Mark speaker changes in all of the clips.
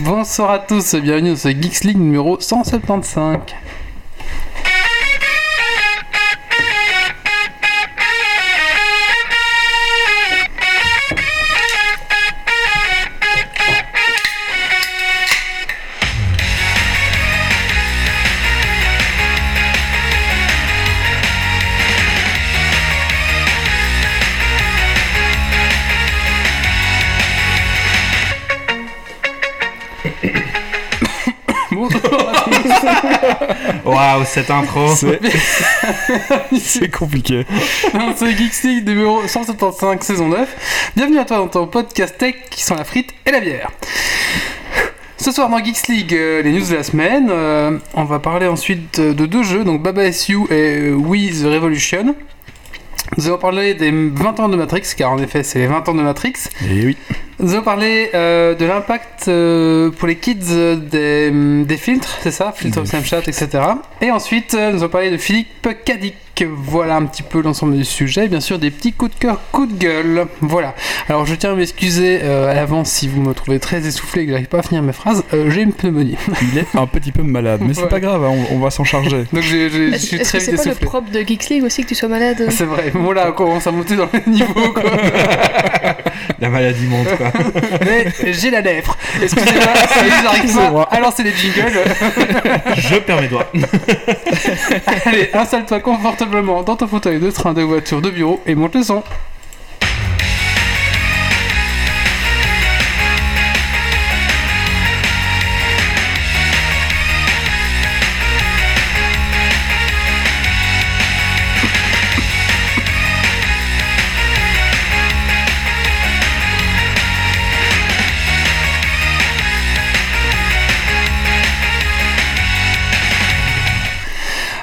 Speaker 1: Bonsoir à tous, bienvenue dans ce Geeks League numéro 175.
Speaker 2: Waouh, cette intro.
Speaker 3: C'est compliqué.
Speaker 1: Dans ce Geeks League numéro 175 saison 9. Bienvenue à toi dans ton podcast tech qui sont la frite et la bière. Ce soir dans Geeks League, euh, les news de la semaine. Euh, on va parler ensuite de, de deux jeux, donc Baba SU et euh, We The Revolution. Nous allons parler des 20 ans de Matrix, car en effet c'est les 20 ans de Matrix.
Speaker 3: Et oui.
Speaker 1: Nous allons parler euh, de l'impact euh, pour les kids euh, des, des filtres, c'est ça? Filtres Snapchat, etc. Et ensuite, euh, nous allons parler de Philippe Cadic. Voilà un petit peu l'ensemble du sujet. Et bien sûr, des petits coups de cœur, coups de gueule. Voilà. Alors, je tiens à m'excuser euh, à l'avance si vous me trouvez très essoufflé et que j'arrive pas à finir mes phrases. Euh, J'ai une pneumonie.
Speaker 3: Il est un petit peu malade, mais c'est
Speaker 1: Ouais.
Speaker 3: pas grave, hein, on, on va s'en charger.
Speaker 1: Donc, j'ai- j'ai- je suis très
Speaker 4: que c'est
Speaker 1: vite
Speaker 4: pas le propre de Geeks League aussi que tu sois malade
Speaker 1: C'est vrai. Bon, là, on commence à monter dans le niveau, quoi.
Speaker 2: La maladie monte quoi.
Speaker 1: Mais j'ai la lèvre. Excusez-moi, si j'arrive pas à lancer les jingles.
Speaker 2: Je perds mes doigts.
Speaker 1: Allez, installe-toi confortablement dans ton fauteuil de train, de voiture, de bureau et monte le son.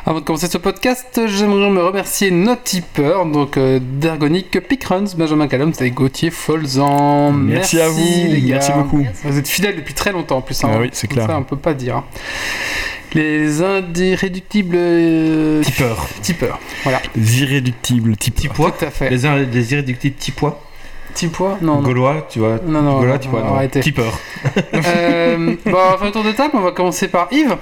Speaker 1: Avant de commencer ce podcast, j'aimerais me remercier nos tipeurs, donc euh, Dergonic, Pickruns, Benjamin Callum et Gauthier Folzan.
Speaker 3: Merci à vous,
Speaker 1: les gars.
Speaker 3: merci beaucoup.
Speaker 1: Vous êtes fidèles depuis très longtemps en plus. hein.
Speaker 3: Ah oui, c'est clair.
Speaker 1: Ça, on peut pas dire. hein. Les irréductibles euh,
Speaker 2: Tipeur.
Speaker 1: tipeurs. Voilà,
Speaker 3: Les irréductibles,
Speaker 2: pois.
Speaker 1: tout à fait.
Speaker 2: Les, les irréductibles petits pois.
Speaker 1: Petits pois Non, non.
Speaker 2: Gaulois, tu vois.
Speaker 1: Non, non,
Speaker 2: Gaulois, tu vois.
Speaker 1: arrêter.
Speaker 2: Tipeur.
Speaker 1: Euh, bon, on va faire un tour de table. On va commencer par Yves.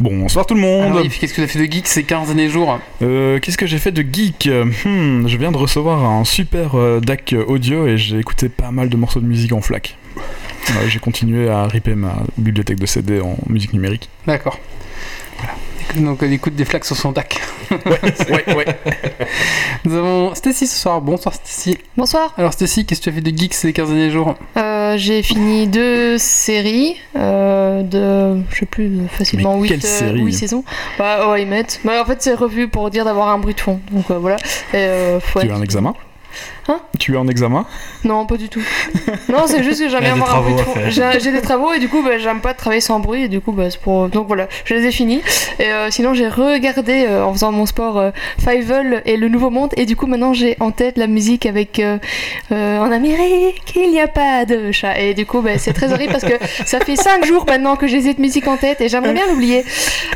Speaker 3: Bonsoir tout le monde.
Speaker 1: Alors, Yves, qu'est-ce que tu as fait de geek ces 15 derniers jours?
Speaker 3: Euh, Qu'est-ce que j'ai fait de geek? Hmm, Je viens de recevoir un super euh, DAC audio et j'ai écouté pas mal de morceaux de musique en FLAC. J'ai continué à ripper ma bibliothèque de CD en musique numérique.
Speaker 1: D'accord. Voilà. Donc, elle écoute des flaques sur son DAC.
Speaker 3: Ouais, ouais.
Speaker 1: Nous avons Stacy ce soir. Bonsoir Stacy.
Speaker 4: Bonsoir.
Speaker 1: Alors Stacy, qu'est-ce que tu as fait de geek ces 15 derniers jours?
Speaker 4: Euh, j'ai fini deux séries euh, de, je sais plus, facilement
Speaker 3: Mais
Speaker 4: 8,
Speaker 3: quelle série
Speaker 4: saisons. Bah, ouais, ils mettent. Bah, en fait, c'est revu pour dire d'avoir un bruit de fond. Donc euh, voilà. Et, euh, ouais.
Speaker 3: Tu as un examen?
Speaker 4: Hein
Speaker 3: Tu as un examen
Speaker 4: Non, pas du tout. non, c'est juste que j'aime bien avoir un de. J'ai des travaux et du coup, bah, j'aime pas travailler sans bruit. Et du coup, bah, c'est pour. Donc voilà, je les ai finis. Et euh, sinon, j'ai regardé euh, en faisant mon sport euh, Fievel et le Nouveau Monde. Et du coup, maintenant, j'ai en tête la musique avec euh, euh, En Amérique, il n'y a pas de chat. Et du coup, bah, c'est très horrible parce que ça fait 5 jours maintenant que j'ai cette musique en tête et j'aimerais bien l'oublier.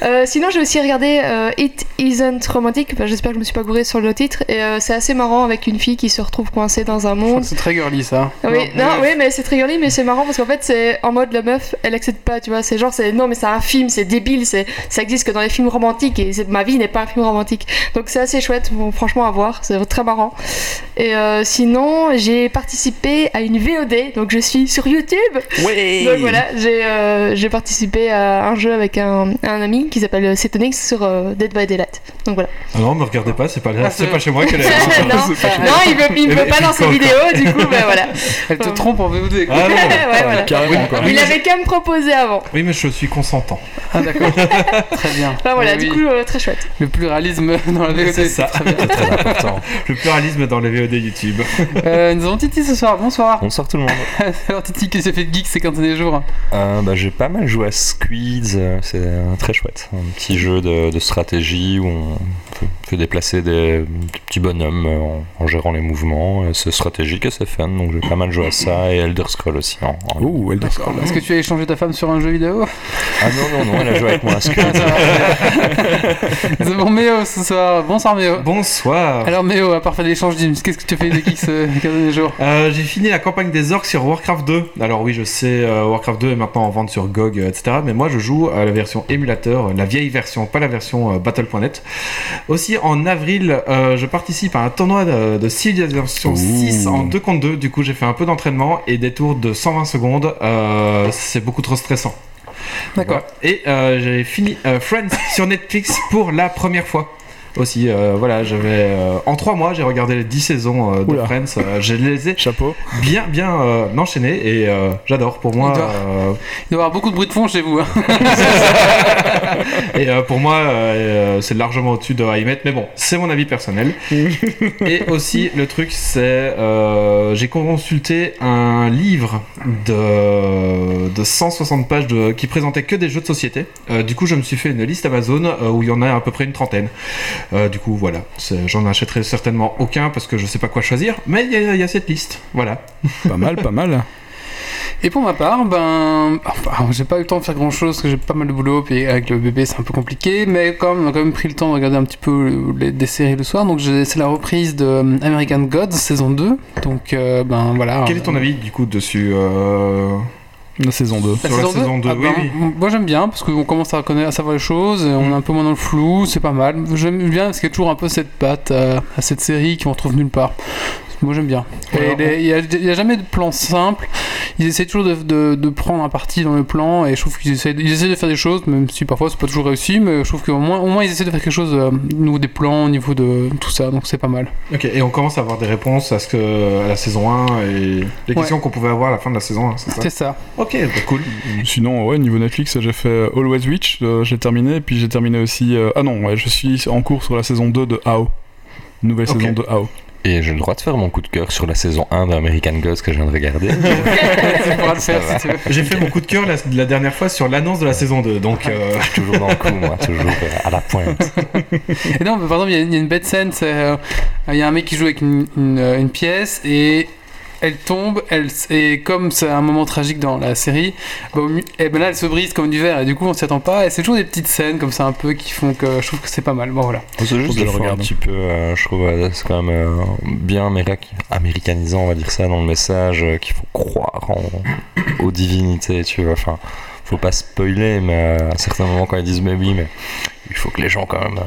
Speaker 4: Euh, sinon, j'ai aussi regardé euh, It Isn't Romantic. Bah, J'espère que je me suis pas gourée sur le titre. Et euh, c'est assez marrant avec une fille qui se retrouve coincée dans un monde.
Speaker 1: C'est très girly ça.
Speaker 4: Oui, non,
Speaker 1: mais-
Speaker 4: oui, mais c'est très girly, mais c'est marrant parce qu'en fait, c'est en mode la meuf, elle accepte pas, tu vois. C'est genre, c'est non, mais c'est un film, c'est débile, c'est ça existe que dans les films romantiques et ma vie n'est pas un film romantique. Donc c'est assez chouette, bon, franchement, à voir, c'est très marrant. Et euh, sinon, j'ai participé à une VOD, donc je suis sur YouTube.
Speaker 3: Ouais
Speaker 4: Donc voilà, j'ai euh, j'ai participé à un jeu avec un, un ami qui s'appelle Cetonix sur euh, Dead by Daylight. Donc voilà.
Speaker 2: Ah non, me regardez pas, c'est pas,
Speaker 1: Ah,
Speaker 2: pas chez moi qu'elle est.
Speaker 4: non, non, il veut, il Veut
Speaker 2: puis,
Speaker 4: pas dans ses vidéos, du coup, ben voilà.
Speaker 1: Elle te trompe en VOD.
Speaker 2: Ah non.
Speaker 4: ouais, voilà.
Speaker 3: Carrément quoi.
Speaker 4: Il avait qu'à me proposer avant.
Speaker 2: Oui, mais je suis consentant.
Speaker 1: Ah d'accord. très bien.
Speaker 4: Enfin voilà,
Speaker 1: Oui,
Speaker 4: du coup, euh, très chouette.
Speaker 1: Le pluralisme dans la VOD.
Speaker 2: C'est ça.
Speaker 1: Très bien.
Speaker 5: Très important.
Speaker 2: Le pluralisme dans les VOD YouTube.
Speaker 1: Euh, nous avons Titi ce soir. Bonsoir.
Speaker 5: Bonsoir tout le monde.
Speaker 1: Alors Titi, qu'est-ce que tu as fait de geek ces 15 derniers jours?
Speaker 5: Euh, bah, j'ai pas mal joué à Squids, euh, c'est euh, très chouette. Un petit jeu de, de stratégie où on peut fais déplacer des, des petits bonhommes euh, en, en gérant les mouvements. et C'est stratégique et c'est fun, donc j'ai pas mal joué à ça. Et Elder Scroll aussi. En, en-
Speaker 3: Ouh, Elder. Scrolls.
Speaker 1: Est-ce que tu as échangé ta femme sur un jeu vidéo?
Speaker 5: Ah non, non, non, elle a joué avec moi.
Speaker 1: C'est bon Méo ce soir. Bonsoir Méo.
Speaker 2: Bonsoir.
Speaker 1: Alors Méo, à part faire l'échange d'hymnes, qu'est-ce que tu fais de qui ce dernier jour
Speaker 2: Euh, j'ai fini la campagne des orques sur Warcraft 2. Alors oui, je sais, euh, Warcraft 2 est maintenant en vente sur GOG, euh, etc. Mais moi, je joue à la version émulateur, euh, la vieille version, pas la version euh, Battle.net. Aussi, en avril, euh, je participe à un tournoi de, de Civilization
Speaker 3: Ouh.
Speaker 2: 6 en 2 contre 2. Du coup, j'ai fait un peu d'entraînement et des tours de 120 secondes. Euh, c'est beaucoup trop stressant.
Speaker 1: D'accord.
Speaker 2: Voilà. Et euh, j'ai fini euh, Friends sur Netflix pour la première fois. Aussi, euh, voilà, j'avais euh, en trois mois, j'ai regardé les 10 saisons euh, de
Speaker 3: Oula.
Speaker 2: Friends. Euh, je les ai
Speaker 3: Chapeau.
Speaker 2: bien, bien euh, enchaînés et euh, j'adore. Pour moi,
Speaker 1: Il doit- Il doit y avoir beaucoup de bruit de fond chez vous. hein.
Speaker 2: et euh, pour moi, c'est largement au-dessus de I Met, mais bon, c'est mon avis personnel. et aussi, le truc, c'est euh, j'ai consulté un livre de, de 160 pages de, qui présentait que des jeux de société. Euh, du coup, je me suis fait une liste Amazon euh, où il y en a à peu près une trentaine. Euh, du coup, voilà, j'en achèterai certainement aucun parce que je sais pas quoi choisir, mais il y, a- il y a cette liste. Voilà.
Speaker 3: Pas mal, pas mal.
Speaker 1: Et pour ma part, ben, enfin, j'ai pas eu le temps de faire grand chose parce que j'ai pas mal de boulot, puis avec le bébé c'est un peu compliqué, mais quand même, on a quand même pris le temps de regarder un petit peu les- des séries le soir. Donc c'est la reprise de euh, American Gods saison 2. Donc euh, ben voilà.
Speaker 2: Quel est ton avis du coup dessus euh,
Speaker 3: La saison 2.
Speaker 1: La
Speaker 2: Sur la
Speaker 1: saison 2,
Speaker 2: saison deux,
Speaker 1: Ah
Speaker 2: oui,
Speaker 1: ben,
Speaker 2: oui.
Speaker 1: Moi j'aime bien parce qu'on commence à connaître, à savoir les choses, et on est un peu moins dans le flou, c'est pas mal. J'aime bien parce qu'il y a toujours un peu cette patte euh, à cette série qu'on retrouve nulle part. Moi j'aime bien. Il n'y a, il y a jamais de plan simple. Ils essaient toujours de, de- de prendre un parti dans le plan et je trouve qu'ils essaient, ils essaient de faire des choses, même si parfois c'est pas toujours réussi, mais je trouve qu'au moins, au moins ils essaient de faire quelque chose euh, au niveau des plans, au niveau de tout ça, donc c'est pas mal.
Speaker 2: Ok, et on commence à avoir des réponses à, ce que, à la saison 1 et les questions qu'on pouvait avoir à la fin de la saison 1, c'est ça
Speaker 1: C'est ça.
Speaker 2: Ok, bah, cool.
Speaker 3: Sinon, ouais, niveau Netflix, j'ai fait Always Witch, euh, j'ai terminé, et puis j'ai terminé aussi. euh, ah non, ouais, je suis en cours sur la saison 2 de AO. Nouvelle saison de AO.
Speaker 5: Et j'ai le droit de faire mon coup de cœur sur la saison 1 d'American Gods que je viens de regarder.
Speaker 1: tu pourras le faire
Speaker 5: Ça
Speaker 1: si tu veux.
Speaker 2: J'ai fait mon coup de cœur la, la dernière fois sur l'annonce de la saison 2, donc euh,
Speaker 5: Je suis toujours dans le coup, moi, toujours euh, à la pointe.
Speaker 1: Et non, mais par exemple, il y a- il y, a une bête scène, euh, il y a un mec qui joue avec une, une, euh, une pièce et elle tombe, elle, et comme c'est un moment tragique dans la série, bah, et ben là elle se brise comme du verre et du coup on s'y attend pas et c'est toujours des petites scènes comme ça un peu qui font que je trouve que c'est pas mal. Bon voilà.
Speaker 5: C'est juste
Speaker 3: que je
Speaker 5: des
Speaker 3: le
Speaker 5: fois un petit peu, euh, je trouve, euh, c'est quand même euh, bien améric- américanisant, on va dire ça, dans le message, euh, qu'il faut croire en- aux divinités, tu vois. Enfin, faut pas spoiler, mais euh, à certains moments, quand ils disent, mais oui, mais il faut que les gens quand même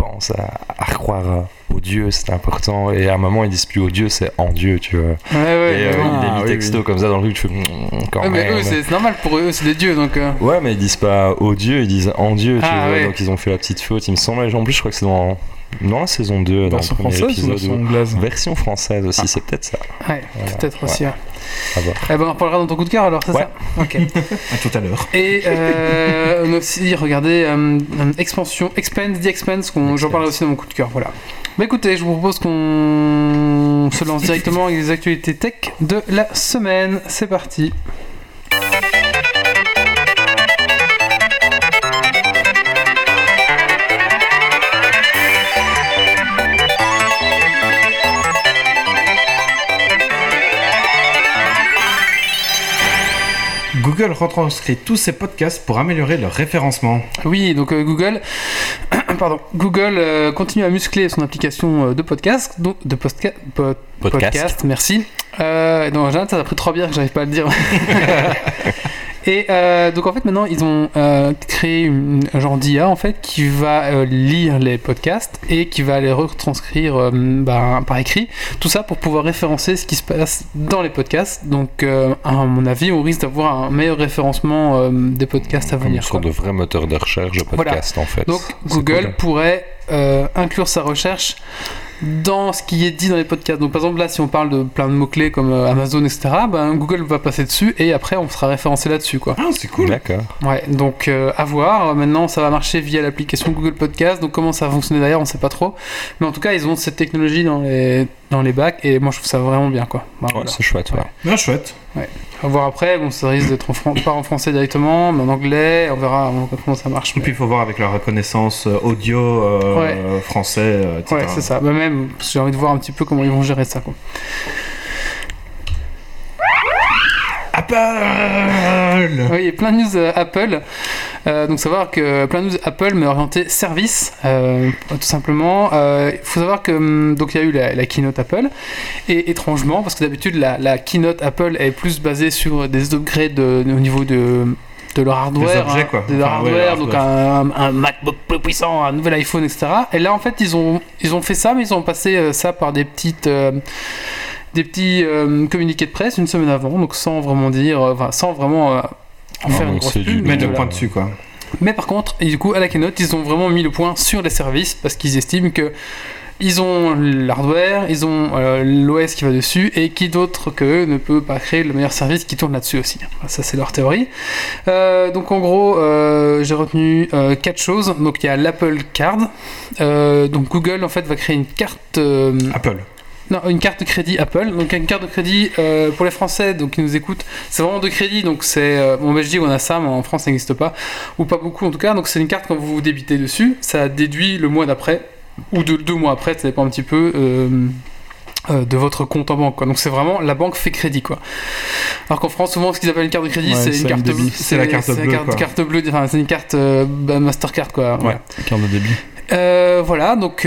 Speaker 5: repensent à, à croire au Dieu, c'est important. Et à un moment, ils disent plus au Dieu, c'est en Dieu, tu vois.
Speaker 1: Ouais, ouais,
Speaker 5: et euh.
Speaker 3: Ah,
Speaker 5: il est mis
Speaker 3: oui,
Speaker 5: texto
Speaker 3: oui.
Speaker 5: comme ça dans le truc, tu fais, Mm, quand
Speaker 1: Ouais,
Speaker 5: même.
Speaker 1: c'est normal pour eux, c'est des dieux donc. euh,
Speaker 5: Ouais, mais ils disent pas au Dieu, ils disent en Dieu, tu
Speaker 1: Ah,
Speaker 5: vois. Donc ils ont fait la petite faute, il me semble. En plus, je crois que c'est dans, dans la saison 2, dans le
Speaker 3: Version
Speaker 5: premier
Speaker 3: française ou version anglaise
Speaker 5: Version française aussi, c'est peut-être ça.
Speaker 1: Ouais,
Speaker 5: Voilà.
Speaker 1: peut-être aussi. Ouais.
Speaker 5: Voir.
Speaker 1: Eh ben on en reparlera dans ton coup de cœur alors, c'est
Speaker 5: Ouais.
Speaker 1: ça Ok.
Speaker 2: à tout à l'heure.
Speaker 1: Et euh, on a aussi regardé euh, Expansion, Expense, The Expense, qu'on- j'en parlerai aussi dans mon coup de cœur. Voilà. Bah écoutez, je vous propose qu'on se lance directement avec les actualités tech de la semaine. C'est parti.
Speaker 2: Google retranscrit tous ses podcasts pour améliorer leur référencement.
Speaker 1: Oui, donc euh, Google, pardon, Google euh, continue à muscler son application euh, de podcast, donc de
Speaker 5: Podcast.
Speaker 1: podcast, merci. Euh, donc ça a pris trois bières que j'arrive pas à le dire. Et euh, donc en fait maintenant ils ont euh, créé une, un genre d'IA en fait qui va euh, lire les podcasts et qui va les retranscrire bah, par écrit. Tout ça pour pouvoir référencer ce qui se passe dans les podcasts. Donc à mon avis on risque d'avoir un meilleur référencement des podcasts à venir. quoi.
Speaker 5: de vrai moteur de recherche de
Speaker 1: Voilà.
Speaker 5: podcast en fait.
Speaker 1: Donc Google
Speaker 5: cool.
Speaker 1: pourrait inclure sa recherche dans ce qui est dit dans les podcasts. Donc par exemple là si on parle de plein de mots-clés comme euh, Amazon etc, ben, Google va passer dessus et après on sera référencé là-dessus quoi.
Speaker 2: Ah, c'est cool.
Speaker 5: D'accord.
Speaker 1: Ouais, donc euh, à voir. Maintenant, ça va marcher via l'application Google Podcast. Donc comment ça va fonctionner derrière, on sait pas trop. Mais en tout cas, ils ont cette technologie dans les dans les bacs et moi je trouve ça vraiment bien quoi.
Speaker 5: Ouais,
Speaker 1: voilà.
Speaker 5: c'est chouette, ouais.
Speaker 1: Ouais.
Speaker 2: Ah, chouette.
Speaker 1: À voir après, bon, ça risque d'être en pas en français directement, mais en anglais, on verra, on comment ça marche.
Speaker 2: Et puis il faut voir avec la reconnaissance euh, audio euh,
Speaker 1: Ouais.
Speaker 2: français, euh, etc.
Speaker 1: Ouais, c'est ça. Bah, même, parce que j'ai envie de voir un petit peu comment ils vont gérer ça. Quoi.
Speaker 2: Apple
Speaker 1: Oui, plein de news euh, Apple. Euh, donc savoir que plein de news Apple mais orienté service, euh, tout simplement. Euh, Il faut savoir que hum, donc il y a eu la, la keynote Apple et étrangement parce que d'habitude la, la keynote Apple est plus basée sur des upgrades au niveau de de leur hardware,
Speaker 2: objets,
Speaker 1: hein,
Speaker 2: quoi.
Speaker 1: de leur
Speaker 2: Enfin, ouais,
Speaker 1: hardware, donc un, un MacBook plus puissant, un nouvel iPhone, etc. Et là, en fait, ils ont, ils ont fait ça, mais ils ont passé euh, ça par des petites, euh, des petits euh, communiqués de presse une semaine avant, donc sans vraiment dire, euh, enfin, sans vraiment euh, en
Speaker 5: Non,
Speaker 1: faire une grosse pub.
Speaker 2: Mettre le point dessus, quoi.
Speaker 1: Mais par contre, et du coup, à la keynote, ils ont vraiment mis le point sur les services parce qu'ils estiment que ils ont l'hardware, ils ont euh, l'OS qui va dessus, et qui d'autre que eux ne peut pas créer le meilleur service qui tourne là-dessus aussi. Ça, c'est leur théorie. Euh, donc, en gros, euh, j'ai retenu euh, quatre choses. Donc, il y a l'Apple Card. Euh, donc, Google, en fait, va créer une carte. euh,
Speaker 2: Apple.
Speaker 1: Non, une carte de crédit Apple. Donc une carte de crédit euh, pour les Français donc qui nous écoutent, c'est vraiment de crédit. Donc c'est euh, bon, en Belgique on a ça, mais en France ça n'existe pas ou pas beaucoup en tout cas. Donc c'est une carte quand vous vous débitez dessus, ça déduit le mois d'après ou de deux mois après, ça dépend un petit peu. euh, euh, de votre compte en banque quoi. donc c'est vraiment la banque fait crédit quoi alors qu'en France souvent ce qu'ils appellent une carte de crédit
Speaker 3: Ouais,
Speaker 1: c'est une carte
Speaker 3: débit.
Speaker 2: C'est la carte
Speaker 1: c'est une
Speaker 2: bleue,
Speaker 1: carte, bleue enfin une carte euh, Mastercard quoi
Speaker 3: Ouais, carte de débit.
Speaker 1: Euh, voilà, donc donc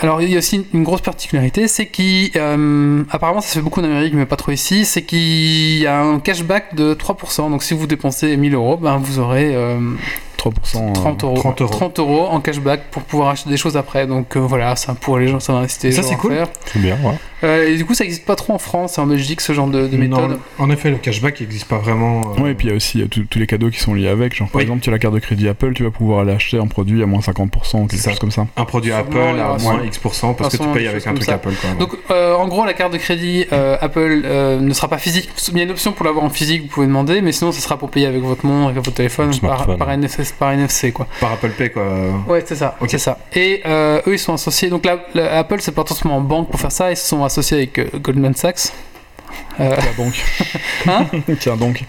Speaker 1: alors il y a aussi une, grosse particularité, c'est qu'apparemment apparemment ça se fait beaucoup en Amérique, mais pas trop ici, c'est qu'il y a un cashback de 3%. Donc si vous dépensez 1000 euros, ben vous aurez euh,
Speaker 3: 3%.
Speaker 1: 30 euros,
Speaker 2: 30 euros.
Speaker 1: 30 euros en cashback pour pouvoir acheter des choses après. Donc euh, voilà, ça pour les gens, ça va inciter
Speaker 2: Ça, c'est cool.
Speaker 5: C'est bien, ouais.
Speaker 1: Euh, et du coup, ça n'existe pas trop en France et en Belgique ce genre de, de méthode.
Speaker 2: Non, en effet, le cashback n'existe pas vraiment. euh,
Speaker 3: Ouais, et puis il y a aussi euh, tous tous les cadeaux qui sont liés avec. Genre, par
Speaker 2: Oui.
Speaker 3: exemple, tu as la carte de crédit Apple, tu vas pouvoir aller acheter un produit à moins 50% ou quelque
Speaker 2: ça.
Speaker 3: chose comme ça.
Speaker 2: un produit
Speaker 1: Sûrement,
Speaker 2: Apple à moins X% parce que tu payes avec un truc
Speaker 1: ça.
Speaker 2: Apple. Quoi.
Speaker 1: Donc euh, en gros la carte de crédit euh, Apple euh, ne sera pas physique. Il y a une option pour l'avoir en physique, vous pouvez demander, mais sinon ce sera pour payer avec votre montre, avec votre téléphone, par, par, Par NFC quoi.
Speaker 2: Par Apple Pay, quoi.
Speaker 1: Ouais c'est ça,
Speaker 2: Ok.
Speaker 1: c'est ça. Et euh, eux ils sont associés, donc là, la- Apple c'est pas forcément en banque pour faire ça, ils se sont associés avec euh, Goldman Sachs. Euh,
Speaker 3: Tiens donc.
Speaker 1: Hein
Speaker 3: Tiens donc.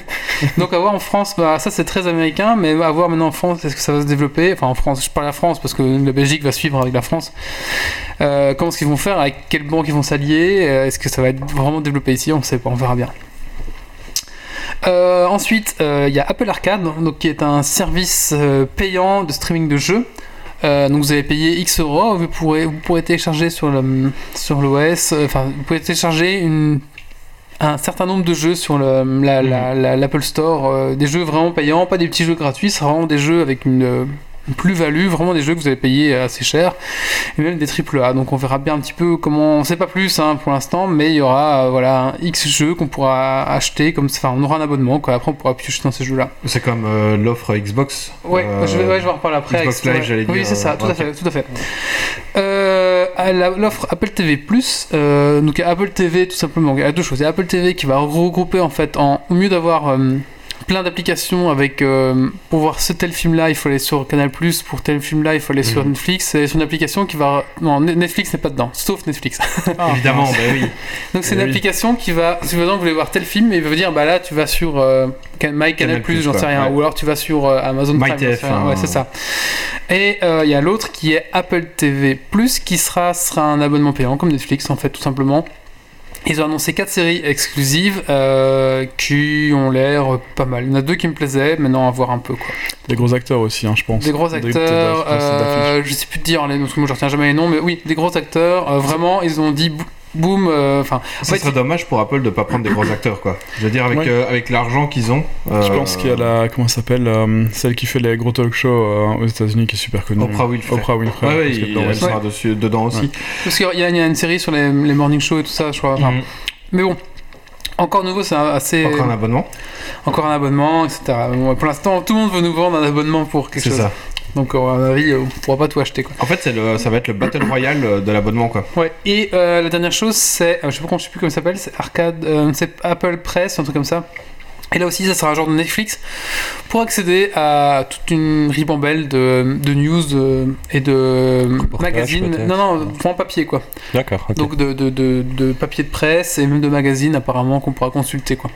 Speaker 1: donc à voir en France, bah, ça c'est très américain, mais à voir maintenant en France, est-ce que ça va se développer? Enfin en France, je parle de la France parce que la Belgique va suivre avec la France. Euh, comment est-ce qu'ils vont faire? Avec quelle banque ils vont s'allier? Est-ce que ça va être vraiment développé ici? On ne sait pas, on verra bien. Euh, ensuite, euh, il y a Apple Arcade, donc, qui est un service euh, payant de streaming de jeux. Donc vous allez payer X euros, vous pourrez, vous pourrez télécharger sur le sur l'OS, euh, enfin vous pouvez télécharger une, un certain nombre de jeux sur le, la, la- la- l'Apple Store, euh, des jeux vraiment payants, pas des petits jeux gratuits, c'est vraiment des jeux avec une plus-value, vraiment des jeux que vous allez payer assez cher, et même des triple A. Donc on verra bien un petit peu comment, on sait pas plus hein, pour l'instant, mais il y aura euh, voilà un X jeux qu'on pourra acheter, comme enfin on aura un abonnement, quoi. après on pourra piocher dans ces jeux-là.
Speaker 2: C'est comme euh, l'offre Xbox.
Speaker 1: Ouais, je, vais, ouais, je vais en reparler après.
Speaker 2: Xbox Live, j'allais dire,
Speaker 1: Oui, c'est ça,
Speaker 2: euh,
Speaker 1: tout à fait, tout à fait. L'offre Apple TV Plus, donc Apple TV tout simplement. Il y a deux choses. Il y a Apple TV qui va regrouper en fait, en, au mieux d'avoir plein d'applications avec euh, pour voir ce tel film là, il faut aller sur Canal Plus. Pour tel film là, il faut aller sur
Speaker 2: Mhm.
Speaker 1: Netflix. C'est une application qui va non Netflix n'est pas dedans, sauf Netflix.
Speaker 2: Évidemment, bah oui.
Speaker 1: Donc c'est
Speaker 3: Eh
Speaker 1: une
Speaker 3: oui.
Speaker 1: application qui va, si vous voulez voir tel film, il va vous dire bah là tu vas sur euh, My Canal,
Speaker 2: Plus,
Speaker 1: j'en sais rien,
Speaker 2: ouais.
Speaker 1: ou alors tu vas sur euh, Amazon
Speaker 2: My
Speaker 1: Prime, j'en sais
Speaker 2: TF1,
Speaker 1: rien. ouais c'est ça. Et euh, il y a l'autre qui est Apple TV Plus qui sera sera un abonnement payant comme Netflix en fait tout simplement. Ils ont annoncé quatre séries exclusives euh, qui ont l'air pas mal. Il y en a deux qui me plaisaient, maintenant à voir un peu quoi.
Speaker 3: Des gros acteurs aussi, hein, je pense.
Speaker 1: Des gros acteurs,
Speaker 3: des-
Speaker 1: euh, je sais plus te dire les noms, parce que moi je retiens jamais les noms, mais oui, des gros acteurs. euh, vraiment, ils ont dit bou- boum. euh, Enfin,
Speaker 2: Ça
Speaker 1: fait,
Speaker 2: serait dommage pour Apple de pas prendre des gros acteurs, quoi. Je veux dire, avec,
Speaker 3: Ouais.
Speaker 2: euh, avec l'argent qu'ils ont.
Speaker 3: Je
Speaker 2: euh,
Speaker 3: pense qu'il y a la. Comment ça s'appelle euh, Celle qui fait les gros talk shows euh, aux États-Unis qui est super connue.
Speaker 2: Oprah Winfrey.
Speaker 3: Oprah Winfrey.
Speaker 2: Ouais,
Speaker 3: je
Speaker 2: il,
Speaker 3: dedans
Speaker 2: elle
Speaker 3: aussi.
Speaker 2: sera dessus, dedans aussi.
Speaker 1: Parce qu'il y, a il y a une série sur les, les morning shows et tout ça, je crois. Enfin,
Speaker 2: Mhm.
Speaker 1: Mais bon, encore nouveau, c'est assez.
Speaker 2: Encore un abonnement.
Speaker 1: encore un abonnement, etc. Bon, pour l'instant, tout le monde veut nous vendre un abonnement pour quelque
Speaker 2: C'est
Speaker 1: chose.
Speaker 2: ça.
Speaker 1: Donc, à mon avis, on pourra pas tout acheter. Quoi.
Speaker 2: En fait, c'est le, ça va être le Battle Royale euh, de l'abonnement, quoi.
Speaker 1: Ouais. Et euh, la dernière chose, c'est. euh, je sais pas, comment- je sais plus comment ça s'appelle, c'est Arcade. euh, c'est Apple Press, un truc comme ça. Et là aussi, ça sera un genre de Netflix pour accéder à toute une ribambelle de, de news et de magazines. Non, non, en papier quoi.
Speaker 5: D'accord.
Speaker 1: Donc de, de, de, de papier de presse et même de magazines apparemment qu'on pourra consulter quoi.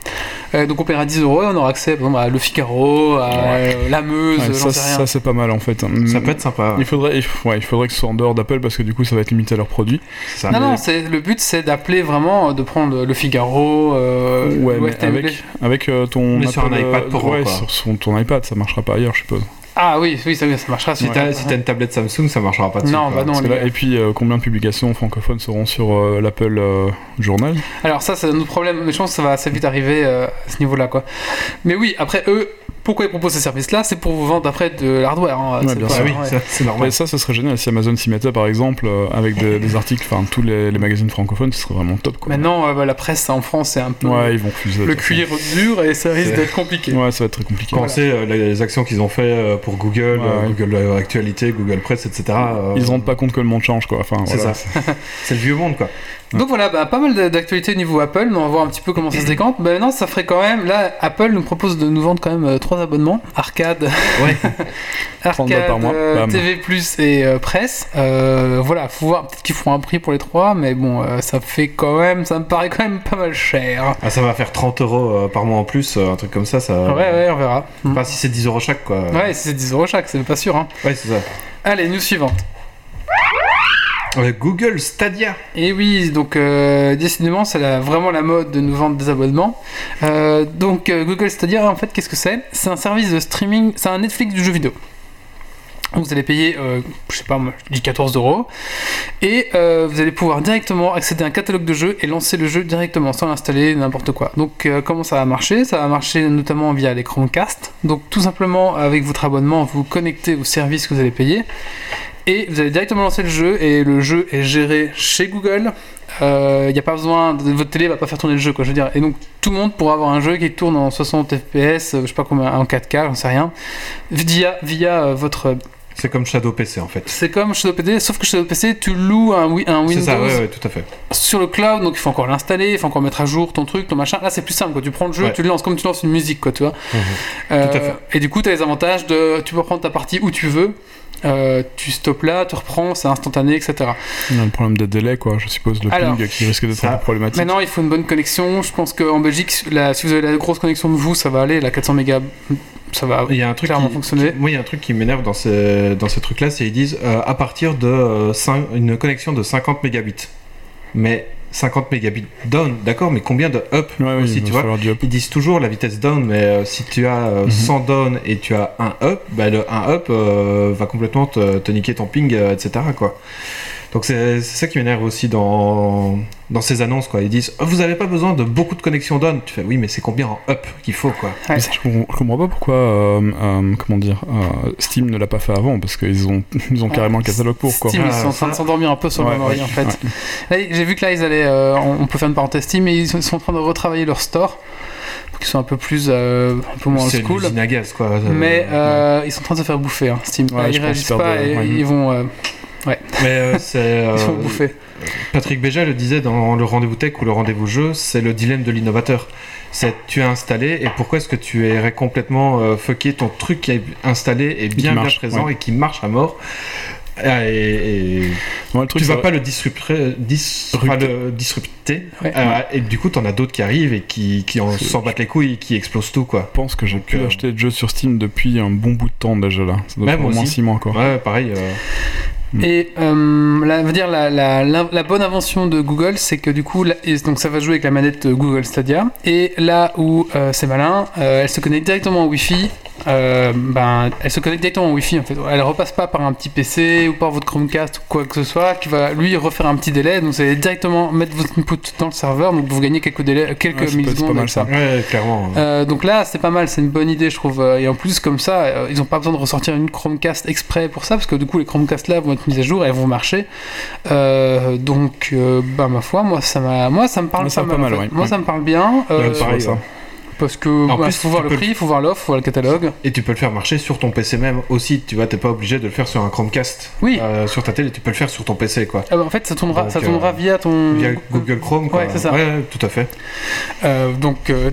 Speaker 1: Euh, donc on paiera 10 euros et on aura accès par exemple, à Le Figaro, à euh, La Meuse,
Speaker 3: Ouais, ça, ça, c'est pas mal en fait.
Speaker 2: Ça peut être sympa.
Speaker 3: Il faudrait, il, ouais, il faudrait que ce soit en dehors d'Apple parce que du coup ça va être limité à leurs produits.
Speaker 2: ça.
Speaker 1: non,
Speaker 2: Mais-
Speaker 1: non, c'est, le but c'est d'appeler vraiment, euh, de prendre Le Figaro, euh,
Speaker 3: ouais, mais avec, avec euh, ton
Speaker 2: Mais sur un iPad Pro,
Speaker 3: ouais,
Speaker 2: quoi.
Speaker 3: sur son- ton iPad, ça marchera pas ailleurs, je suppose.
Speaker 1: Ah oui, oui, ça, ça marchera.
Speaker 2: Si
Speaker 1: sur-
Speaker 2: t'as si une tablette Samsung, ça marchera pas dessus.
Speaker 1: Non, bah non.
Speaker 3: Là- et puis euh, combien de publications francophones seront sur euh, l'Apple euh, Journal?
Speaker 1: Alors ça, c'est un autre problème, mais je pense que ça va assez vite arriver à ce niveau-là, quoi. Mais oui, après, eux, pourquoi ils proposent ces services-là C'est pour vous vendre après de l'hardware. hein.
Speaker 3: Ouais,
Speaker 1: C'est
Speaker 3: bien
Speaker 1: pas-
Speaker 2: Ah oui,
Speaker 1: ouais.
Speaker 2: c'est normal.
Speaker 3: Ouais, ça, ce serait génial si Amazon s'y mettait par exemple euh, avec des, des articles, enfin tous les, les magazines francophones, ce serait vraiment top quoi.
Speaker 1: Maintenant, euh, bah, la presse en France, c'est un peu
Speaker 3: Ouais, ils vont refuser.
Speaker 1: le cuir dur et ça risque
Speaker 2: C'est-
Speaker 1: d'être compliqué.
Speaker 3: Ouais, ça va être très compliqué.
Speaker 2: Quand sait euh, les actions qu'ils ont fait pour Google. Google Actualité, Google Press, etc. euh,
Speaker 3: Ils se rendent pas compte que le monde change quoi. Enfin,
Speaker 2: C'est
Speaker 3: voilà.
Speaker 2: ça. C'est le vieux monde, quoi.
Speaker 1: Donc voilà, bah, pas mal d'actualités au niveau Apple, mais on va voir un petit peu comment ça se décante. Bah, maintenant, ça ferait quand même. Là, Apple nous propose de nous vendre quand même euh, trois abonnements arcade,
Speaker 2: Ouais.
Speaker 3: 30 balles
Speaker 1: arcade,
Speaker 3: par mois,
Speaker 1: euh. TV Plus et euh, presse. Euh, voilà, faut voir. Peut-être qu'ils feront un prix pour les trois, mais bon, ça fait quand même. Ça me paraît quand même pas mal cher.
Speaker 2: Ah, ça va faire 30 euros par mois en plus, un truc comme ça. ça...
Speaker 1: Ouais, ouais, on verra.
Speaker 2: Enfin, si c'est 10 euros chaque, quoi.
Speaker 1: Ouais, si c'est 10 euros chaque, c'est pas sûr. Hein.
Speaker 2: Ouais, c'est ça.
Speaker 1: Allez, news suivante.
Speaker 2: Euh, Google Stadia.
Speaker 1: Et oui, donc euh, décidément, c'est vraiment la mode de nous vendre des abonnements. Euh, donc euh, Google Stadia, en fait, qu'est-ce que c'est? C'est un service de streaming, c'est un Netflix du jeu vidéo. Vous allez payer, je sais pas, moi, je dis 14 euros, et vous allez pouvoir directement accéder à un catalogue de jeux et lancer le jeu directement sans l'installer n'importe quoi. Donc comment ça va marcher? Ça va marcher notamment via les Chromecast. Donc tout simplement avec votre abonnement, vous connectez au service que vous allez payer et vous allez directement lancer le jeu et le jeu est géré chez Google. Il n'y a pas besoin, votre télé va pas faire tourner le jeu quoi. Je veux dire, et donc tout le monde pourra avoir un jeu qui tourne en 60 fps, euh, je sais pas combien, en 4K, j'en sais rien, via via euh, votre.
Speaker 2: C'est comme Shadow PC en fait.
Speaker 1: C'est comme Shadow PC, sauf que Shadow PC, tu loues un, wi- un
Speaker 2: C'est
Speaker 1: Windows
Speaker 2: ça, ouais, ouais, tout à fait.
Speaker 1: sur le cloud, donc il faut encore l'installer, il faut encore mettre à jour ton truc, ton machin. Là, c'est plus simple, quoi. Tu prends le jeu,
Speaker 2: Ouais.
Speaker 1: tu le lances comme tu lances une musique, quoi, tu vois.
Speaker 2: Mhm.
Speaker 1: Euh,
Speaker 2: Tout à fait.
Speaker 1: Et du coup, tu as les avantages de. Tu peux prendre ta partie où tu veux. Euh, tu stoppes là, tu reprends, c'est instantané, etc.
Speaker 3: Il y a le problème des délais quoi, je suppose, le
Speaker 1: Alors,
Speaker 3: ping qui risque d'être un peu problématique.
Speaker 1: Maintenant, il faut une bonne connexion. Je pense qu'en Belgique, la- si vous avez la grosse connexion de vous, ça va aller. La 400 mégas, ça va
Speaker 2: Il y a un truc
Speaker 1: clairement
Speaker 2: qui,
Speaker 1: fonctionner.
Speaker 2: qui- moi, il y a un truc qui m'énerve dans ces, dans ces trucs-là, c'est ils disent euh, à partir de euh, une connexion de 50 mégabits. Mais 50 mégabits down, d'accord, mais combien de up
Speaker 3: Ouais,
Speaker 2: aussi, tu vois
Speaker 3: up.
Speaker 2: Ils disent toujours la vitesse down, mais euh, si tu as euh,
Speaker 3: Mhm.
Speaker 2: 100 down et tu as un up, bah, le 1 up euh, va complètement te, te niquer ton ping, etc. Quoi. Donc c'est c'est ça qui m'énerve aussi dans, dans ces annonces. Quoi. Ils disent Oh, Vous n'avez pas besoin de beaucoup de connexions down. Tu fais Oui, mais c'est combien en up qu'il faut quoi.
Speaker 1: Ouais.
Speaker 3: Mais ça, je, comprends, je comprends pas pourquoi euh, euh, comment dire euh, Steam ne l'a pas fait avant parce qu'ils ont ils ont carrément un catalogue pour quoi.
Speaker 1: Steam, ils
Speaker 2: Ah,
Speaker 1: sont en train de s'endormir un peu sur
Speaker 3: Ouais,
Speaker 1: le memory
Speaker 3: ouais,
Speaker 1: en fait.
Speaker 3: ouais.
Speaker 1: J'ai vu que là, ils allaient. euh, on on peut faire une parenthèse Steam, mais ils sont, ils sont en train de retravailler leur store pour qu'ils soient un peu plus. euh, un peu moins old
Speaker 2: C'est
Speaker 1: school.
Speaker 2: à gaz quoi.
Speaker 1: Mais
Speaker 2: Euh,
Speaker 1: ils sont en train de se faire bouffer, hein, Steam.
Speaker 3: Ouais,
Speaker 1: ils réagissent pas et
Speaker 3: ouais.
Speaker 1: ils vont. euh,
Speaker 2: Mais euh, c'est. euh,
Speaker 1: ils se font bouffer.
Speaker 2: Patrick Béja le disait dans le rendez-vous tech ou le rendez-vous jeu, c'est le dilemme de l'innovateur. C'est tu as installé et pourquoi est-ce que tu irais complètement euh, fucker ton truc qui est installé et bien présent
Speaker 3: ouais.
Speaker 2: et qui marche à mort? Ah, et, et
Speaker 3: le truc
Speaker 2: tu
Speaker 3: ça
Speaker 2: vas pas le disrupter, pas le disrupter
Speaker 1: Ouais.
Speaker 2: euh, et du coup t'en as d'autres qui arrivent et qui, qui en s'en battent les couilles et qui explosent tout quoi.
Speaker 3: Je pense que j'ai pu
Speaker 2: euh,
Speaker 3: acheter de jeux sur Steam depuis un bon bout de temps déjà là. Ça doit faire au moins
Speaker 2: aussi.
Speaker 3: 6 mois quoi.
Speaker 2: Ouais pareil. euh.
Speaker 1: Et euh, la, dire la, la, bonne invention de Google, c'est que du coup, la- et donc ça va jouer avec la manette de Google Stadia. Et là où euh, c'est malin, euh, elle se connecte directement au Wi-Fi. euh, ben, elle se connecte directement au Wi-Fi en fait. Elle repasse pas par un petit PC ou par votre Chromecast ou quoi que ce soit, qui va lui refaire un petit délai. Donc vous allez directement mettre votre input dans le serveur, donc vous gagnez quelques délais, quelques
Speaker 3: Ouais, être
Speaker 1: millisecondes.
Speaker 3: pas mal,
Speaker 1: ça.
Speaker 2: ouais clairement.
Speaker 1: Euh, donc là, c'est pas mal, c'est une bonne idée, je trouve. Euh, Et en plus, comme ça, euh, ils ont pas besoin de ressortir une Chromecast exprès pour ça, parce que du coup, les Chromecast là vont être mises à jour, et elles vont marcher. Euh, donc, euh, bah ma foi, moi ça m'a, moi ça me parle
Speaker 3: Moi, ça
Speaker 1: pas mal.
Speaker 3: pas
Speaker 1: en
Speaker 3: mal,
Speaker 1: fait.
Speaker 3: ouais.
Speaker 1: Moi
Speaker 3: Ouais.
Speaker 1: ça me parle bien, euh,
Speaker 2: Ouais, pareil,
Speaker 3: ça.
Speaker 1: parce que
Speaker 2: En
Speaker 1: bah,
Speaker 2: plus,
Speaker 1: faut voir le prix, il faut voir l'offre, faut voir le catalogue.
Speaker 2: Et tu peux le faire marcher sur ton PC même aussi. Tu vois, t'es pas obligé de le faire sur un Chromecast.
Speaker 1: Oui.
Speaker 2: Euh, sur ta télé, tu peux le faire sur ton PC quoi.
Speaker 1: Ah bah, en fait, ça tournera,
Speaker 2: Donc,
Speaker 1: ça tournera
Speaker 2: euh,
Speaker 1: via ton.
Speaker 2: Via Google Chrome quoi.
Speaker 1: Ouais, c'est ça.
Speaker 2: Ouais, tout à fait.
Speaker 1: Euh, donc, euh,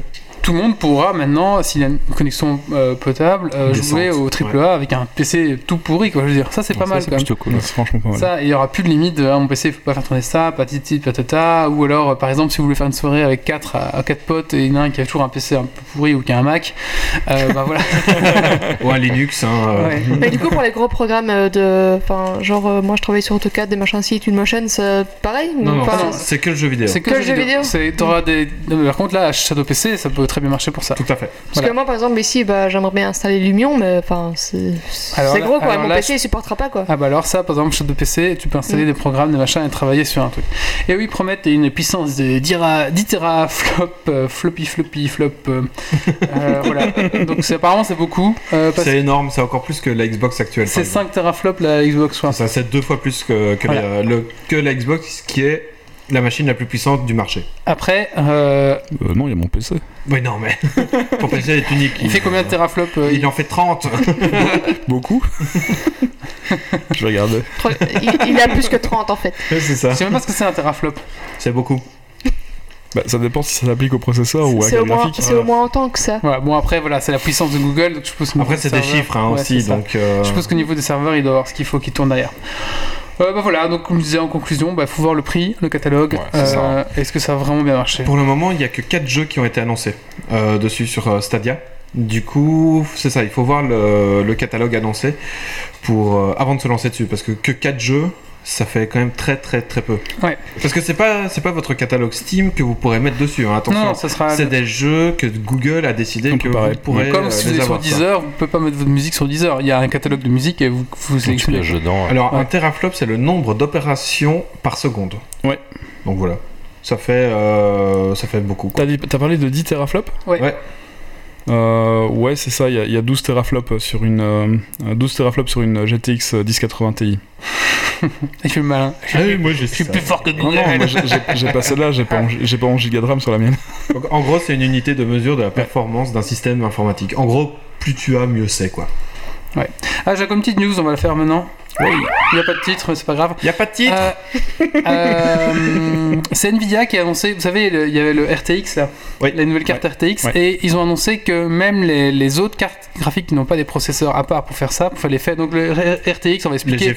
Speaker 1: tout le monde pourra maintenant, s'il a une connexion euh, potable, euh, jouer au AAA avec un PC tout pourri, quoi. Je veux dire, ça c'est pas
Speaker 5: Ça,
Speaker 1: mal
Speaker 5: c'est
Speaker 1: quand même.
Speaker 5: plutôt cool.
Speaker 3: Ouais, c'est franchement pas mal.
Speaker 1: Ça, et il y aura plus de limite de ah, mon PC, il faut pas faire tourner ça, patiti patata, ou alors euh, par exemple si vous voulez faire une soirée avec 4 à, 4 potes et il y en a un qui a toujours un PC un peu pourri ou qui a un Mac, euh, bah voilà.
Speaker 2: Ou un Linux, hein. euh,
Speaker 1: Ouais.
Speaker 4: Mais du coup, pour les gros programmes euh, de. Enfin, genre, euh, moi je travaille sur AutoCAD, des machins ci, Twinmotion, c'est pareil
Speaker 2: Non, non, c'est que le jeu vidéo.
Speaker 1: C'est que,
Speaker 4: Que
Speaker 1: le
Speaker 4: jeu vidéo.
Speaker 1: T'auras des... non, mais Par contre là, Shadow PC, ça peut très bien marcher pour ça.
Speaker 2: Tout à fait.
Speaker 4: Parce
Speaker 1: voilà.
Speaker 4: que moi, par exemple, ici, bah, j'aimerais bien installer Lumion, mais enfin, c'est gros quoi. Mon
Speaker 1: là,
Speaker 4: PC il supportera pas quoi.
Speaker 1: Ah bah alors ça, par exemple, Shadow PC, tu peux installer
Speaker 4: Mm.
Speaker 1: des programmes, des machins et travailler sur un truc. Et oui, ils promettent une puissance de 10, ra- 10 teraflop, euh, floppy floppy flop. euh, euh, voilà. Donc apparemment c'est beaucoup. euh,
Speaker 2: C'est énorme, c'est encore plus que la Xbox actuelle.
Speaker 1: c'est
Speaker 2: exemple.
Speaker 1: 5 teraflops la Xbox One.
Speaker 2: Ça, c'est deux fois plus que, que,
Speaker 1: Voilà.
Speaker 2: la, le- que la Xbox, qui est la machine la plus puissante du marché.
Speaker 1: Après, euh,
Speaker 3: Euh, non, il y a mon PC.
Speaker 2: Oui, non, mais ton PC est unique.
Speaker 1: il fait combien de teraflops euh,
Speaker 2: Il en fait 30.
Speaker 3: Beaucoup Je vais regarder.
Speaker 4: Il, il a plus que 30 en fait.
Speaker 2: c'est ça.
Speaker 1: Je sais même pas ce que c'est un teraflop.
Speaker 2: C'est beaucoup.
Speaker 3: Bah, ça dépend si ça s'applique au processeur ou à
Speaker 4: C'est
Speaker 3: la
Speaker 4: au, moins-
Speaker 3: graphique.
Speaker 4: c'est au moins autant que ça.
Speaker 1: Bon après voilà, c'est la puissance de Google, donc je
Speaker 2: Après, c'est
Speaker 1: des
Speaker 2: chiffres hein,
Speaker 1: ouais,
Speaker 2: aussi, donc. euh,
Speaker 1: Je suppose qu'au niveau des serveurs, il doit y avoir ce qu'il faut qui tourne derrière. Euh, bah voilà, donc comme je disais en conclusion, bah faut voir le prix, le catalogue.
Speaker 5: Ouais, c'est ça.
Speaker 1: euh, Est-ce que ça a vraiment bien marché?
Speaker 2: Pour le moment, il n'y a que 4 jeux qui ont été annoncés euh, dessus sur euh, Stadia. Du coup, c'est ça, il faut voir le, le catalogue annoncé pour, euh, avant de se lancer dessus, parce que que 4 jeux, ça fait quand même très très très peu.
Speaker 1: Ouais.
Speaker 2: Parce que c'est pas c'est pas votre catalogue Steam que vous pourrez mettre dessus. hein, attention,
Speaker 1: Non, ça sera.
Speaker 2: c'est des jeux que Google a décidé que
Speaker 3: pareil.
Speaker 2: vous pourrez
Speaker 1: Comme
Speaker 2: euh,
Speaker 1: si vous êtes sur. Deezer, vous pouvez pas mettre votre musique sur Deezer. Il y a un catalogue de musique et vous, vous sélectionnez.
Speaker 5: dedans. ouais.
Speaker 2: Alors un teraflop, c'est le nombre d'opérations par seconde.
Speaker 3: Ouais.
Speaker 2: Donc voilà, ça fait euh, ça fait beaucoup. quoi.
Speaker 3: T'as dit- t'as parlé de 10 teraflops?
Speaker 1: Ouais.
Speaker 2: Ouais.
Speaker 3: Euh, ouais, c'est ça, il y, a- il y a 12 teraflops sur une, euh, 12 teraflops sur une GTX 1080 Ti.
Speaker 1: Il fait le malin.
Speaker 2: Ah oui, moi je
Speaker 1: Je suis plus fort que Google.
Speaker 3: non, moi, j'ai- pas, en- j'ai pas en giga de RAM sur la mienne.
Speaker 2: Donc, en gros, c'est une unité de mesure de la performance d'un système informatique. En gros, plus tu as, mieux c'est quoi.
Speaker 1: Ah, j'ai comme petite news, on va la faire maintenant. Il n'y a pas de titre, mais c'est pas grave.
Speaker 2: Il y a pas de titre.
Speaker 1: Euh, euh, c'est Nvidia qui a annoncé, vous savez, le- il y avait le RTX là,
Speaker 2: Oui.
Speaker 1: la nouvelle carte RTX,
Speaker 3: Ouais.
Speaker 1: et ils ont annoncé que même les, les autres cartes graphiques qui n'ont pas des processeurs à part pour faire ça, pour faire l'effet. Donc le RTX, on va expliquer.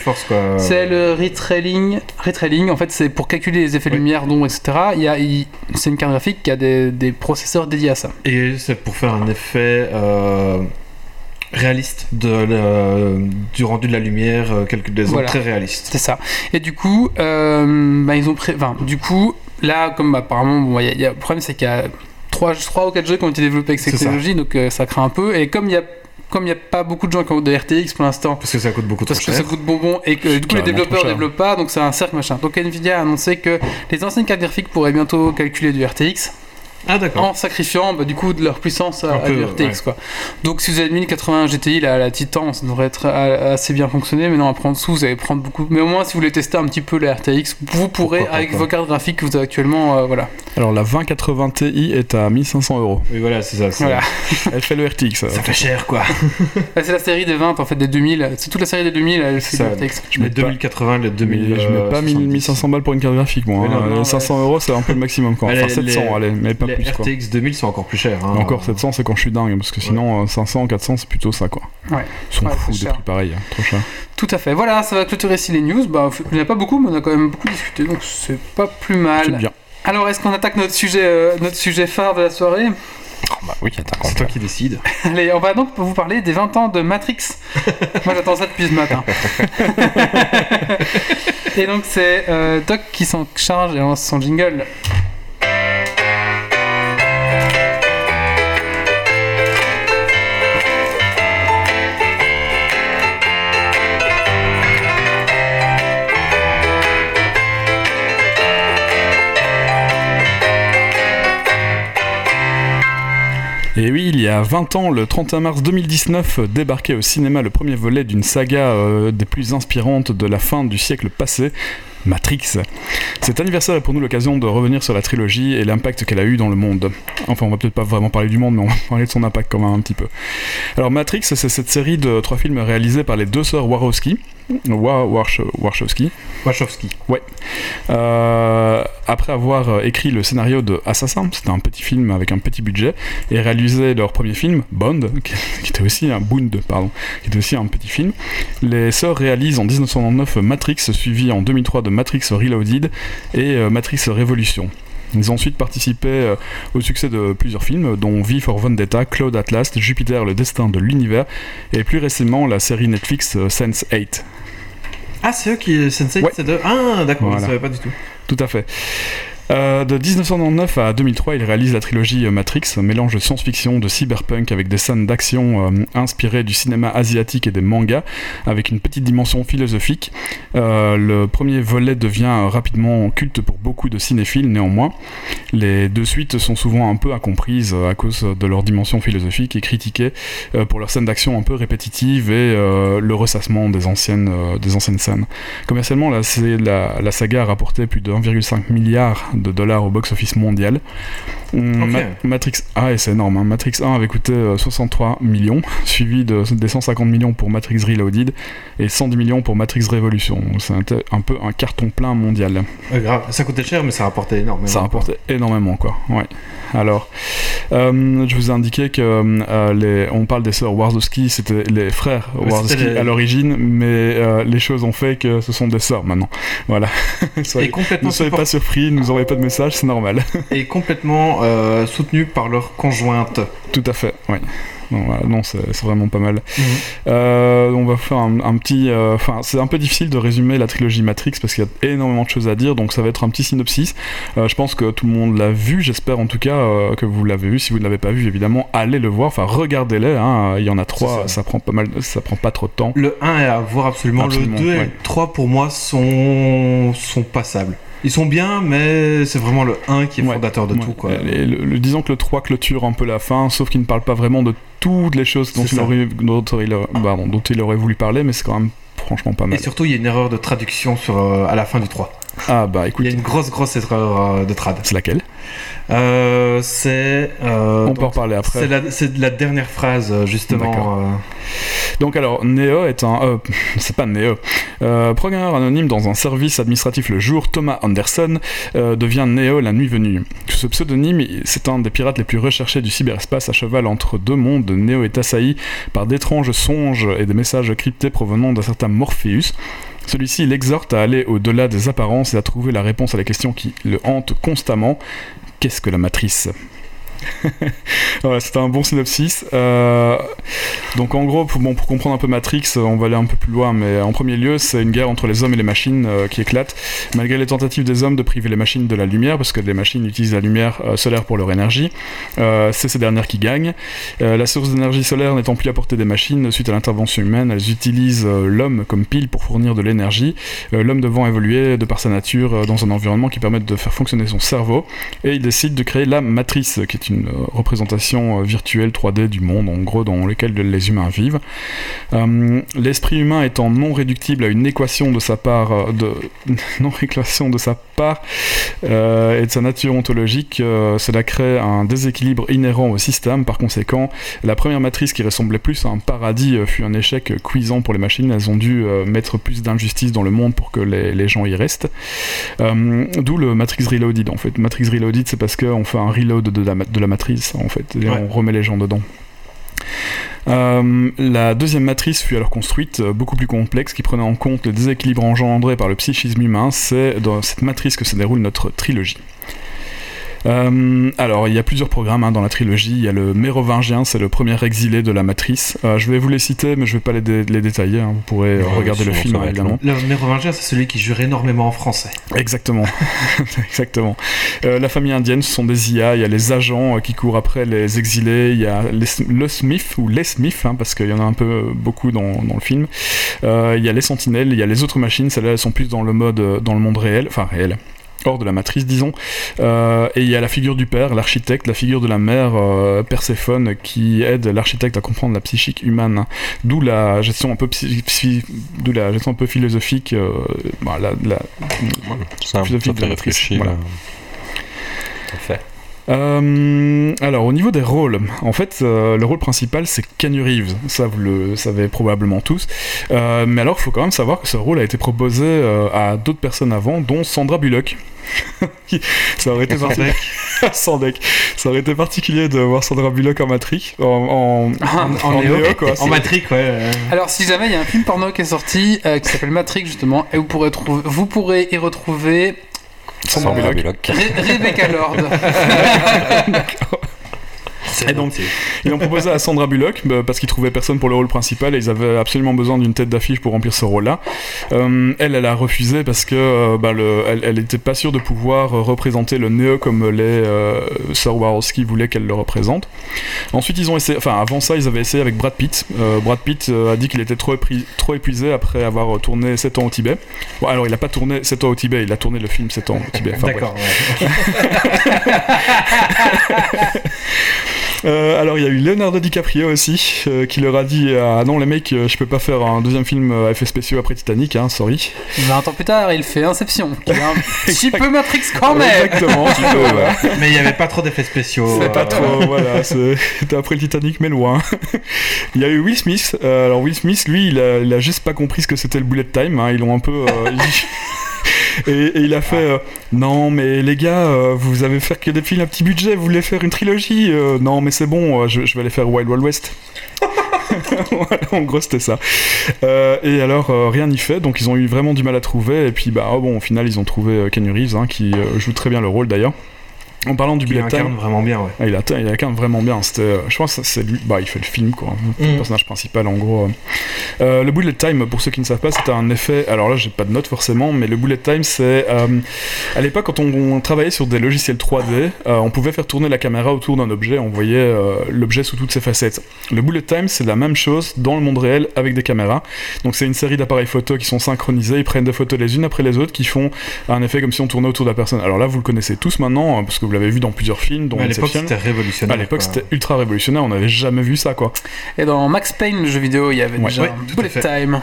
Speaker 1: C'est le retrailing. Retrailing, en fait, c'est pour calculer les effets de
Speaker 2: Oui.
Speaker 1: lumière, d'ombre, etc. Il y a, il- c'est une carte graphique qui a des, des processeurs dédiés à ça.
Speaker 2: Et c'est pour faire un effet euh, réaliste de le- du rendu de la lumière, euh, calcul des
Speaker 1: Voilà.
Speaker 2: très réaliste.
Speaker 1: C'est ça. Et du coup, euh, bah, ils ont pré... enfin, du coup, là, comme apparemment, bon, il y a- y a- le problème, c'est qu'il y a 3, ou 4 jeux qui ont été développés avec cette technologie, donc euh, ça craint un peu. Et comme il y a comme il n'y a pas beaucoup de gens qui ont des RTX pour l'instant,
Speaker 2: Parce que ça coûte beaucoup trop
Speaker 1: parce que
Speaker 2: cher.
Speaker 1: ça coûte bonbon et que du coup les développeurs
Speaker 3: cher.
Speaker 1: développent pas, donc c'est un cercle machin. Donc Nvidia a annoncé que les anciennes cartes graphiques pourraient bientôt calculer du RTX
Speaker 2: Ah d'accord.
Speaker 1: en sacrifiant bah, du coup de leur puissance à,
Speaker 2: Un
Speaker 1: à
Speaker 2: peu,
Speaker 1: RTX
Speaker 2: ouais.
Speaker 1: quoi. Donc si vous avez 1080 GTI la, la Titan, ça devrait être a- assez bien fonctionner. Mais non, après en dessous, vous allez prendre beaucoup. Mais au moins, si vous voulez tester un petit peu la RTX, vous pourrez
Speaker 2: Pourquoi
Speaker 1: avec vos cartes graphiques que vous avez actuellement, euh, voilà.
Speaker 3: Alors la 2080 Ti est à 1500 euros.
Speaker 2: Oui voilà, c'est ça.
Speaker 1: Voilà.
Speaker 3: Elle fait le RTX.
Speaker 2: Ça
Speaker 3: euh.
Speaker 2: fait cher quoi.
Speaker 1: C'est la série des 20 en fait des 2000. C'est toute la série des 2000. Elle fait
Speaker 2: Ça,
Speaker 1: du RTX.
Speaker 3: Je mets pas-
Speaker 2: 2080, les 2000.
Speaker 3: Mais je mets pas 1000 1500 balles pour une carte graphique, moi. Hein.
Speaker 2: non, non,
Speaker 3: Euh,
Speaker 2: ouais.
Speaker 3: 500 euros, c'est un peu le maximum, quoi. Enfin, 700,
Speaker 2: les-
Speaker 3: allez, mais pas
Speaker 2: les
Speaker 3: plus, quoi.
Speaker 2: RTX 2000 sont encore plus chers. hein.
Speaker 3: Encore 700, c'est quand je suis dingue, parce que sinon, euh, 500, 400, c'est plutôt ça, quoi.
Speaker 1: Ouais.
Speaker 3: Ils sont
Speaker 1: Ouais,
Speaker 3: fous
Speaker 1: c'est
Speaker 3: des prix pareils, hein. trop cher.
Speaker 1: Tout à fait. Voilà, ça va clôturer ici les news. Bah, il n'y en a pas beaucoup, mais on a quand même beaucoup discuté, donc c'est pas plus
Speaker 3: C'est
Speaker 1: mal.
Speaker 3: bien.
Speaker 1: Alors, est-ce qu'on attaque notre sujet, euh, notre sujet phare de la soirée?
Speaker 5: Bah oui, attaquons.
Speaker 2: C'est toi qui décides.
Speaker 1: Allez, on va donc vous parler des 20 ans de Matrix. Moi j'attends ça depuis ce matin. et donc c'est euh, Doc qui s'en charge et lance son jingle.
Speaker 3: Et oui, il y a 20 ans, le 31 mars 2019, débarquait au cinéma le premier volet d'une saga euh, des plus inspirantes de la fin du siècle passé, Matrix. Cet anniversaire est pour nous l'occasion de revenir sur la trilogie et l'impact qu'elle a eu dans le monde. Enfin, on va peut-être pas vraiment parler du monde, mais on va parler de son impact quand même un petit peu. Alors Matrix, c'est cette série de trois films réalisés par les deux sœurs Warowski, Wa- Warsh- Warshawski.
Speaker 2: Wachowski.
Speaker 3: Euh, après avoir euh, écrit le scénario de Assassin, c'était un petit film avec un petit budget, et réalisé leur premier film, Bond, qui qui était aussi un Bond, pardon, qui était aussi un petit film, les sœurs réalisent en 1999 Matrix, suivi en 2003 de Matrix Reloaded et euh, Matrix Révolution. Ils ont ensuite participé au succès de plusieurs films, dont V for Vendetta, Cloud Atlas, Jupiter, le destin de l'univers, et plus récemment la série Netflix Sense 8.
Speaker 2: Ah, c'est eux qui. Sensei,
Speaker 3: Ouais.
Speaker 2: c'est de. Ah, d'accord,
Speaker 3: Voilà.
Speaker 2: je savais pas du tout.
Speaker 3: Tout à fait. Euh, de 1999 à 2003, il réalise la trilogie euh, Matrix, un mélange de science-fiction, de cyberpunk avec des scènes d'action euh, inspirées du cinéma asiatique et des mangas, avec une petite dimension philosophique. Le premier volet devient rapidement culte pour beaucoup de cinéphiles, néanmoins. Les deux suites sont souvent un peu incomprises à cause de leur dimension philosophique et critiquées pour leurs scènes d'action un peu répétitives et le ressassement des anciennes, des anciennes scènes. Commercialement, la, la saga a rapporté plus de 1,5 milliard de dollars au box-office mondial. Matrix et c'est énorme. hein. Matrix 1 avait coûté euh, 63 millions, suivi de, des 150 millions pour Matrix Reloaded et 110 millions pour Matrix Revolution. C'est un, peu un carton plein mondial.
Speaker 2: Euh, grave. Ça coûtait cher, mais ça rapportait énormément.
Speaker 3: Ça rapportait énormément, quoi. Ouais. Alors, euh, je vous ai indiqué que euh, les, on parle des sœurs Wazowski, c'était les frères
Speaker 2: c'était les-
Speaker 3: à l'origine, mais euh, les choses ont fait que ce sont des sœurs maintenant. Voilà.
Speaker 2: Et
Speaker 3: Soyez-
Speaker 2: complètement,
Speaker 3: ne soyez pas surpris, ne nous envoyez pas de message, c'est normal.
Speaker 2: et complètement euh, soutenu par leur conjointe.
Speaker 3: Tout à fait, oui. Non, voilà, non c'est vraiment pas mal.
Speaker 2: Mhm.
Speaker 3: Euh, on va faire un, un petit. euh, Enfin, c'est un peu difficile de résumer la trilogie Matrix parce qu'il y a énormément de choses à dire, donc ça va être un petit synopsis. Euh, je pense que tout le monde l'a vu, j'espère en tout cas que vous l'avez vu. Si vous ne l'avez pas vu, évidemment, allez le voir. Enfin, regardez-les. hein, Il y en a trois,
Speaker 2: ça.
Speaker 3: ça. prend pas mal, ça prend pas trop de temps.
Speaker 2: Le 1 est à voir absolument.
Speaker 3: Absolument,
Speaker 2: le 2 et le 3 pour moi sont, sont passables. Ils sont bien, mais c'est vraiment le 1 qui est
Speaker 3: Ouais,
Speaker 2: fondateur de
Speaker 3: Ouais.
Speaker 2: tout. Quoi.
Speaker 3: Et le, le- disons que le 3 clôture un peu la fin, sauf qu'il ne parle pas vraiment de toutes les choses dont il, aurait, dont, il aurait, pardon, dont il aurait voulu parler, mais c'est quand même franchement pas
Speaker 2: Et
Speaker 3: mal.
Speaker 2: surtout, il y a une erreur de traduction sur, euh, à la fin du 3.
Speaker 3: Ah bah
Speaker 2: Il
Speaker 3: écoute,
Speaker 2: y a une grosse, grosse erreur euh, de trad.
Speaker 3: c'est laquelle?
Speaker 2: Euh, c'est. euh,
Speaker 3: On peut en
Speaker 2: donc,
Speaker 3: reparler après.
Speaker 2: C'est la, c'est la dernière phrase, euh, justement.
Speaker 3: D'accord. Donc alors, Neo est un... c'est pas Neo. Programmeur anonyme dans un service administratif le jour, Thomas Anderson devient Neo la nuit venue. Sous ce pseudonyme, c'est un des pirates les plus recherchés du cyberespace à cheval entre deux mondes. Neo est assailli par d'étranges songes et des messages cryptés provenant d'un certain Morpheus. Celui-ci l'exhorte à aller au-delà des apparences et à trouver la réponse à la question qui le hante constamment. Qu'est-ce que la matrice? Ouais, c'était un bon synopsis. Euh, donc en gros, pour, comprendre un peu Matrix, euh, on va aller un peu plus loin, mais en premier lieu, c'est une guerre entre les hommes et les machines euh, qui éclate, malgré les tentatives des hommes de priver les machines de la lumière, parce que les machines utilisent la lumière solaire pour leur énergie. C'est ces dernières qui gagnent. La source d'énergie solaire n'étant plus à portée des machines, suite à l'intervention humaine, elles utilisent l'homme comme pile pour fournir de l'énergie, l'homme devant évoluer de par sa nature dans un environnement qui permette de faire fonctionner son cerveau, et il décide de créer la matrice, qui est une euh, représentation euh, virtuelle 3D du monde, en gros, dans lequel les humains vivent. Euh, L'esprit humain étant non réductible à une équation de sa part, non équation de sa part et de sa nature ontologique, cela crée un déséquilibre inhérent au système. Par conséquent, la première matrice qui ressemblait plus à un paradis fut un échec cuisant pour les machines. Elles ont dû mettre plus d'injustice dans le monde pour que les, gens y restent. D'où le Matrix Reloaded en fait. Matrix Reloaded, c'est parce qu'on fait un reload de la, de la matrice en fait, et
Speaker 2: Ouais.
Speaker 3: on remet les gens dedans. Euh, la deuxième matrice fut alors construite, euh, beaucoup plus complexe, qui prenait en compte le déséquilibre engendré par le psychisme humain. C'est dans cette matrice que se déroule notre trilogie. Euh, alors, il y a plusieurs programmes hein, dans la trilogie. Il y a le Mérovingien, c'est le premier exilé de la matrice. Euh, je vais vous les citer, mais je vais pas les, dé- les détailler. hein. Vous pourrez
Speaker 5: Ouais,
Speaker 3: regarder le film, évidemment.
Speaker 2: Le Mérovingien, c'est celui qui jure énormément en français.
Speaker 3: Exactement. Exactement. Euh, la famille indienne, ce sont des IA. Il y a les agents euh, qui courent après les exilés. Il y a les, le Smith, ou les Smith, hein, parce qu'il y en a un peu beaucoup dans, dans le film. Euh, il y a les sentinelles, il y a les autres machines. Celles-là, elles sont plus dans le mode, dans le monde réel. Enfin, réel. Hors de la matrice, disons. Euh, et il y a la figure du père, l'architecte, la figure de la mère, euh, Perséphone, qui aide l'architecte à comprendre la psychique humaine. hein. D'où la gestion un peu d'où la gestion un peu philosophique, euh, bah, la- la, Philosophie de la matrice, voilà.
Speaker 5: euh, Tout à fait.
Speaker 3: Euh, alors, au niveau des rôles, en fait, euh, le rôle principal c'est Kenny Reeves. Ça, vous le savez probablement tous. Euh, mais alors, il faut quand même savoir que ce rôle a été proposé euh, à d'autres personnes avant, dont Sandra Bullock. ça aurait été particulier. Sans deck. Ça aurait été particulier de voir Sandra Bullock en Matrix, en, en,
Speaker 1: Ah,
Speaker 3: en- en
Speaker 2: Néo,
Speaker 3: Néo, quoi.
Speaker 2: En Matrix, ouais.
Speaker 1: Alors, si jamais il y a un film porno qui est sorti euh, qui s'appelle Matrix, justement, et vous pourrez, trouver, vous pourrez y retrouver
Speaker 3: Sandra
Speaker 5: Sandra
Speaker 3: Bullock.
Speaker 5: Bullock.
Speaker 1: Re- Rebecca Lord.
Speaker 3: Et donc, ils ont proposé à Sandra Bullock bah, parce qu'ils trouvaient personne pour le rôle principal et ils avaient absolument besoin d'une tête d'affiche pour remplir ce rôle-là. Euh, elle, elle a refusé parce que euh, bah, le, elle, elle était pas sûre de pouvoir euh, représenter le Neo comme les euh, Sir Warowski voulait qu'elle le représente. Ensuite, ils ont essayé, enfin avant ça, ils avaient essayé avec Brad Pitt. Euh, Brad Pitt a dit qu'il était trop, épris- trop épuisé après avoir tourné 7 ans au Tibet. Bon, alors, il a pas tourné 7 ans au Tibet, il a tourné le film 7 ans au Tibet. Enfin.
Speaker 2: D'accord, ouais.
Speaker 3: Euh, alors il y a eu Leonardo DiCaprio aussi euh, qui leur a dit ah non les mecs euh, je peux pas faire un deuxième film euh, à effets spéciaux après Titanic hein sorry
Speaker 1: 20 ans plus tard, il fait Inception. qui est un petit peu Matrix quand même.
Speaker 3: exactement peu, ouais.
Speaker 2: Mais il n'y avait pas trop d'effets spéciaux.
Speaker 3: c'est
Speaker 2: euh,
Speaker 3: pas trop voilà c'est- c'était après le Titanic mais loin il y a eu Will Smith Euh, alors Will Smith lui il a, il a juste pas compris ce que c'était le bullet time hein. ils l'ont un peu euh, Et, et il a fait euh, non mais les gars euh, vous avez fait que des films à petit budget vous voulez faire une trilogie Euh, non mais c'est bon je, je vais aller faire Wild Wild West. Voilà, en gros c'était ça. Et alors rien n'y fait donc ils ont eu vraiment du mal à trouver et puis bah oh, bon au final ils ont trouvé Keanu Reeves hein, qui joue très bien le rôle d'ailleurs en parlant du bullet time
Speaker 2: incarne vraiment bien, ouais.
Speaker 3: ah, il, atteint, il incarne vraiment bien. C'était, euh, je pense que c'est lui. Bah, il fait le film, quoi. Le
Speaker 2: Mm.
Speaker 3: personnage principal, en gros. euh. Euh, le bullet time, pour ceux qui ne savent pas, c'était un effet. Alors là, j'ai pas de notes forcément, mais le bullet time, c'est. euh, à l'époque, quand on, on travaillait sur des logiciels 3D, euh, on pouvait faire tourner la caméra autour d'un objet. On voyait euh, l'objet sous toutes ses facettes. Le bullet time, c'est la même chose dans le monde réel avec des caméras. Donc, c'est une série d'appareils photo qui sont synchronisés. Ils prennent des photos les unes après les autres qui font un effet comme si on tournait autour de la personne. Alors là, vous le connaissez tous maintenant, hein, parce que vous l'avez vu dans plusieurs films, dont
Speaker 2: Mais à l'époque, c'était révolutionnaire.
Speaker 3: À l'époque, c'était ultra révolutionnaire, on n'avait jamais vu ça, quoi.
Speaker 1: Et dans Max Payne, le jeu vidéo, il y avait
Speaker 3: Ouais.
Speaker 1: déjà
Speaker 2: Ouais,
Speaker 1: bullet time.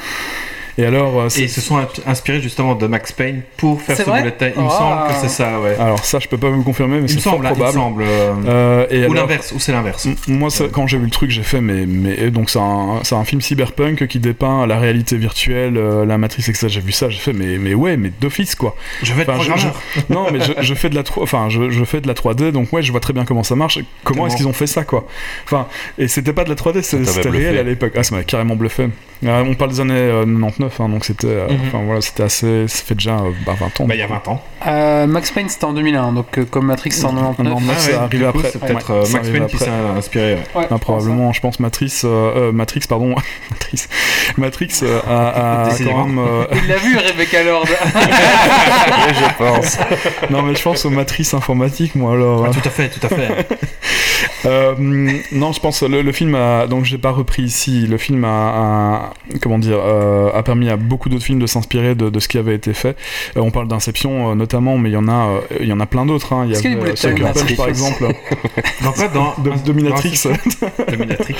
Speaker 3: Et alors, euh,
Speaker 2: ils se sont ins- inspirés justement de Max Payne pour faire ce bullet time. Il me
Speaker 1: Ah.
Speaker 2: semble que c'est ça, ouais.
Speaker 3: alors ça, je peux pas vous le confirmer, mais
Speaker 2: me
Speaker 3: c'est fort
Speaker 2: semble, hein, il me
Speaker 3: probable.
Speaker 2: semble. euh,
Speaker 3: Euh, et
Speaker 2: Ou l'inverse, ou c'est l'inverse.
Speaker 3: Moi, ça- quand j'ai vu le truc, j'ai fait, mais, mais donc c'est un, film cyberpunk qui dépeint la réalité virtuelle, euh, la matrice, etc. J'ai vu ça, j'ai fait, mais, mais ouais, mais d'office quoi.
Speaker 2: Je vais être
Speaker 3: Enfin, je-
Speaker 2: programmeur.
Speaker 3: non, mais je, je fais de la, tro- enfin, je, je fais de la 3D, donc ouais, je vois très bien comment ça marche. Comment est-ce qu'ils ont fait ça quoi Enfin, et c'était pas de la 3D, c'était réel à l'époque. Ah, ça m'avait carrément bluffé. Euh, on parle des années euh, 99, hein, donc c'était, euh,
Speaker 2: Mhm.
Speaker 3: enfin voilà, c'était assez, ça fait déjà euh, bah, 20 ans.
Speaker 2: Bah, il y a 20 ans.
Speaker 1: Euh, Max Payne, c'était en 2001, donc euh, comme Matrix, c'est en 99.
Speaker 3: Non, mais
Speaker 2: Ah
Speaker 3: c'est
Speaker 2: ouais,
Speaker 3: arrivé après.
Speaker 2: C'est peut-être
Speaker 3: Ouais,
Speaker 2: euh, Max Payne qui s'est inspiré. ouais.
Speaker 1: Ouais,
Speaker 3: Ah, probablement, je pense Matrix, euh, euh, Matrix, pardon, Matrix, Matrix euh, a, a quand même. euh,
Speaker 1: Il l'a vu, Rebecca Lord.
Speaker 5: Ouais, je pense.
Speaker 3: non, mais je pense aux matrices informatiques, moi alors.
Speaker 2: Ouais, tout à fait, tout à fait.
Speaker 3: Euh, non, je pense le, le film a donc j'ai pas repris ici. Le film a, a- comment dire euh, a permis à beaucoup d'autres films de s'inspirer de, de ce qui avait été fait. Euh, on parle d'Inception euh, notamment, mais il y en a euh, il y en a plein d'autres. Hein. Il y
Speaker 1: a
Speaker 3: euh, Sucker Punch par exemple,
Speaker 2: Dans quoi Dans
Speaker 3: de,
Speaker 2: dans
Speaker 3: Dominatrix.
Speaker 2: Dominatrix.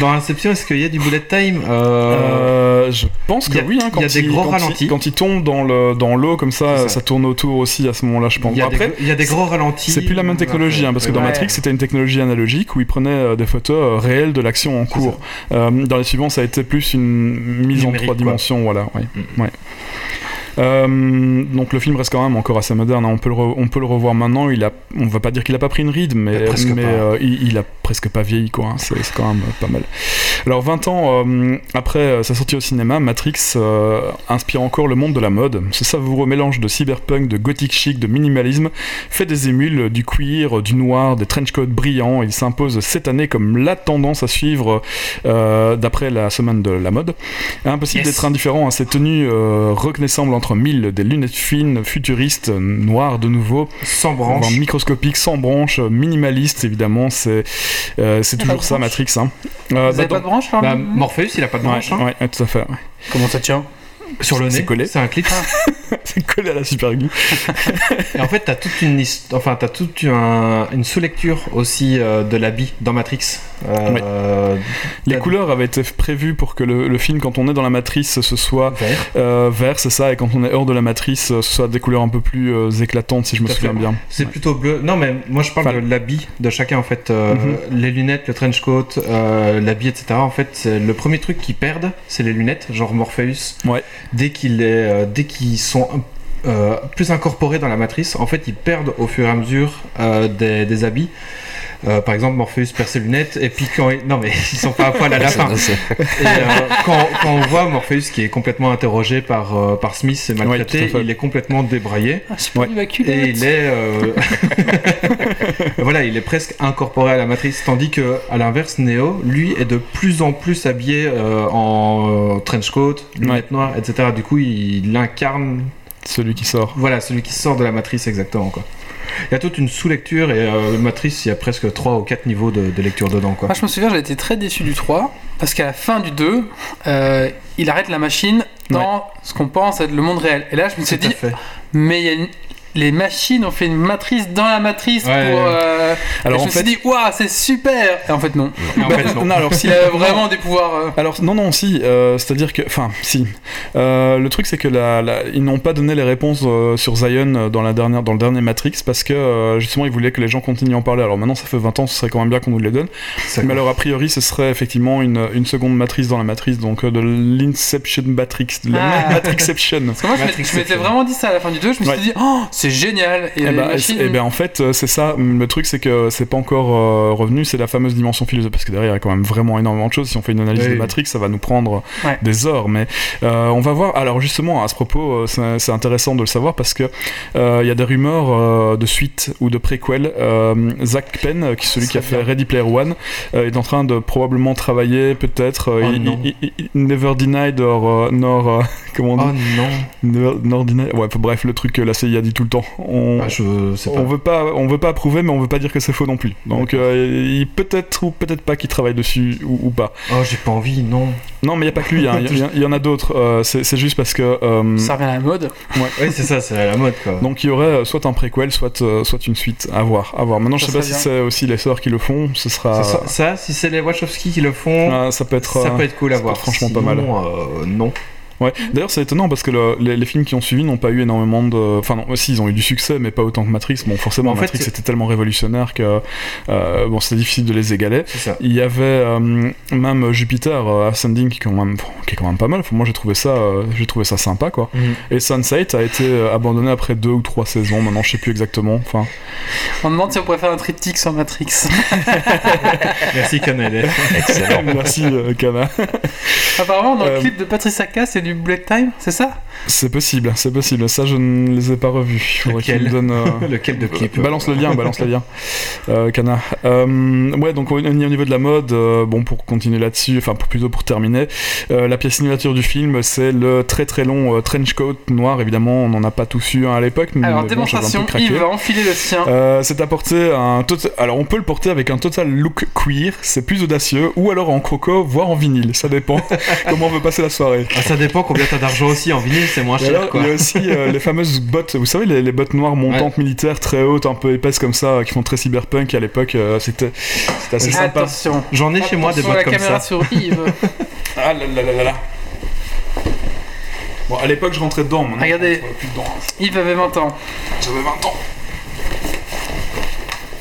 Speaker 2: Dans Inception, est-ce qu'il y a du bullet time euh...
Speaker 3: Euh, je pense que
Speaker 2: a-
Speaker 3: oui. Hein, quand
Speaker 2: il y a des gros
Speaker 3: quand
Speaker 2: ralentis.
Speaker 3: quand il tombe dans le dans l'eau comme ça, ça,
Speaker 2: ça.
Speaker 3: tourne autour aussi à ce moment-là, je pense.
Speaker 2: Il y, a
Speaker 3: Après,
Speaker 2: des, il y a des gros ralentis.
Speaker 3: C'est plus la même technologie, hein, parce que dans. Matrix, c'était une technologie analogique où ils prenaient euh, des photos euh, réelles de l'action en cours. Euh, dans les suivants, ça a été plus une mise
Speaker 2: Numérique,
Speaker 3: en trois dimensions, voilà. ouais,
Speaker 2: Mm.
Speaker 3: ouais. Euh, donc le film reste quand même encore assez moderne. hein, On peut le re- on peut le revoir maintenant. Il a, on va pas dire qu'il a pas pris une ride, mais,
Speaker 2: Mais presque
Speaker 3: mais euh, il, il a presque pas vieilli quoi. hein, C'est c'est quand même euh, pas mal. Alors 20 ans euh, après euh, sa sortie au cinéma, Matrix euh, inspire encore le monde de la mode. Ce savoureux mélange de cyberpunk, de gothique chic, de minimalisme fait des émules, euh, du cuir, euh, du noir, des trenchcoats brillants. Il s'impose cette année comme la tendance à suivre euh, d'après la semaine de la mode. Impossible
Speaker 2: Yes.
Speaker 3: d'être indifférent à ces tenues euh, reconnaissables entre mille, des lunettes fines, futuristes, noires de nouveau,
Speaker 2: Sans
Speaker 3: voire
Speaker 2: branche.
Speaker 3: microscopiques, sans branches, euh, minimalistes évidemment. C'est euh, c'est toujours ça
Speaker 1: branche
Speaker 3: Matrix. Hein. Euh,
Speaker 1: Vous
Speaker 3: bah,
Speaker 1: avez pas de
Speaker 2: Bah, Morpheus, il a pas de
Speaker 3: Ouais,
Speaker 2: branche. hein.
Speaker 3: ouais, ouais, tout à fait. ouais.
Speaker 1: Comment ça tient?
Speaker 2: Sur le
Speaker 3: C'est
Speaker 2: nez,
Speaker 3: collé.
Speaker 2: c'est un clip.
Speaker 3: C'est collé à la super glue.
Speaker 2: Et en fait, t'as toute une enfin t'as toute un- une sous-lecture aussi euh, de l'habit dans Matrix. Euh,
Speaker 3: Les couleurs avaient été prévues pour que le, le film, quand on est dans la matrice, ce soit
Speaker 2: vert.
Speaker 3: euh, vert, c'est ça, et quand on est hors de la matrice, ce soit des couleurs un peu plus éclatantes, si je me
Speaker 2: Tout
Speaker 3: souviens
Speaker 2: fait.
Speaker 3: bien.
Speaker 2: C'est
Speaker 3: Ouais.
Speaker 2: plutôt bleu. Non, mais moi je parle
Speaker 3: Enfin-
Speaker 2: de l'habit de chacun en fait.
Speaker 3: Mhm.
Speaker 2: Les lunettes, le trench coat, l'habit, etc. En fait, c'est le premier truc qu'ils perdent, c'est les lunettes, genre Morpheus.
Speaker 3: Ouais.
Speaker 2: Euh, dès qu'ils sont euh, plus incorporés dans la matrice, en fait, ils perdent au fur et à mesure euh, des habits. Euh, par exemple, Morpheus perd ses lunettes, et puis quand il... non mais ils sont pas à poil à la fin. Et euh, quand, quand on voit Morpheus qui est complètement interrogé par, euh, par Smith et
Speaker 3: Ouais,
Speaker 2: maltraité,
Speaker 3: fait.
Speaker 2: il est complètement débraillé.
Speaker 1: Ah, ma
Speaker 2: Et il est, euh, voilà, il est presque incorporé à la matrice, tandis que à l'inverse, Neo, lui, est de plus en plus habillé euh, en euh, trench coat, lunettes noires, etc. Du coup, il, il incarne,
Speaker 3: Celui qui sort.
Speaker 2: voilà, celui qui sort de la matrice exactement, quoi. Il y a toute une sous-lecture et euh, matrice, il y a presque 3 ou 4 niveaux de, de lecture dedans, quoi.
Speaker 1: Moi, je me souviens, j'ai été très déçu du 3 parce qu'à la fin du 2, euh, il arrête la machine dans ce qu'on pense être le monde réel. Et là, je me suis dit,
Speaker 2: fait.
Speaker 1: mais il y a une- les machines ont fait une matrice dans la matrice
Speaker 2: Ouais.
Speaker 1: pour. euh,
Speaker 3: Alors
Speaker 1: et je
Speaker 3: en
Speaker 1: me
Speaker 3: fait,
Speaker 1: suis dit, waouh, c'est super Et en fait, non.
Speaker 2: Et en fait, non.
Speaker 3: non, alors si
Speaker 1: Il a vraiment des pouvoirs. euh,
Speaker 3: Alors non non si euh, c'est-à-dire que enfin si Euh, le truc c'est que la, la- ils n'ont pas donné les réponses euh, sur Zion dans la dernière dans le dernier Matrix parce que euh, justement ils voulaient que les gens continuent à en parler alors maintenant ça fait 20 ans ce serait quand même bien qu'on nous les donne mais alors a priori ce serait effectivement une, une seconde matrice dans la matrice donc euh, de l'Inception Matrix de la
Speaker 1: Ah.
Speaker 3: Matrixception
Speaker 1: Parce que moi, je m'étais- vraiment dit ça à la fin du 2. Je me
Speaker 3: Ouais.
Speaker 1: suis dit, oh, c'est génial. Et
Speaker 3: Eh
Speaker 1: les
Speaker 3: ben,
Speaker 1: machines.
Speaker 3: eh ben, en fait, euh, c'est ça. Le truc, c'est que c'est pas encore euh, revenu. C'est la fameuse dimension philosophique. Parce que derrière, il y a quand même vraiment énormément de choses. Si on fait une analyse
Speaker 2: Oui.
Speaker 3: de Matrix, ça va nous prendre
Speaker 1: Ouais.
Speaker 3: des heures. Mais euh, on va voir. Alors, justement, à ce propos, euh, c'est c'est intéressant de le savoir parce que euh, il y a des rumeurs euh, de suite ou de préquel. Euh, Zach Penn, euh, qui est celui qui a fait Ready Player One, euh, est en train de probablement travailler, peut-être. euh,
Speaker 2: Oh
Speaker 3: il-
Speaker 2: non.
Speaker 3: il- il- il- Never Denied or euh, nor. euh, comment on dit
Speaker 2: Oh non,
Speaker 3: Never, nor denied. Ouais, bref, le truc que la CIA dit tout le temps. On,
Speaker 2: Ah, je sais pas.
Speaker 3: on veut pas, on veut pas approuver, mais on veut pas dire que c'est faux non plus. Donc euh, il peut-être ou peut-être pas qu'il travaille dessus ou, ou pas.
Speaker 2: Oh, j'ai pas envie, non.
Speaker 3: Non, mais il y a pas que lui. hein. Il y, a- il y en a d'autres. Euh, c'est juste parce que euh,
Speaker 1: Ça revient à la mode.
Speaker 2: Oui, c'est ça, c'est à la mode, quoi.
Speaker 3: donc il y aurait euh, soit un préquel, soit soit une suite. À voir, à voir. Maintenant, je sais pas si c'est aussi les sœurs qui le font. Ce sera.
Speaker 2: Ça, si c'est les Wachowski qui le font,
Speaker 3: ah, ça peut être.
Speaker 2: ça peut être cool à voir.
Speaker 3: franchement pas
Speaker 2: Sinon, euh, non.
Speaker 3: Ouais. D'ailleurs, c'est étonnant parce que le- les, les films qui ont suivi n'ont pas eu énormément de. Enfin, non, aussi, ils ont eu du succès, mais pas autant que Matrix. Bon, forcément,
Speaker 2: En fait,
Speaker 3: Matrix
Speaker 2: c'est-
Speaker 3: était tellement révolutionnaire que euh, bon, c'était difficile de les égaler. Il y avait euh, même Jupiter euh, Ascending qui est, quand même, qui est quand même pas mal. Enfin, moi, j'ai trouvé ça, euh, j'ai trouvé ça sympa, quoi. Et Sunset a été abandonné après deux ou trois saisons. Maintenant, je sais plus exactement. Enfin,
Speaker 1: On demande si on pourrait faire un triptyque sur Matrix.
Speaker 2: Merci, Canel.
Speaker 5: Excellent.
Speaker 3: merci, euh, Kana.
Speaker 1: Apparemment, dans
Speaker 3: Euh,
Speaker 1: le clip de Patricia Cass, c'est du Black Time, c'est ça?
Speaker 3: C'est possible, c'est possible. Ça, je ne les ai pas revus. Il faudrait
Speaker 2: Lequel
Speaker 3: me donnent. euh,
Speaker 2: Lequel de clip
Speaker 3: Balance le lien, balance le lien. Euh, Kana. Euh, ouais, donc au, au niveau de la mode, euh, bon, pour continuer là-dessus, enfin pour- plutôt pour terminer, euh, la pièce signature du film, c'est le très très long euh, trench coat noir. Évidemment, on n'en a pas tous eu un à l'époque. mais
Speaker 1: Alors,
Speaker 3: bon, peu
Speaker 1: démonstration,
Speaker 3: craqué.
Speaker 1: Yves va enfiler le sien.
Speaker 3: Euh, c'est apporté un tot- alors on peut le porter avec un total look queer, c'est plus audacieux, ou alors en croco, voire en vinyle, ça dépend comment on veut passer la soirée.
Speaker 2: Ah, ça dépend combien t'as d'argent aussi en vinyle, c'est moins cher
Speaker 3: alors,
Speaker 2: quoi.
Speaker 3: il y a aussi euh, les fameuses bottes, vous savez, les, les bottes noires montantes militaires très hautes, un peu épaisses comme ça, qui font très cyberpunk à l'époque, euh, c'était c'était assez sympa.
Speaker 1: Attention.
Speaker 2: J'en ai chez moi des
Speaker 1: Attention à
Speaker 2: bottes
Speaker 1: la
Speaker 2: comme
Speaker 1: caméra
Speaker 2: ça.
Speaker 1: sur Yves.
Speaker 3: Ah là là là là là. Bon, à l'époque, je rentrais dedans, maintenant,
Speaker 1: Regardez.
Speaker 3: je rentre plus dedans.
Speaker 1: Yves avait 20 ans.
Speaker 3: J'avais 20 ans.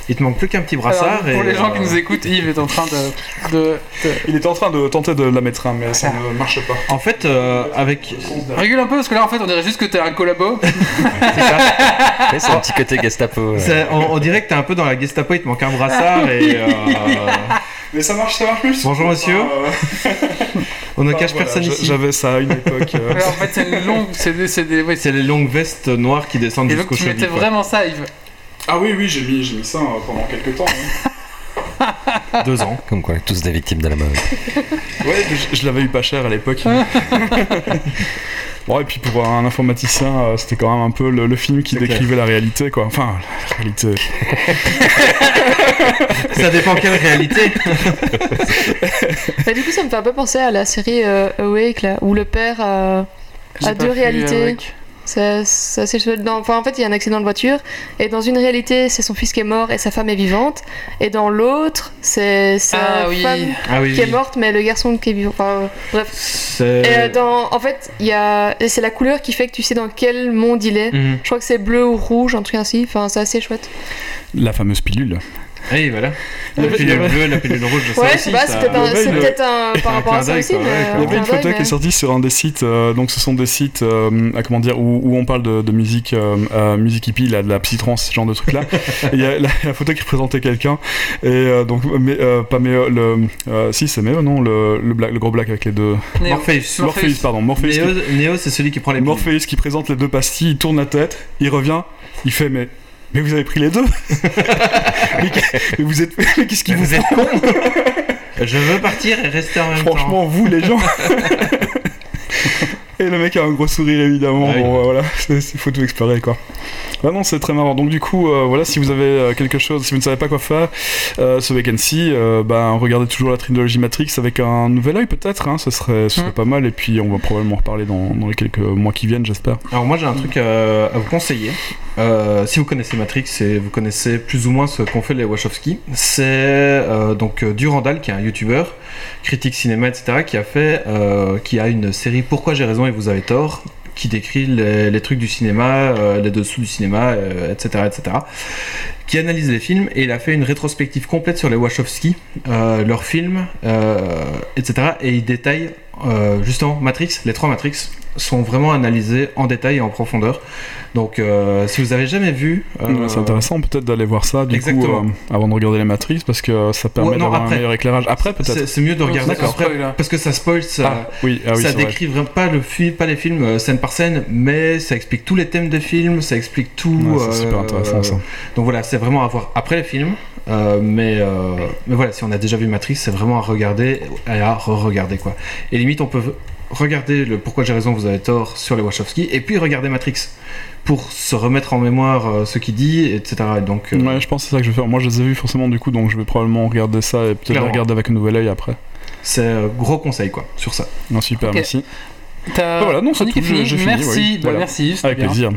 Speaker 2: Il te manque plus qu'un petit
Speaker 1: Alors,
Speaker 2: brassard
Speaker 1: pour
Speaker 2: et.
Speaker 1: les gens
Speaker 2: euh,
Speaker 1: qui nous écoutent, Yves est en train de. de, de-
Speaker 3: Il était en train de tenter de la mettre, hein, mais ça
Speaker 1: Ah.
Speaker 3: ne marche pas.
Speaker 2: En fait, euh, avec.
Speaker 1: Régule un peu parce que là en fait on dirait juste que t'es un collabo.
Speaker 5: Ouais, c'est un petit côté Gestapo. ouais.
Speaker 2: c'est- On, on dirait que t'es un peu dans la Gestapo, il te manque un brassard et. euh,
Speaker 3: Mais ça marche, ça marche plus.
Speaker 2: Bonjour, monsieur.
Speaker 3: Euh,
Speaker 2: on ne
Speaker 3: enfin,
Speaker 2: cache
Speaker 3: voilà,
Speaker 2: personne ici.
Speaker 3: J'avais ça à une époque. euh.
Speaker 1: Alors, en fait c'est longue. C'est des. C'est des ouais,
Speaker 2: C'est les longues vestes noires qui descendent
Speaker 1: Et donc
Speaker 2: jusqu'au
Speaker 1: tu mettais
Speaker 2: quoi.
Speaker 1: vraiment ça Yves.
Speaker 3: Ah oui, oui, j'ai mis, j'ai mis ça euh, pendant quelques temps. hein.
Speaker 2: Deux ans.
Speaker 5: Comme quoi, tous des victimes de la mode.
Speaker 3: Ouais, je, je l'avais eu pas cher à l'époque. bon, et puis pour un informaticien, euh, c'était quand même un peu le, le film qui décrivait la réalité, quoi. Enfin, la réalité.
Speaker 2: Ça dépend quelle réalité.
Speaker 4: Bah, du coup, ça me fait un peu penser à la série euh, Awake, là, où le père a, à
Speaker 1: pas
Speaker 4: deux réalités.
Speaker 1: avec.
Speaker 4: Ça, ça c'est chouette. Dans- Enfin, en fait, il y a un accident de voiture, et dans une réalité, c'est son fils qui est mort et sa femme est vivante, et dans l'autre, c'est sa
Speaker 1: Ah oui.
Speaker 4: femme
Speaker 2: Ah oui,
Speaker 4: qui est morte, mais le garçon qui est vivant. Enfin, bref. Et euh, dans, en fait, il y a, et c'est la couleur qui fait que tu sais dans quel monde il est.
Speaker 2: Mhm.
Speaker 4: Je crois que c'est bleu ou rouge, un truc ainsi. Enfin, c'est assez chouette.
Speaker 3: La fameuse pilule.
Speaker 2: Oui, voilà. La pilule bleue, la pilule rouge, ça
Speaker 4: Ouais, je sais pas, c'est peut-être un,
Speaker 3: Ouais,
Speaker 4: c'est peut-être un par rapport à ça aussi,
Speaker 2: quoi,
Speaker 4: mais.
Speaker 2: ouais,
Speaker 3: Il y avait une photo qui est
Speaker 4: mais-
Speaker 3: sortie sur un des sites, euh, donc ce sont des sites euh, à comment dire, où, où on parle de, de musique, euh, euh, musique hippie, là, de la psytrance, ce genre de trucs là. Il y a la, la photo qui représentait quelqu'un, et euh, donc, mais, euh, pas Méo, le. euh, si, c'est Méo, non, le, le, black- le gros black avec les deux.
Speaker 1: Néo.
Speaker 2: Morpheus.
Speaker 3: Morpheus, pardon, Morpheus. qui-
Speaker 2: Néo, Néo, c'est celui qui prend les.
Speaker 3: Morpheus qui présente les deux pastilles, il tourne la tête, il revient, il fait mais. Mais vous avez pris les deux mais, mais vous êtes. Mais qu'est-ce qui vous
Speaker 2: êtes con Je veux partir et rester en même temps.
Speaker 3: Franchement, vous les gens. Et le mec a un gros sourire évidemment.
Speaker 2: Ah.
Speaker 3: Bon, voilà, il faut tout explorer quoi. Bah non, c'est très marrant. Donc du coup, euh, voilà, si vous avez euh, quelque chose, si vous ne savez pas quoi faire euh, ce week-end-ci, euh, bah, regardez toujours la trilogie Matrix avec un nouvel œil peut-être. Hein, ce serait, ce serait
Speaker 1: Mm.
Speaker 3: pas mal. Et puis on va probablement en reparler dans, dans les quelques mois qui viennent, j'espère.
Speaker 2: Alors moi j'ai un truc euh, à vous conseiller. Euh, si vous connaissez Matrix et vous connaissez plus ou moins ce qu'ont fait les Wachowski, c'est euh, donc Durandal qui est un youtubeur, critique cinéma etc. qui a fait, euh, qui a une série Pourquoi j'ai raison et vous avez tort, qui décrit les, trucs du cinéma, euh, les dessous du cinéma, euh, etc., etc. Qui analyse les films et il a fait une rétrospective complète sur les Wachowski, euh, leurs films, etc. Et il détaille justement Matrix, les trois Matrix sont vraiment analysés en détail et en profondeur. Donc, euh, si vous avez jamais vu, euh,
Speaker 3: c'est intéressant peut-être d'aller voir ça du
Speaker 2: Exactement.
Speaker 3: coup euh, avant de regarder les Matrix parce que ça permet
Speaker 2: Ouais, non,
Speaker 3: d'avoir un meilleur éclairage. Après
Speaker 2: c'est
Speaker 3: peut-être.
Speaker 2: c'est mieux de regarder
Speaker 1: D'accord.
Speaker 2: après, parce que ça spoil, ça,
Speaker 3: Ah, oui, ah oui,
Speaker 2: ça
Speaker 3: vrai.
Speaker 2: décrit vraiment pas le film, pas les films scène par scène, mais ça explique tous les thèmes des films, ça explique tout.
Speaker 3: Ouais, c'est super intéressant ça.
Speaker 2: Donc voilà, c'est vraiment à voir après les films. euh, mais, euh, mais voilà, si on a déjà vu Matrix, c'est vraiment à regarder et à re-regarder quoi. Et limite, on peut regarder le Pourquoi j'ai raison, vous avez tort sur les Wachowski, et puis regarder Matrix pour se remettre en mémoire euh, ce qu'il dit, etc. Et donc, euh,
Speaker 3: Ouais, je pense que c'est ça que je vais faire. Moi, je les ai vus forcément du coup, donc je vais probablement regarder ça et peut-être regarder avec un nouvel œil après.
Speaker 2: c'est euh, gros conseil quoi sur ça.
Speaker 3: Non, super, merci.
Speaker 1: T'as-
Speaker 3: Bah voilà, non, c'est tout,
Speaker 1: finie.
Speaker 3: j'ai fini,
Speaker 1: Merci,
Speaker 3: oui.
Speaker 1: bah,
Speaker 3: Voilà.
Speaker 1: merci, c'était
Speaker 3: Avec
Speaker 1: bien.
Speaker 3: plaisir.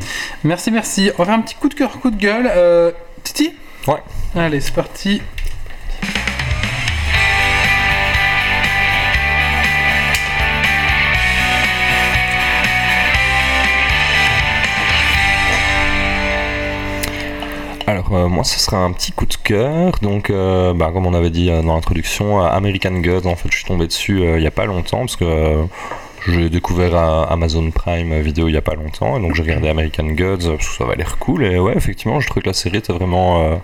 Speaker 1: Merci, merci. On va faire un petit coup de cœur, coup de gueule. Euh, Titi
Speaker 5: Ouais.
Speaker 1: Allez, c'est parti.
Speaker 5: Euh, moi ce sera un petit coup de cœur, donc euh, bah, comme on avait dit euh, dans l'introduction, American Gods, en fait je suis tombé dessus il n'y a pas longtemps parce que j'ai découvert Amazon Prime Vidéo il n'y a pas longtemps, et donc j'ai regardé American Gods parce que ça avait l'air cool, et ouais effectivement je trouve que la série était vraiment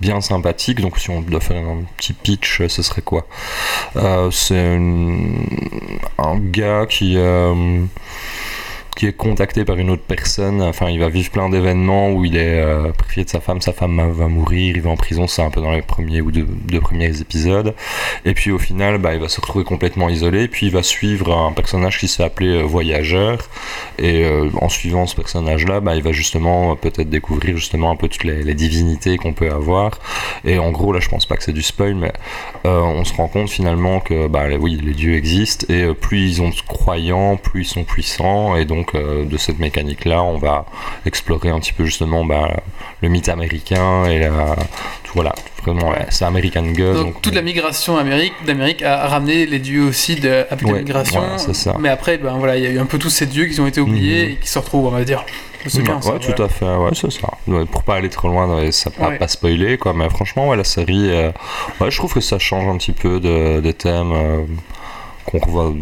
Speaker 5: bien sympathique, donc si on doit faire un petit pitch, ce serait quoi? C'est un gars qui... qui est contacté par une autre personne. Enfin, il va vivre plein d'événements où il est euh, privé de sa femme, sa femme va mourir, il va en prison, c'est un peu dans les premiers ou deux, premiers épisodes. Et puis au final, bah, il va se retrouver complètement isolé. Puis il va suivre un personnage qui s'est appelé euh, Voyageur. Et euh, en suivant ce personnage-là, bah, il va justement euh, peut-être découvrir justement un peu toutes les, divinités qu'on peut avoir. Et en gros, là, je pense pas que c'est du spoil, mais on se rend compte finalement que bah, les- oui, les dieux existent et plus ils ont de croyants, plus ils sont puissants. Et donc, euh, de cette mécanique-là, on va explorer un petit peu justement bah, le mythe américain et la, tout, voilà, vraiment, ouais, c'est American Gods.
Speaker 1: Donc, toute la migration Amérique- d'Amérique a ramené les dieux aussi de, avec la migration.
Speaker 5: ça.
Speaker 1: Mais après, ben voilà, il y a eu un peu tous ces dieux qui ont été oubliés
Speaker 5: Mhm.
Speaker 1: et qui se retrouvent, on va dire. C'est
Speaker 5: Ouais,
Speaker 1: bien ça.
Speaker 5: tout à fait, ouais, c'est ça. Ouais, pour pas aller trop loin ça pas,
Speaker 1: Ouais.
Speaker 5: pas spoiler, quoi. Mais franchement, ouais, la série, euh, ouais, je trouve que ça change un petit peu de, des thèmes euh, qu'on revoit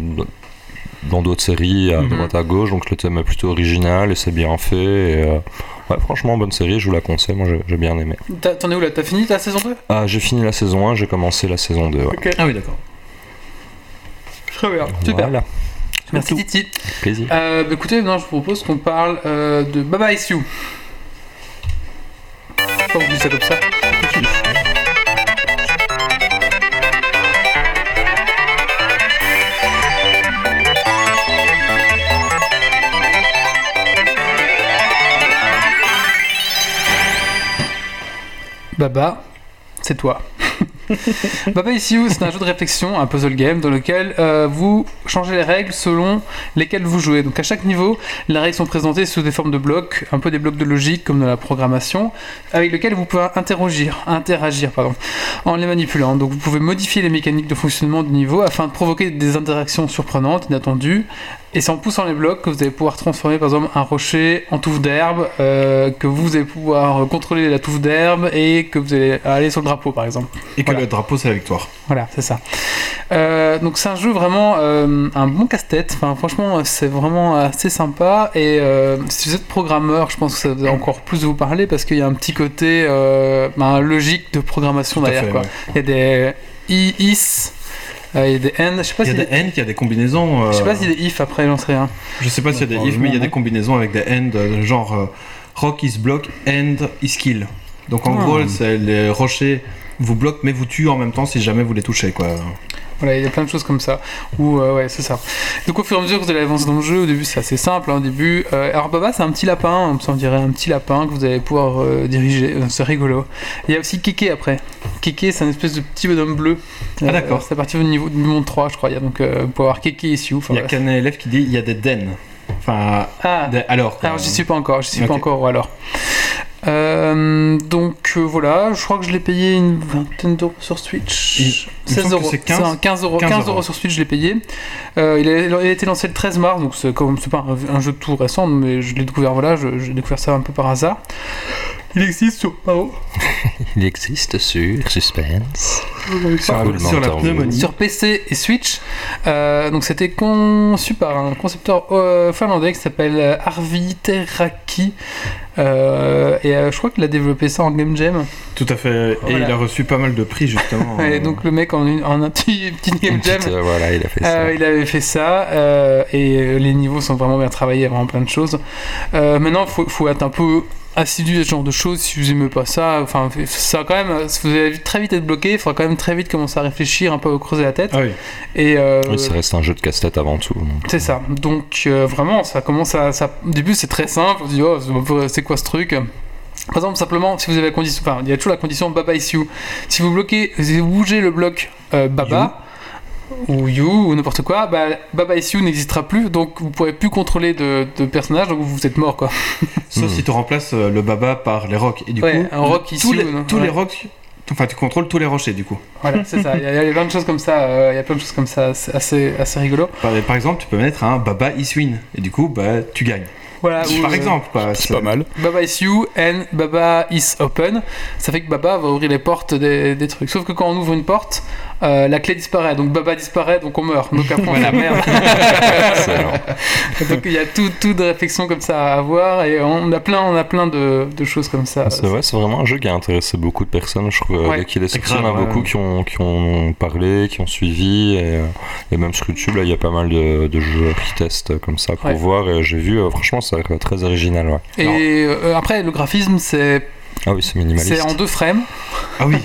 Speaker 5: dans d'autres séries à
Speaker 1: Mhm.
Speaker 5: droite à gauche. Donc le thème est plutôt original et c'est bien fait. Et, euh, ouais, franchement, bonne série, je vous la conseille. Moi, j'ai- bien aimé.
Speaker 1: T'en es où là? T'as fini ta saison 2
Speaker 5: Ah, j'ai fini la saison 1, j'ai commencé la saison 2. ouais.
Speaker 1: Ok.
Speaker 2: Ah oui, d'accord.
Speaker 1: Très bien. Super.
Speaker 5: Voilà,
Speaker 1: Merci. Titi.
Speaker 5: plaisir.
Speaker 1: Euh, bah, écoutez, non, je vous propose qu'on parle euh, de Baba Is You. Pourquoi vous dites ça comme ça? Baba, c'est toi. Baba Is You, c'est un jeu de réflexion, un puzzle game, dans lequel euh, vous changez les règles selon lesquelles vous jouez. Donc à chaque niveau, les règles sont présentées sous des formes de blocs, un peu des blocs de logique comme dans la programmation, avec lesquels vous pouvez interagir, interagir pardon, en les manipulant. Donc vous pouvez modifier les mécaniques de fonctionnement du niveau afin de provoquer des interactions surprenantes, inattendues, et c'est en poussant les blocs que vous allez pouvoir transformer par exemple un rocher en touffe d'herbe, euh, que vous allez pouvoir contrôler la touffe d'herbe et que vous allez aller sur le drapeau par exemple.
Speaker 2: Et que
Speaker 1: Voilà.
Speaker 2: le drapeau, c'est la victoire.
Speaker 1: Voilà, c'est ça. Euh, donc c'est un jeu vraiment euh, un bon casse-tête. Enfin, franchement, c'est vraiment assez sympa. Et si vous êtes programmeur, je pense que ça va encore plus vous parler parce qu'il y a un petit côté ben, logique de programmation derrière.
Speaker 2: fait,
Speaker 1: quoi.
Speaker 2: ouais.
Speaker 1: Il y a des i, is, euh, il y a des and. Je sais pas
Speaker 2: Il y a
Speaker 1: si
Speaker 2: des end, il y a des combinaisons. euh,
Speaker 1: je sais pas s'il y a des if après, j'en sais rien.
Speaker 2: Je sais pas s'il y a des if, mais il y a des combinaisons avec des end, genre euh, rock is block, end is kill. Donc en
Speaker 1: Ah.
Speaker 2: gros, les rochers vous bloquent, mais vous tuent en même temps si jamais vous les touchez, quoi.
Speaker 1: Voilà, il y a plein de choses comme ça. Ou euh, ouais, c'est ça. Donc au fur et à mesure que vous allez avancer dans le jeu, au début c'est assez simple. hein, au début, euh, alors Baba c'est un petit lapin, on dirait un petit lapin que vous allez pouvoir euh, diriger. C'est rigolo. Il y a aussi Keke après. Keke c'est un espèce de petit bonhomme bleu.
Speaker 2: Ah, d'accord.
Speaker 1: C'est à partir du niveau du monde 3 je crois. Il y a donc pouvez avoir Keke ici. Enfin,
Speaker 2: Il y a qu'un élève qui dit il y a des den. Enfin,
Speaker 1: Ah,
Speaker 2: des- alors. quoi.
Speaker 1: alors j'y suis pas encore. J'y suis pas encore. ou alors. Euh, donc euh, voilà, je crois que je l'ai payé une vingtaine d'euros sur Switch.
Speaker 2: Il- il me
Speaker 1: 16
Speaker 2: semble que
Speaker 1: euros.
Speaker 2: c'est 15
Speaker 1: un 15 euros.
Speaker 2: 15
Speaker 1: 15
Speaker 2: euros.
Speaker 1: euros sur Switch, je l'ai payé. Euh, il, a, il a été lancé le 13 mars, donc c'est pas un, un jeu tout récent, mais je l'ai découvert voilà, j'ai découvert ça un peu par hasard. Il existe sur
Speaker 5: Il existe sur Suspense.
Speaker 2: sur, sur la pneumonie.
Speaker 1: sur PC et Switch. Euh, donc c'était conçu par un concepteur euh, finlandais qui s'appelle euh, Arvi Teraki. Euh, et je crois qu'il a développé ça en Game Jam.
Speaker 2: Tout à fait. Et
Speaker 1: Voilà.
Speaker 2: il a reçu pas mal de prix, justement.
Speaker 1: Et donc le mec en, une- en un petit, Game Jam.
Speaker 5: petite, voilà, il a fait ça.
Speaker 1: Il avait fait ça et les niveaux sont vraiment bien travaillés, il y a vraiment plein de choses. Maintenant, il faut, faut être un peu assidu à ce genre de choses si vous aimez pas ça. Enfin, ça quand même, vous allez très vite être bloqué, il faudra quand même très vite commencer à réfléchir, un peu à creuser la tête.
Speaker 2: Ah oui.
Speaker 1: Et euh,
Speaker 5: Oui, ça reste un jeu de casse-tête avant tout.
Speaker 1: c'est ça. Donc euh, vraiment, ça commence à, ça, au début c'est très simple. On se dit oh c'est quoi ce truc? Par exemple, simplement, si vous avez la condition, enfin, il y a toujours la condition Baba is you. Si vous bloquez, si vous bougez le bloc euh, Baba ou you ou n'importe quoi, bah, Baba is you n'existera plus, donc vous pourrez plus contrôler de, de personnage, donc vous êtes mort quoi.
Speaker 2: Sauf
Speaker 5: Hmm.
Speaker 2: si tu remplaces euh, le baba par les rocs. Et du
Speaker 1: Ouais,
Speaker 2: coup,
Speaker 1: un roc
Speaker 2: tous, les, tous
Speaker 1: Ouais.
Speaker 2: les rocs. Enfin, tu contrôles tous les rochers, du coup.
Speaker 1: Voilà, c'est ça. Il y, a, il y a plein de choses comme ça. euh, Il y a plein de choses comme ça, c'est assez, assez rigolo.
Speaker 2: Par, par exemple, tu peux mettre un baba is win. Et du coup, bah, tu gagnes.
Speaker 1: Voilà. ou,
Speaker 2: Par
Speaker 1: euh,
Speaker 2: exemple.
Speaker 3: C'est pas mal.
Speaker 1: Baba is you and Baba is open. Ça fait que Baba va ouvrir les portes des, des trucs. Sauf que quand on ouvre une porte, euh, la clé disparaît. Donc Baba disparaît, donc on meurt. Donc après on fait la merde. Donc il y a tout, tout de réflexions comme ça à avoir et on a plein, on a plein de, de choses comme ça.
Speaker 5: C'est vrai, c'est vraiment un jeu qui a intéressé beaucoup de personnes. Je trouve
Speaker 1: Ouais.
Speaker 5: dès qu'il est sorti, il y en
Speaker 2: grave,
Speaker 5: a
Speaker 2: ouais.
Speaker 5: beaucoup qui ont, qui ont parlé, qui ont suivi. Et, euh, et même sur YouTube, là, il y a pas mal de, de jeux qui testent comme ça pour
Speaker 1: Ouais.
Speaker 5: voir. Et j'ai vu, euh, franchement, ça a l'air très original. Ouais.
Speaker 1: Et euh, après le graphisme c'est
Speaker 5: Ah oui, c'est minimaliste.
Speaker 1: c'est en deux frames
Speaker 2: Ah oui.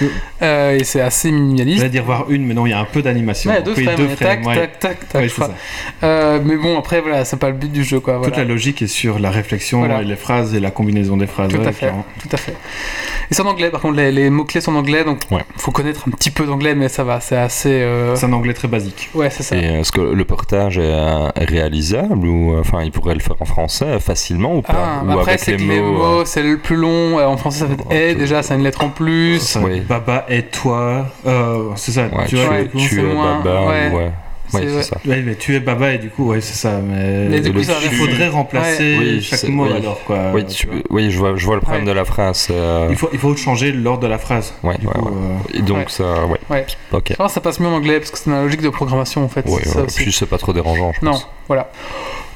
Speaker 1: euh, et c'est assez minimaliste.
Speaker 2: J'allais dire voir une, mais non, il y a un peu d'animation.
Speaker 1: Ouais, deux
Speaker 2: Oui,
Speaker 1: frames, tac,
Speaker 2: ouais.
Speaker 1: tac, tac, tac,
Speaker 2: Ouais, ça.
Speaker 1: Euh, mais bon, après, voilà, c'est pas le but du jeu, quoi.
Speaker 2: Toute la logique est sur la réflexion
Speaker 1: Voilà.
Speaker 2: et les phrases et la combinaison des phrases.
Speaker 1: Tout
Speaker 2: ouais,
Speaker 1: à fait,
Speaker 2: clairement.
Speaker 1: tout à fait. Et c'est en anglais, par contre, les, les mots-clés sont en anglais, donc
Speaker 5: Ouais.
Speaker 1: faut connaître un petit peu d'anglais, mais ça va, c'est assez. euh,
Speaker 2: C'est un anglais très basique.
Speaker 1: Ouais, c'est ça.
Speaker 5: Et euh, est-ce que le portage est réalisable ou enfin il pourrait le faire en français facilement ou pas?
Speaker 1: Ah,
Speaker 5: Ou
Speaker 1: après,
Speaker 5: avec
Speaker 1: c'est
Speaker 5: les
Speaker 1: que les
Speaker 5: mots,
Speaker 1: mots,
Speaker 5: euh,
Speaker 1: c'est le plus long. En français, ça fait
Speaker 5: Oh,
Speaker 1: eh, déjà, c'est une lettre en plus.
Speaker 5: Oui.
Speaker 2: Baba et toi. euh, c'est ça.
Speaker 5: ouais,
Speaker 2: tu
Speaker 5: tu,
Speaker 2: vois,
Speaker 5: tu es
Speaker 1: moins-
Speaker 5: baba
Speaker 1: ouais.
Speaker 5: ou, ouais. Ouais, c'est
Speaker 1: ouais.
Speaker 5: ça.
Speaker 2: Ouais, mais tu es Baba et du coup, ouais, c'est ça. Mais,
Speaker 1: Mais du
Speaker 5: Et
Speaker 1: coup, ça
Speaker 2: il faudrait remplacer
Speaker 5: Oui,
Speaker 2: chaque mot
Speaker 5: oui.
Speaker 2: alors quoi.
Speaker 5: oui,
Speaker 2: tu
Speaker 5: tu-
Speaker 2: vois.
Speaker 5: oui, je vois, je vois le problème
Speaker 1: Ouais.
Speaker 5: de la phrase. euh,
Speaker 2: Il faut, il faut changer l'ordre de la phrase.
Speaker 5: Ouais,
Speaker 2: Du
Speaker 5: ouais,
Speaker 2: coup,
Speaker 5: ouais.
Speaker 2: euh,
Speaker 5: Et donc
Speaker 1: Ouais.
Speaker 5: ça, ouais.
Speaker 1: Ouais.
Speaker 5: Ok.
Speaker 1: Que ça passe mieux en anglais parce que c'est une logique de programmation en fait.
Speaker 5: Ouais,
Speaker 1: ça aussi.
Speaker 5: Puis c'est pas trop dérangeant, je
Speaker 1: Non,
Speaker 5: pense.
Speaker 1: voilà.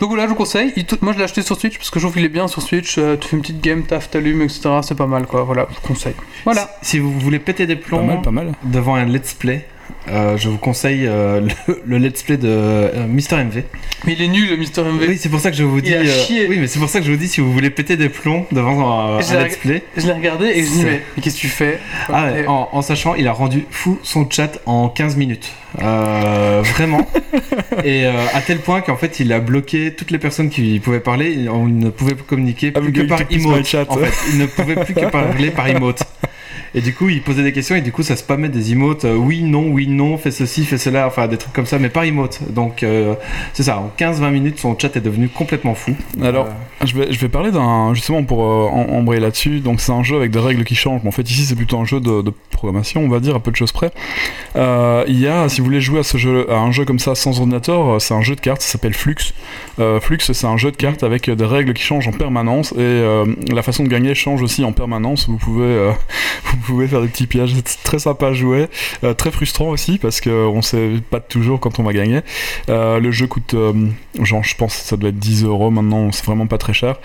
Speaker 1: Donc voilà, je vous conseille. Moi, je l'ai acheté sur Switch parce que je trouve qu'il est bien sur Switch. Euh, tu fais une petite game, taf, t'allumes, etc. C'est pas mal quoi. Voilà, je vous conseille. Voilà.
Speaker 2: Si, si vous voulez péter des
Speaker 3: Pas
Speaker 2: plombs
Speaker 3: mal, pas mal.
Speaker 2: devant un let's play, euh, je vous conseille euh, le, le let's play de euh, Mister MV.
Speaker 1: Mais il est nul, le Mister MV.
Speaker 2: Oui, c'est pour ça que je vous dis.
Speaker 1: a
Speaker 2: euh,
Speaker 1: chié.
Speaker 2: oui, mais c'est pour ça que je vous dis si vous voulez péter des plombs devant un, let's play.
Speaker 1: Je l'ai regardé et je me dis, mais, mais qu'est-ce que tu fais?
Speaker 2: Ah ouais, en, en sachant, il a rendu fou son chat en 15 minutes. Euh, vraiment. Et euh, à tel point qu'en fait, il a bloqué toutes les personnes qui pouvaient parler. On ne pouvait communiquer
Speaker 3: Ah,
Speaker 2: plus
Speaker 3: vu
Speaker 2: que
Speaker 3: que
Speaker 2: par emote. En fait, il ne pouvait plus que parler par emote. Et du coup, il posait des questions et du coup, ça spammait des emotes. euh, oui, non, oui, non, fais ceci, fais cela, enfin des trucs comme ça, mais par emote. Donc, euh, c'est ça, en 15-20 minutes, son chat est devenu complètement fou.
Speaker 3: Alors, je vais, je vais parler d'un. Justement, pour euh, embrayer là-dessus, donc c'est un jeu avec des règles qui changent. Mais en fait, ici, c'est plutôt un jeu de, programmation, on va dire, à peu de choses près. Il y a, si vous voulez jouer à, ce jeu, à un jeu comme ça sans ordinateur, c'est un jeu de cartes, ça s'appelle Flux. Flux, c'est un jeu de cartes avec des règles qui changent en permanence et la façon de gagner change aussi en permanence. Vous pouvez, vous pouvez faire des petits pièges, c'est très sympa à jouer, Euh, très frustrant aussi parce qu'on sait pas toujours quand on va gagner. Euh, le jeu coûte, euh, genre, je pense que ça doit être 10 euros maintenant, c'est vraiment pas très cher.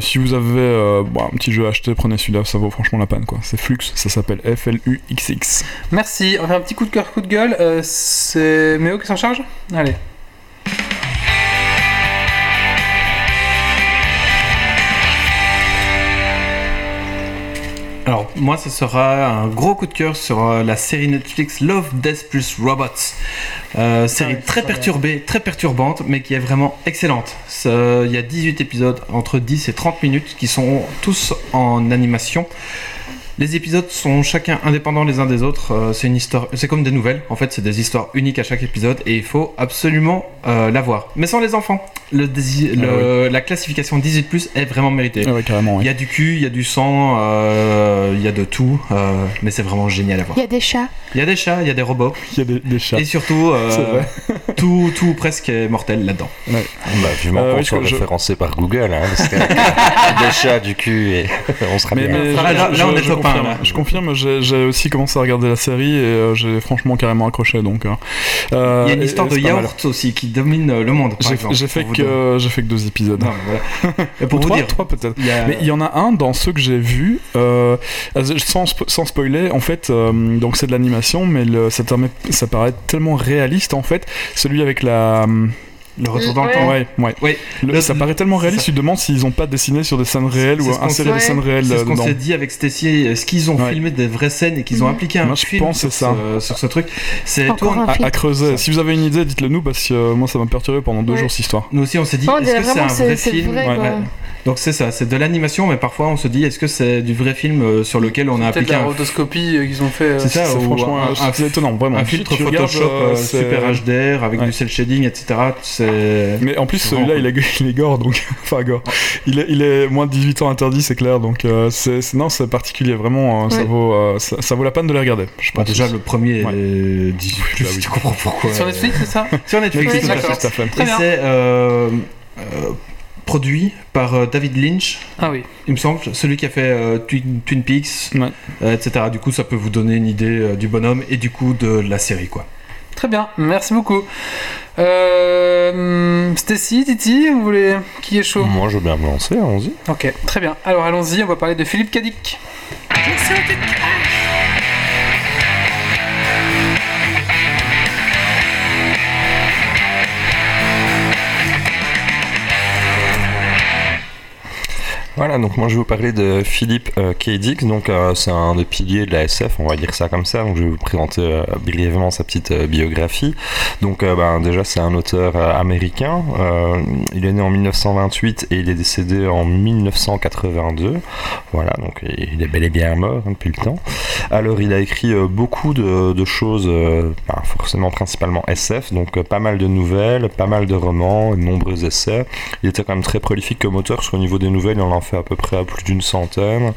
Speaker 3: Si vous avez un petit jeu à acheter, prenez celui-là, ça vaut franchement la peine. C'est Flux, ça s'appelle F-L-U-X-X.
Speaker 1: Merci, on fait un petit coup de cœur, coup de gueule. C'est Méo qui s'en charge? Allez.
Speaker 2: Alors, moi, ce sera un gros coup de cœur sur euh, la série Netflix Love, Death plus Robots. Euh, série
Speaker 1: ouais,
Speaker 2: très perturbée, très perturbante, mais qui est vraiment excellente. Il y a 18 épisodes entre 10 et 30 minutes qui sont tous en animation. Les épisodes sont chacun indépendants les uns des autres. Euh, c'est une histoire, c'est comme des nouvelles. En fait, c'est des histoires uniques à chaque épisode et il faut absolument euh, la voir. Mais sans les enfants. Le, dési- le- La classification 18+ est vraiment méritée.
Speaker 3: Ah ouais, carrément,
Speaker 2: Il y a du cul, il y a du sang, euh, il y a de tout, euh, mais c'est vraiment génial à voir.
Speaker 4: Il y a des chats.
Speaker 2: Il y a des chats, il y a des robots,
Speaker 3: Il y a des, des chats.
Speaker 2: et surtout, euh, tout, tout presque est mortel là-dedans.
Speaker 5: Bah, vivement
Speaker 3: Euh,
Speaker 5: qu'on soit
Speaker 3: je-
Speaker 5: référencé par Google, hein, parce que des chats, du cul, et on sera
Speaker 3: Mais,
Speaker 5: bien.
Speaker 3: mais
Speaker 2: Là,
Speaker 3: je-
Speaker 2: là,
Speaker 3: je-
Speaker 2: là, on
Speaker 3: je
Speaker 2: est top
Speaker 3: confirme,
Speaker 2: un, là.
Speaker 3: Je confirme, j'ai aussi commencé à regarder la série et euh, j'ai franchement carrément accroché donc. euh, euh,
Speaker 2: Il y a une histoire
Speaker 3: et
Speaker 2: de yaourt aussi qui domine le monde.
Speaker 3: J'ai fait que j'ai fait que deux épisodes.
Speaker 2: Non, mais voilà. Et pour
Speaker 3: Ou
Speaker 2: vous
Speaker 3: trois,
Speaker 2: dire,
Speaker 3: trois peut-être.
Speaker 2: il y a-
Speaker 3: Mais il y en a un dans ceux que j'ai vus, euh, sans, spo- sans spoiler, en fait, euh, donc c'est de l'animation, mais le, ça, permet- ça paraît tellement réaliste en fait. Celui avec la.
Speaker 2: Le retour dans le temps.
Speaker 3: Ouais, ouais.
Speaker 2: Oui.
Speaker 3: Le-
Speaker 2: Le-
Speaker 3: ça paraît tellement réaliste, tu te demandes s'ils ont pas dessiné sur des scènes réelles ou inséré des scènes réelles
Speaker 2: C'est ce qu'on s'est dit avec Stacy. Est-ce qu'ils ont
Speaker 3: Ouais.
Speaker 2: filmé des vraies scènes et qu'ils ont
Speaker 4: Mhm.
Speaker 2: appliqué un
Speaker 3: Moi, je
Speaker 2: film
Speaker 3: pense
Speaker 2: sur,
Speaker 3: c'est ça.
Speaker 2: Ce, sur ce truc C'est toi,
Speaker 4: un
Speaker 3: À, à creuser. Si vous avez une idée, dites-le nous parce que euh, moi ça m'a perturbé pendant deux
Speaker 4: Ouais.
Speaker 3: jours cette histoire.
Speaker 2: Nous aussi, on s'est dit,
Speaker 4: on
Speaker 2: est-ce que c'est un vrai film Donc c'est ça, c'est de l'animation, mais parfois on se dit, est-ce que c'est du vrai film euh, sur lequel on a appliqué
Speaker 1: la
Speaker 2: un,
Speaker 1: rotoscopie euh, qu'ils ont fait. euh,
Speaker 2: C'est ça,
Speaker 3: C'est
Speaker 2: ou
Speaker 3: franchement
Speaker 2: un- un-
Speaker 3: c'est étonnant, vraiment.
Speaker 2: un filtre
Speaker 3: tu regardes,
Speaker 2: Photoshop
Speaker 3: c'est-
Speaker 2: super HDR avec
Speaker 3: Ouais.
Speaker 2: du cel shading, etc. C'est...
Speaker 3: Mais en plus,
Speaker 2: C'est
Speaker 3: celui-là, il est, il est gore, donc. enfin, gore. Il est, il est moins de 18 ans interdit, c'est clair, donc euh, c'est, c'est- non, c'est particulier, vraiment, euh, ça, vaut, euh, ça, ça vaut la peine de les regarder. Je
Speaker 2: Bah,
Speaker 3: pense.
Speaker 2: déjà, le premier
Speaker 3: Ouais.
Speaker 2: est 18 plus,
Speaker 3: bah oui.
Speaker 2: tu comprends pourquoi.
Speaker 1: Sur Netflix, c'est ça
Speaker 2: Sur Netflix,
Speaker 4: Oui,
Speaker 2: à fait.
Speaker 1: Très
Speaker 2: Et
Speaker 1: bien.
Speaker 2: c'est euh, produit par euh, David Lynch,
Speaker 1: Ah oui.
Speaker 2: il me semble, celui qui a fait euh, Twin, Twin Peaks,
Speaker 3: Ouais.
Speaker 2: euh, etc. Du coup, ça peut vous donner une idée euh, du bonhomme et du coup de la série, quoi.
Speaker 1: Très bien, merci beaucoup. Euh, Stacy, Titi, vous voulez qui est chaud?
Speaker 5: Moi, je veux bien me lancer, allons-y.
Speaker 1: Ok, très bien. Alors allons-y, on va parler de Philippe Cadic.
Speaker 5: Voilà, donc moi je vais vous parler de Philippe euh, K. Dick, donc euh, c'est un des piliers de la SF, on va dire ça comme ça, donc je vais vous présenter euh, brièvement sa petite euh, biographie. Donc ben, déjà c'est un auteur américain, il est né en 1928 et il est décédé en 1982, voilà, donc il est bel et bien mort hein, depuis le temps. Alors il a écrit beaucoup de, choses, ben, forcément principalement SF, donc pas mal de nouvelles, pas mal de romans, de nombreux essais. Il était quand même très prolifique comme auteur, parce qu'au niveau des nouvelles, il en a fait à peu près à plus d'une centaine.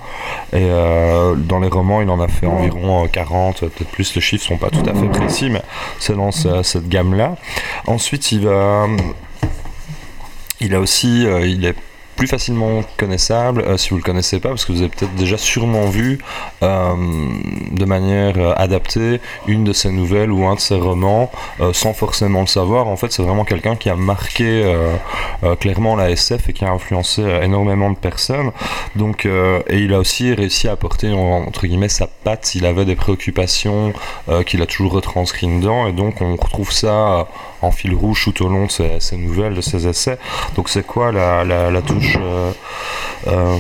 Speaker 5: Et euh, dans les romans, il en a fait environ euh, 40, peut-être plus, les chiffres sont pas tout à fait précis, mais c'est dans ce- cette gamme-là. Ensuite, il va... Il a aussi... euh, il est plus facilement connaissable euh, si vous le connaissez pas parce que vous avez peut-être déjà sûrement vu euh, de manière euh, adaptée une de ses nouvelles ou un de ses romans sans forcément le savoir. En fait c'est vraiment quelqu'un qui a marqué clairement la SF et qui a influencé énormément de personnes. Donc et il a aussi réussi à apporter en- entre guillemets sa patte. Il avait des préoccupations qu'il a toujours retranscrites dedans. Et donc on retrouve ça en fil rouge tout au long de ses, nouvelles de ses essais donc c'est quoi la, touche euh, euh,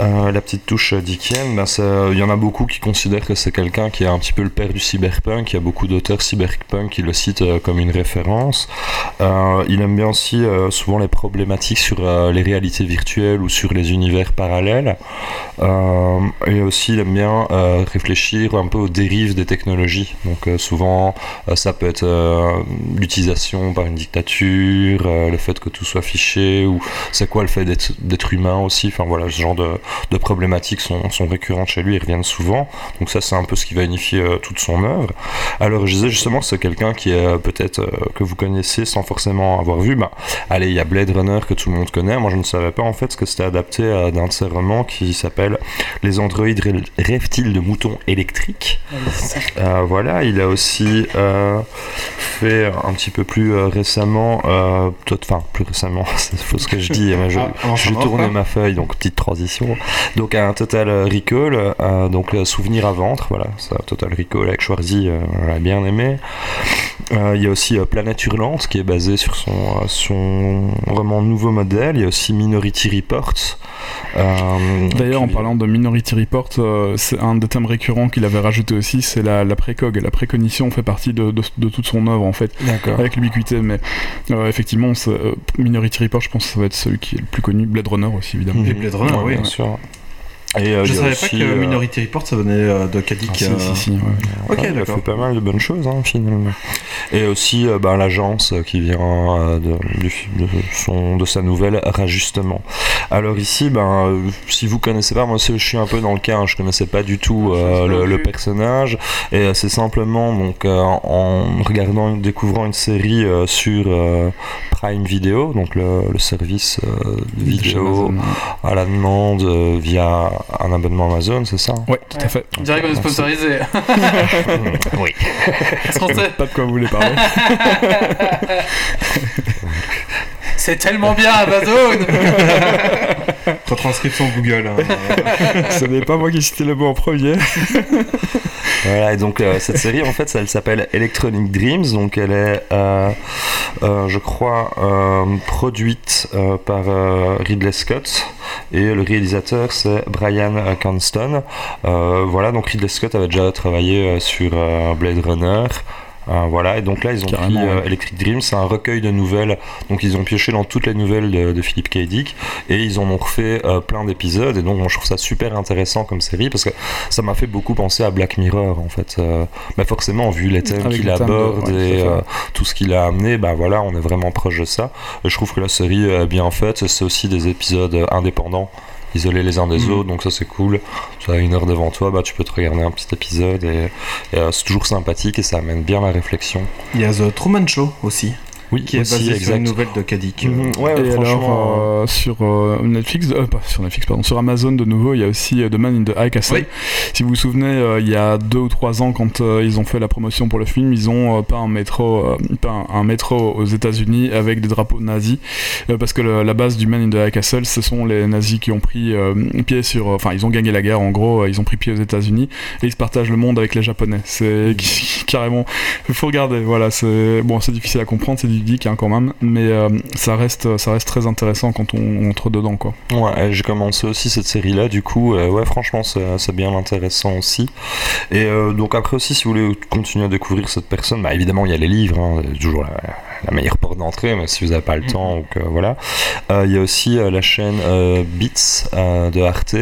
Speaker 5: euh, la petite touche Dickian, ben ça- il y en a beaucoup qui considèrent que c'est quelqu'un qui est un petit peu le père du cyberpunk. Il y a beaucoup d'auteurs cyberpunk qui le citent euh, comme une référence. Euh, il aime bien aussi euh, souvent les problématiques sur euh, les réalités virtuelles ou sur les univers parallèles. Euh, et aussi, il aime bien euh, réfléchir un peu aux dérives des technologies. Donc, euh, souvent, euh, ça peut être euh, l'utilisation par une dictature, euh, le fait que tout soit fiché, ou c'est quoi le fait d'être humain aussi? Enfin, voilà, ce genre de, de problématiques sont, sont récurrentes chez lui et reviennent souvent. Donc, ça, c'est un peu ce qui va unifier euh, toute son œuvre. Alors, je disais justement c'est quelqu'un qui est euh, peut-être euh, que vous connaissez sans forcément avoir vu. Bah, allez, il y a Blade Runner que tout le monde connaît. Moi, je ne savais pas en fait que c'était adapté à d'un de ses romans qui s'appelle Les androïdes rêvent-ils de moutons électriques? Euh, Voilà, il a aussi euh, fait un petit peu plus euh, récemment, euh, enfin plus récemment, c'est faux ce que je dis, je,
Speaker 2: Ah, on
Speaker 5: je ma feuille, donc petite transition. Donc un Total Recall, euh, donc euh, Souvenir à ventre, voilà, ça, Total Recall avec Schwarzy, euh, on l'a bien aimé. Euh, Il y a aussi euh, Planète Hurlante qui est basé sur son, euh, son roman Nouveau Modèle. Il y a aussi Minority Report. euh,
Speaker 3: D'ailleurs, en parlant de Minority Report, euh, c'est un des thèmes récurrents qu'il avait rajouté aussi, c'est la, la précog. La précognition fait partie de, de- de toute son œuvre en fait, avec l'ubiquité. Mais euh, effectivement, euh, Minority Report, je pense que ça va être celui qui est le plus connu. Blade Runner aussi, évidemment.
Speaker 2: Et Blade Runner, oui.
Speaker 5: bien sûr. Et, euh,
Speaker 2: Je savais pas que
Speaker 5: euh,
Speaker 2: Minority Report ça venait euh, de Kadik.
Speaker 3: Ah, si,
Speaker 2: euh,
Speaker 3: si, si, ouais.
Speaker 2: Ok,
Speaker 5: Ouais, il a
Speaker 2: d'accord.
Speaker 5: fait pas mal de bonnes choses hein, finalement. Et aussi euh, ben, l'agence qui vient euh, de, du fi- de son, de sa nouvelle Rajustement. Alors ici, ben, si vous connaissez pas, moi je suis un peu dans le cas, hein, je connaissais pas du tout euh, le, le personnage. Et euh, c'est simplement donc euh, en regardant, découvrant une série euh, sur euh, Prime Video, donc le, le service euh, vidéo à la demande euh, via un abonnement Amazon, c'est ça
Speaker 3: Ouais, tout à fait.
Speaker 1: On dirait qu'on est sponsorisé.
Speaker 5: Oui.
Speaker 3: Pas de quoi vous voulez parler.
Speaker 1: C'est tellement bien Amazon
Speaker 2: Retranscription Google. hein.
Speaker 3: Ce n'est pas moi qui citais le mot en premier.
Speaker 5: Voilà, et donc euh, cette série en fait, elle s'appelle Electronic Dreams, donc elle est, euh, euh, je crois, produite par Ridley Scott et le réalisateur c'est Brian Cranston. Voilà, donc Ridley Scott avait déjà travaillé sur Blade Runner. Euh, voilà, et donc là ils ont
Speaker 3: Carrément,
Speaker 5: pris euh,
Speaker 3: ouais.
Speaker 5: Electric Dreams, c'est un recueil de nouvelles, donc ils ont pioché dans toutes les nouvelles de, de Philip K. Dick et ils en ont refait euh, plein d'épisodes, et donc moi je trouve ça super intéressant comme série parce que ça m'a fait beaucoup penser à Black Mirror en fait. Euh, bah forcément, vu les thèmes qu'il aborde
Speaker 3: ouais,
Speaker 5: et
Speaker 3: tout
Speaker 5: ce qu'il a amené, bah voilà, on est vraiment proche de ça. Et je trouve que la série est bien faite, c'est aussi des épisodes indépendants. Isolés les uns des
Speaker 3: Mhm.
Speaker 5: autres, donc ça c'est cool. Tu as une heure devant toi, bah tu peux te regarder un petit épisode et, et, euh, c'est toujours sympathique et ça amène bien la réflexion.
Speaker 2: Il y a The Truman Show aussi,
Speaker 5: Oui,
Speaker 2: qui est
Speaker 5: aussi,
Speaker 2: basé sur
Speaker 5: exact.
Speaker 2: une nouvelle de Kadik.
Speaker 5: Mhm, ouais,
Speaker 3: Et
Speaker 5: franchement.
Speaker 3: alors, euh, sur euh, Netflix, euh, pas sur Netflix, pardon, sur Amazon de nouveau, il y a aussi euh, The Man in the High Castle.
Speaker 2: Oui.
Speaker 3: Si vous vous souvenez, euh, il y a deux ou trois ans, quand euh, ils ont fait la promotion pour le film, ils ont euh, peint un métro, euh, peint un métro aux États-Unis avec des drapeaux nazis, euh, parce que le- la base du Man in the High Castle, ce sont les nazis qui ont pris euh, pied sur, enfin, ils ont gagné la guerre, en gros, euh, ils ont pris pied aux États-Unis et ils se partagent le monde avec les Japonais. C'est carrément, faut regarder. Voilà, c'est bon, c'est difficile à comprendre, c'est du geek hein, quand même, mais euh, ça reste, ça reste très intéressant quand on entre dedans, quoi.
Speaker 5: Ouais, j'ai commencé aussi cette série-là, du coup, euh, ouais, franchement, c'est c'est bien intéressant aussi. Et euh, donc après aussi, si vous voulez continuer à découvrir cette personne, bah évidemment, il y a les livres, hein, c'est toujours la, la meilleure porte d'entrée, mais si vous n'avez pas le temps, donc euh, voilà. Euh, Il y a aussi euh, la chaîne euh, Beats euh, de Arte,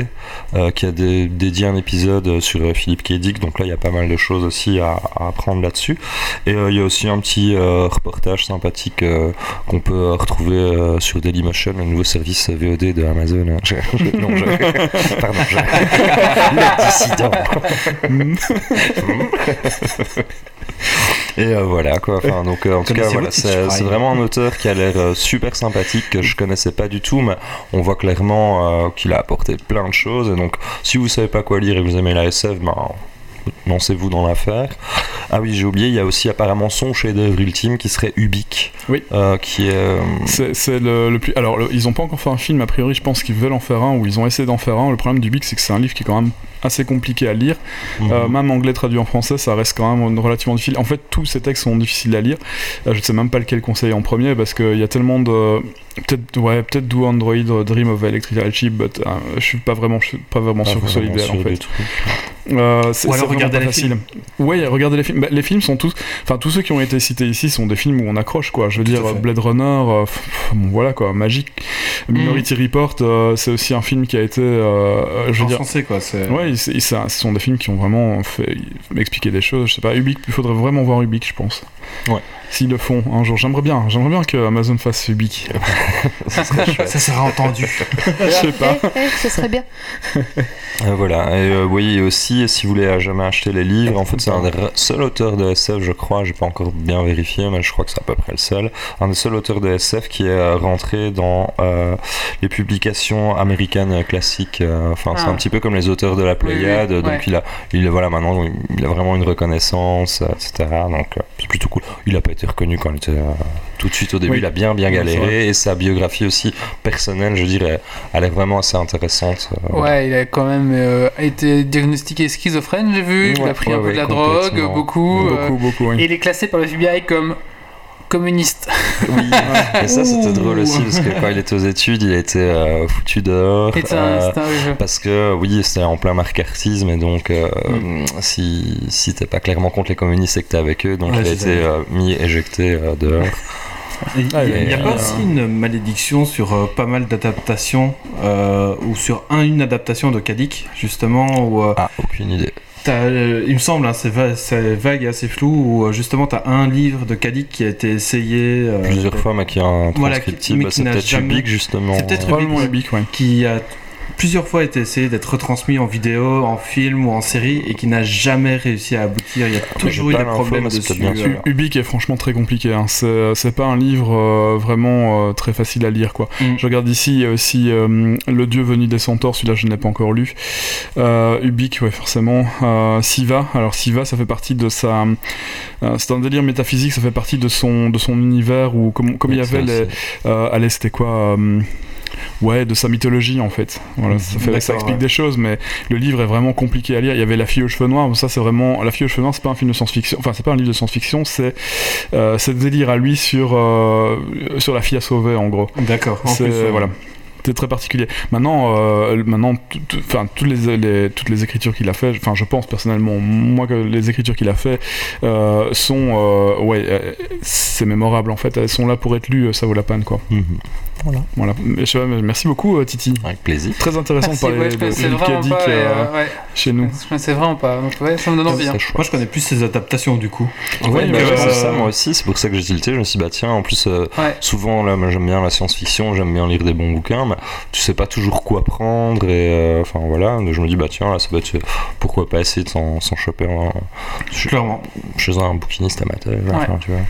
Speaker 5: euh, qui a dédié un épisode sur euh, Philippe K. Dick, donc là, il y a pas mal de choses aussi à, à apprendre là-dessus. Et euh, il y a aussi un petit euh, reportage sympathique euh, qu'on peut euh, retrouver euh, sur Dailymotion, le nouveau service VOD de Amazon. hein. Je- je- non, je- pardon, je... le dissident. Et euh, voilà quoi. Enfin, donc euh, en tout cas, voilà, c'est vraiment un auteur qui a l'air euh, super sympathique que je connaissais pas du tout, mais on voit clairement qu'il a apporté plein de choses. Et donc, si vous savez pas quoi lire et que vous aimez la SF, ben lancez-vous dans l'affaire. Ah oui, j'ai oublié, il y a aussi apparemment son chef-d'œuvre ultime qui serait Ubik,
Speaker 3: Oui.
Speaker 5: euh, qui est euh,
Speaker 3: C'est c'est le, le plus. Alors, le- ils ont pas encore fait un film, a priori, je pense qu'ils veulent en faire un, ou ils ont essayé d'en faire un. Le problème du Big, c'est que c'est un livre qui est quand même assez compliqués à lire.
Speaker 5: Mhm.
Speaker 3: Euh, même anglais traduit en français, ça reste quand même relativement difficile. En fait, tous ces textes sont difficiles à lire. Euh, je ne sais même pas lequel conseiller en premier parce qu'il y a tellement de. Peut-être ouais, peut Do Android Dream of Electrical Sheep, but euh, je suis pas vraiment, je suis pas vraiment
Speaker 5: Pas
Speaker 3: sûr que ce soit l'idéal en
Speaker 5: sur
Speaker 3: fait. Euh, c'est
Speaker 2: Ou alors
Speaker 3: pas
Speaker 2: les
Speaker 3: facile. Oui, regardez les films. Bah, les films sont tous, enfin tous ceux qui ont été cités ici sont des films où on accroche quoi. Je veux
Speaker 2: Tout
Speaker 3: dire. Blade Runner, euh, pff, pff, bon, voilà quoi, magique. Minority Report, euh, c'est aussi un film qui a été, euh, je veux
Speaker 2: En
Speaker 3: dire.
Speaker 2: français, quoi. c'est-
Speaker 3: Ce sont des films qui ont vraiment fait expliquer des choses. Je sais pas, Ubik, il faudrait vraiment voir Ubik, je pense.
Speaker 5: Ouais.
Speaker 3: S'ils le font un jour, j'aimerais bien. J'aimerais bien que Amazon fasse Ubik.
Speaker 2: Ça sera entendu.
Speaker 3: je sais pas.
Speaker 4: Eh, eh, ce serait bien.
Speaker 5: Euh, voilà, et euh, oui, aussi, si vous voulez jamais acheter les livres, en fait, c'est un des seuls auteurs de SF, je crois, j'ai pas encore bien vérifié, mais je crois que c'est à peu près le seul, un des seuls auteurs de SF qui est euh, rentré dans euh, les publications américaines classiques. euh, Enfin, c'est
Speaker 1: Ah.
Speaker 5: un petit peu comme les auteurs de la
Speaker 1: Oui, oui,
Speaker 5: Pléiade, donc
Speaker 1: ouais.
Speaker 5: il a, il voilà, maintenant, il a vraiment une reconnaissance, etc. Donc, euh, c'est plutôt cool. Il a pas été reconnu quand il était euh, tout de suite au début,
Speaker 3: Oui.
Speaker 5: il a bien, bien galéré, et sa biographie aussi personnelle, je dirais, elle est vraiment assez intéressante. euh.
Speaker 1: Ouais, il a quand même euh, été diagnostiqué schizophrène, j'ai vu. il a pris
Speaker 5: ouais,
Speaker 1: un peu
Speaker 5: ouais,
Speaker 1: de la drogue, beaucoup.
Speaker 3: beaucoup, beaucoup.
Speaker 1: Et il est classé par le FBI comme communiste.
Speaker 5: Oui, et ça c'était drôle aussi parce que quand il était aux études, il a été euh, foutu dehors.
Speaker 1: C'est un,
Speaker 5: euh,
Speaker 1: c'est un jeu.
Speaker 5: parce que oui, c'était en plein marcartisme et donc euh,
Speaker 1: Hmm.
Speaker 5: si, si t'es pas clairement contre les communistes et que t'es avec eux, donc
Speaker 2: Ouais,
Speaker 5: il a été euh, mis éjecté euh, dehors.
Speaker 2: Il
Speaker 3: Ah,
Speaker 2: n'y a,
Speaker 5: il y a-
Speaker 2: pas aussi une malédiction sur euh, pas mal d'adaptations, euh, ou sur un, une adaptation de Kadik, justement, où euh,
Speaker 5: Ah, aucune idée.
Speaker 2: T'as, euh, il me semble, hein, c'est, va- c'est vague et assez flou, où euh, justement t'as un livre de Kadik qui a été essayé. euh,
Speaker 5: Plusieurs fois, mais qui est un
Speaker 2: Voilà, mais qui
Speaker 5: c'est
Speaker 2: n'a
Speaker 5: peut-être
Speaker 2: jamais-
Speaker 5: Ubik justement.
Speaker 2: C'est peut-être Ubik,
Speaker 3: ouais.
Speaker 2: qui a plusieurs fois été essayé d'être retransmis en vidéo, en film ou en série, et qui n'a jamais réussi à aboutir. Il y a toujours eu des problèmes dessus.
Speaker 5: bien
Speaker 2: euh,
Speaker 5: sûr.
Speaker 3: Ubik est franchement très compliqué. Hein. C'est c'est pas un livre euh, vraiment euh, très facile à lire. quoi.
Speaker 2: Mm.
Speaker 3: Je regarde ici, il y a aussi euh, Le Dieu venu des centaures. Celui-là, je ne l'ai pas encore lu. Euh, Ubik, ouais, forcément. Euh, Siva. Alors, Siva, ça fait partie de sa. euh, c'est un délire métaphysique. Ça fait partie de son, de son univers où, comme, comme il y avait les. Euh, allez, c'était quoi euh, Ouais, de sa mythologie en fait. Voilà, ça, fait, ça
Speaker 2: D'accord,
Speaker 3: explique
Speaker 2: ouais.
Speaker 3: des choses, mais le livre est vraiment compliqué à lire. Il y avait La fille aux cheveux noirs, ça c'est vraiment. La fille aux cheveux noirs, c'est pas un film de science-fiction, enfin, c'est pas un livre de science-fiction, c'est euh, c'est le délire à lui sur, euh, sur la fille à sauver en gros.
Speaker 2: D'accord. En plus,
Speaker 3: voilà. C'est très particulier. Maintenant, euh, maintenant, enfin, toutes les, les- toutes les écritures qu'il a fait, enfin, je pense personnellement, moi que les écritures qu'il a fait euh, sont, euh, ouais, c'est mémorable en fait. Elles sont là pour être lues, ça vaut la peine quoi.
Speaker 5: Mhm.
Speaker 3: Voilà. Mais je sais pas, mais merci beaucoup, euh, Titi.
Speaker 5: Avec plaisir.
Speaker 3: Très intéressant
Speaker 1: Merci,
Speaker 3: de parler
Speaker 1: ouais,
Speaker 3: de euh,
Speaker 1: euh, ouais,
Speaker 3: chez nous.
Speaker 1: je connaissais vraiment pas. Donc, ouais, ça me donne envie. hein.
Speaker 2: Moi, je connais plus ces adaptations du coup.
Speaker 5: Bah ouais,
Speaker 3: euh,
Speaker 5: c'est ça, moi aussi, c'est pour ça que j'ai tilté. Je me suis dit, bah tiens, en plus, euh,
Speaker 1: Ouais.
Speaker 5: souvent, là, moi, j'aime bien la science-fiction, j'aime bien lire des bons bouquins, mais tu sais pas toujours quoi prendre, et euh, enfin voilà. Donc, je me dis, bah tiens, là, ça peut être, pourquoi pas essayer de s'en s'en choper un-
Speaker 2: Clairement.
Speaker 5: chez un bouquiniste amateur, enfin, tu vois.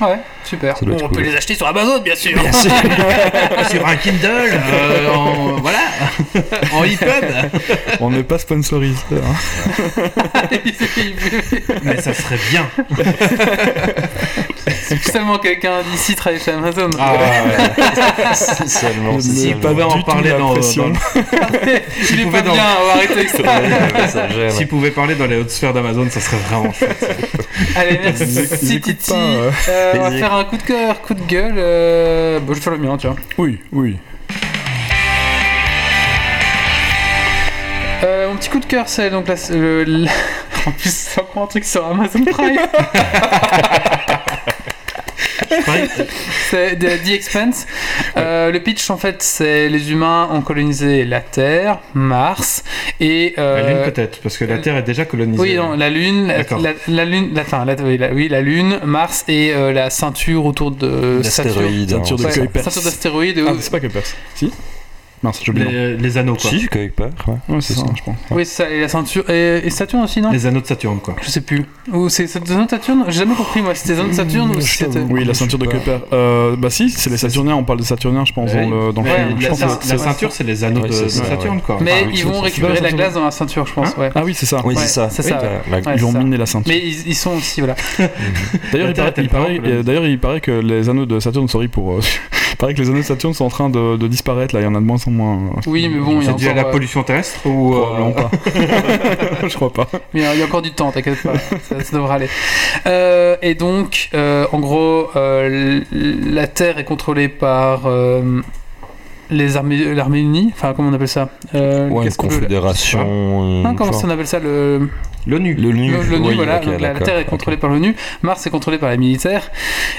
Speaker 1: Ouais, super. On peut les acheter sur Amazon, bien sûr.
Speaker 2: Sur un Kindle, euh, en, voilà, en EPUB.
Speaker 3: On n'est pas sponsorisé. hein.
Speaker 2: Mais ça serait bien.
Speaker 1: Si seulement quelqu'un d'ici travaille chez Amazon.
Speaker 2: Ah, ouais.
Speaker 5: si seulement, si
Speaker 2: pouvez en parler dans, dans-
Speaker 1: Il est pas
Speaker 2: dans-
Speaker 1: bien, on va arrêter avec ça.
Speaker 5: Ouais, ça gêne.
Speaker 2: S'il pouvait parler dans les hautes sphères d'Amazon, ça serait vraiment chouette.
Speaker 1: Allez, merci Titi.
Speaker 3: pas, euh.
Speaker 1: Euh, on va faire un coup de cœur, coup de gueule. euh, Bon, je vais faire le mien, tiens.
Speaker 3: Oui, oui.
Speaker 1: Euh, mon petit coup de cœur, c'est donc la, le, la- En plus, c'est encore un truc sur Amazon Prime. C'est The, The Expanse. Euh, le pitch, en fait, c'est les humains ont colonisé la Terre, Mars et. euh,
Speaker 2: La Lune peut-être, parce que la Terre est déjà colonisée.
Speaker 1: Oui, non, la Lune, la,
Speaker 2: D'accord.
Speaker 1: la, la Lune, la, la, oui, la, oui, la Lune, Mars et euh, la ceinture autour de Saturne.
Speaker 5: L'astéroïde.
Speaker 3: Ceinture de
Speaker 5: hein,
Speaker 1: ceinture d'astéroïdes.
Speaker 3: Ah,
Speaker 1: oui.
Speaker 3: c'est pas Kuiper. Si Mince, j'ai oublié.
Speaker 2: Les, les anneaux, quoi.
Speaker 5: Si, ouais.
Speaker 3: Ouais, c'est
Speaker 5: c'est
Speaker 3: ça,
Speaker 5: ça.
Speaker 3: je pense.
Speaker 1: Oui, c'est ça, et la ceinture. Et, et Saturne aussi, non?
Speaker 2: Les anneaux de Saturne, quoi.
Speaker 1: Je sais plus. Ou c'est des anneaux de Saturne? J'ai jamais compris, moi, c'était des anneaux de Saturne ou si c'était.
Speaker 3: Oui, la ceinture de
Speaker 5: Je
Speaker 3: Kuiper. Euh, bah si, c'est les Saturniens, on parle des Saturniens, je pense, dans le, dans le
Speaker 2: Ouais,
Speaker 3: film. Je
Speaker 2: la,
Speaker 3: pense
Speaker 2: la- ceinture, c'est les anneaux
Speaker 5: Ouais,
Speaker 2: de,
Speaker 5: c'est
Speaker 2: de
Speaker 5: ça,
Speaker 2: Saturne,
Speaker 5: ouais.
Speaker 2: quoi.
Speaker 1: Mais ils vont récupérer la
Speaker 3: la
Speaker 1: glace dans la ceinture, je pense.
Speaker 2: Hein
Speaker 1: ouais.
Speaker 3: Ah oui, c'est ça.
Speaker 5: Oui, c'est ça.
Speaker 3: Ils ont miné la ceinture.
Speaker 1: Mais ils, sont aussi, voilà.
Speaker 3: D'ailleurs, il, paraît- euh, d'ailleurs, il paraît que les anneaux de Saturne, sorry pour, euh, paraît que les anneaux de Saturne sont en train de, de disparaître, là, il y en a de moins en moins. euh,
Speaker 1: Oui, mais bon, il y a
Speaker 2: C'est dû à la
Speaker 1: euh,
Speaker 2: pollution terrestre ou. euh,
Speaker 3: pas. Je crois pas.
Speaker 1: Mais il y a encore du temps, t'inquiète pas, ça, ça devrait aller. Euh, et donc, euh, en gros, euh, la Terre est contrôlée par euh, les armées, l'armée unie, enfin comment on appelle ça? Euh,
Speaker 5: Ouais, une confédération.
Speaker 1: Hein, comment on appelle ça le
Speaker 2: L'ONU.
Speaker 5: L'ONU. Oui,
Speaker 1: voilà. donc la, Terre est contrôlée par l'ONU, Mars est contrôlé par les militaires,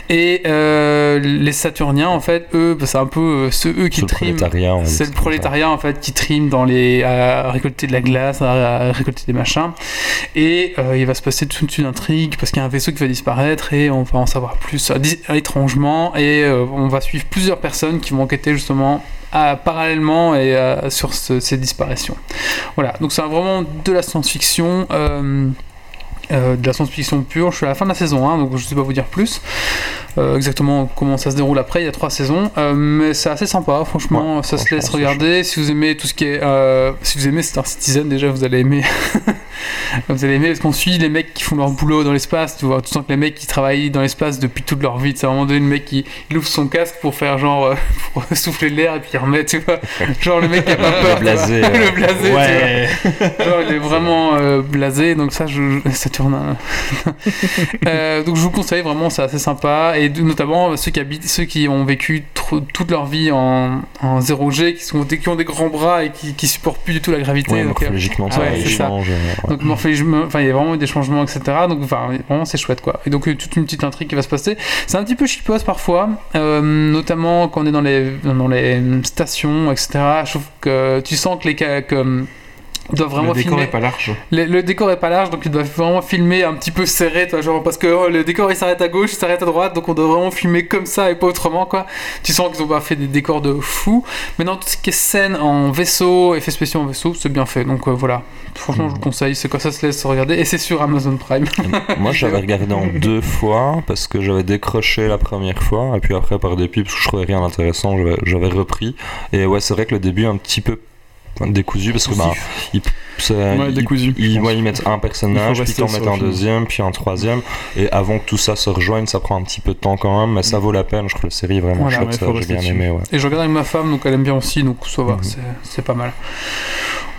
Speaker 1: et euh, les Saturniens, en fait, eux, bah, c'est un peu euh, ceux eux qui
Speaker 5: C'est le
Speaker 1: triment. C'est le prolétariat en fait qui trime dans les à récolter de la glace, à, à récolter des machins. Et euh, il va se passer toute une intrigue parce qu'il y a un vaisseau qui va disparaître et on va en savoir plus étrangement. Et euh, on va suivre plusieurs personnes qui vont enquêter justement parallèlement et euh, sur ce- ces disparitions. Voilà, donc c'est vraiment de la science-fiction. euh, euh, de la science-fiction pure. Je suis à la fin de la saison 1, donc je ne sais pas vous dire plus. Euh, exactement comment ça se déroule après. Il y a trois saisons, Euh, mais c'est assez sympa. Franchement, ça se laisse regarder. Si vous aimez tout ce qui est, si vous aimez Star Citizen, déjà vous allez aimer. vous allez aimer parce qu'on suit les mecs qui font leur boulot dans l'espace. Tu vois, tu sens que les mecs qui travaillent dans l'espace depuis toute leur vie. C'est à un moment donné le mec qui il ouvre son casque pour faire genre pour souffler l'air et puis il remet. Tu vois, genre le mec qui a pas peur.
Speaker 5: Le blasé,
Speaker 1: tu
Speaker 5: ouais.
Speaker 1: le blasé. tu vois.
Speaker 2: Ouais.
Speaker 1: Genre, il est vraiment blasé, donc ça, je, ça tourne. Euh, donc je vous conseille vraiment, c'est assez sympa, et notamment ceux qui habitent, ceux qui ont vécu toute leur vie en, en 0G, qui, sont, qui ont des grands bras et qui, qui supportent plus du tout la gravité.
Speaker 5: Ouais,
Speaker 1: donc, euh,
Speaker 5: morphologiquement, ça
Speaker 1: ouais,
Speaker 5: change. euh, ouais.
Speaker 1: donc morphologiquement, enfin il y a vraiment des changements, etc. Donc enfin vraiment c'est chouette quoi. Et donc euh, toute une petite intrigue qui va se passer. C'est un petit peu chipos parfois, euh, notamment quand on est dans les dans les stations, etc. Je trouve que tu sens que les ca- que ils doivent vraiment
Speaker 2: le décor
Speaker 1: filmer.
Speaker 2: est pas large.
Speaker 1: Le, le décor est pas large, donc ils doivent vraiment filmer un petit peu serré, toi, genre parce que oh, le décor il s'arrête à gauche, il s'arrête à droite, donc on doit vraiment filmer comme ça et pas autrement, quoi. Tu sens qu'ils ont pas fait des décors de fou. Maintenant, tout ce qui est scène en vaisseau, effets spéciaux en vaisseau, c'est bien fait, donc euh, voilà. Franchement, je vous conseille, c'est quoi ça se laisse regarder, et c'est sur Amazon Prime.
Speaker 5: Moi, j'avais regardé en deux fois parce que j'avais décroché la première fois et puis après, par dépit, parce que je trouvais rien d'intéressant, j'avais- j'avais repris. Et ouais, c'est vrai que le début est un petit peu décousu parce que bah,
Speaker 3: Ouais, décousu.
Speaker 5: Ils,
Speaker 3: pense.
Speaker 5: ouais, ils mettent un personnage, puis
Speaker 3: sur
Speaker 5: mettent un
Speaker 3: film.
Speaker 5: deuxième, puis un troisième. Et avant que tout ça se rejoigne, ça prend un petit peu de temps quand même, mais ça vaut la peine. Je trouve la série vraiment
Speaker 1: Voilà,
Speaker 5: chouette, j'ai bien
Speaker 3: dessus.
Speaker 5: aimé. Ouais.
Speaker 1: Et je regarde avec ma femme, donc elle aime bien aussi, donc ça va,
Speaker 5: Mhm.
Speaker 1: c'est- c'est pas mal.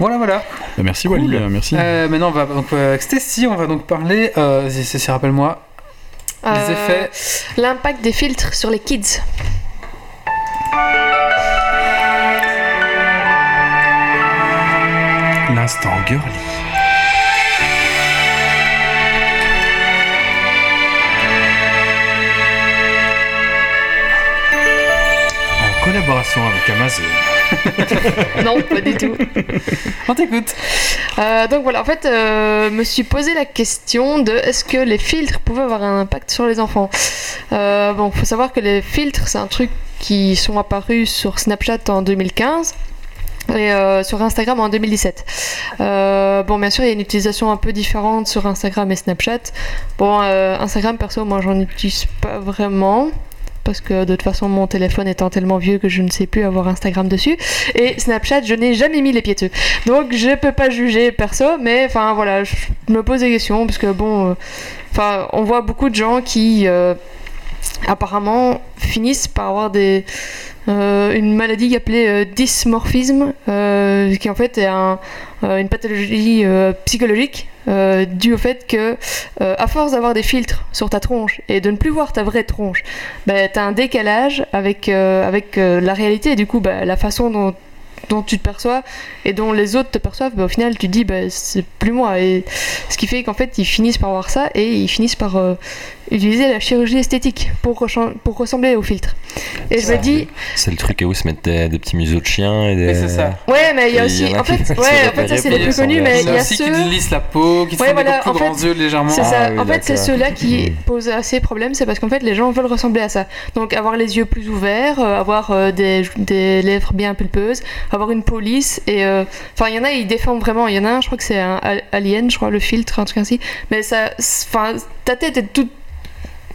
Speaker 1: Voilà, voilà.
Speaker 3: Bah, merci
Speaker 1: Cool.
Speaker 3: Wally, euh, merci.
Speaker 1: Euh, maintenant, on va donc euh, avec Stacy, on va donc parler. Euh, si, si, si, rappelle-moi. Les
Speaker 4: Euh,
Speaker 1: effets.
Speaker 4: L'impact des filtres sur les kids.
Speaker 2: L'instant girly. En collaboration avec Amazon.
Speaker 4: non, pas du tout.
Speaker 1: On t'écoute.
Speaker 4: Euh, donc voilà, en fait, euh, me suis posé la question de est-ce que les filtres pouvaient avoir un impact sur les enfants? Euh, Bon, faut savoir que les filtres, c'est un truc qui sont apparus sur Snapchat en 2015 et euh, sur Instagram en 2017. Euh, bon, bien sûr, il y a une utilisation un peu différente sur Instagram et Snapchat. Bon, euh, Instagram, perso, moi, j'en utilise pas vraiment. Parce que de toute façon, mon téléphone étant tellement vieux que je ne sais plus avoir Instagram dessus. Et Snapchat, je n'ai jamais mis les pieds dessus. Donc je peux pas juger perso, mais enfin voilà, je me pose des questions parce que bon, enfin on voit beaucoup de gens qui apparemment finissent par avoir des euh, une maladie appelée euh, dysmorphisme, euh, qui en fait est un- une pathologie psychologique due au fait que à force d'avoir des filtres sur ta tronche et de ne plus voir ta vraie tronche, ben, tu as un décalage avec, avec la réalité et du coup ben, la façon dont tu te perçois et dont les autres te perçoivent, bah, au final tu te dis bah, c'est plus moi. Et ce qui fait qu'en fait ils finissent par voir ça et ils finissent par utiliser la chirurgie esthétique pour, pour ressembler au filtre. Et je me dis,
Speaker 5: C'est le truc où ils se mettent des, des petits museaux de chiens et des.
Speaker 1: Mais c'est ça.
Speaker 4: ouais, mais il y a aussi,
Speaker 5: y en a
Speaker 4: en fait, ouais, en fait, ça c'est les plus connus, mais.
Speaker 1: Il y a
Speaker 4: ceux.
Speaker 1: qui lissent la peau, qui
Speaker 4: Ouais,
Speaker 1: font
Speaker 4: voilà,
Speaker 1: des plus
Speaker 4: en fait,
Speaker 1: grands yeux légèrement.
Speaker 4: C'est ça.
Speaker 5: Ah oui,
Speaker 4: en fait, c'est ceux-là qui posent assez problème, c'est parce qu'en fait, les gens veulent ressembler à ça. Donc, avoir les yeux plus ouverts, euh, avoir euh, des, des lèvres bien pulpeuses, avoir une peau lisse, et euh, enfin, il y en a, ils déforment vraiment. Il y en a un, je crois que c'est un al- alien, je crois, le filtre, un truc ainsi. Mais ça, enfin, ta tête est toute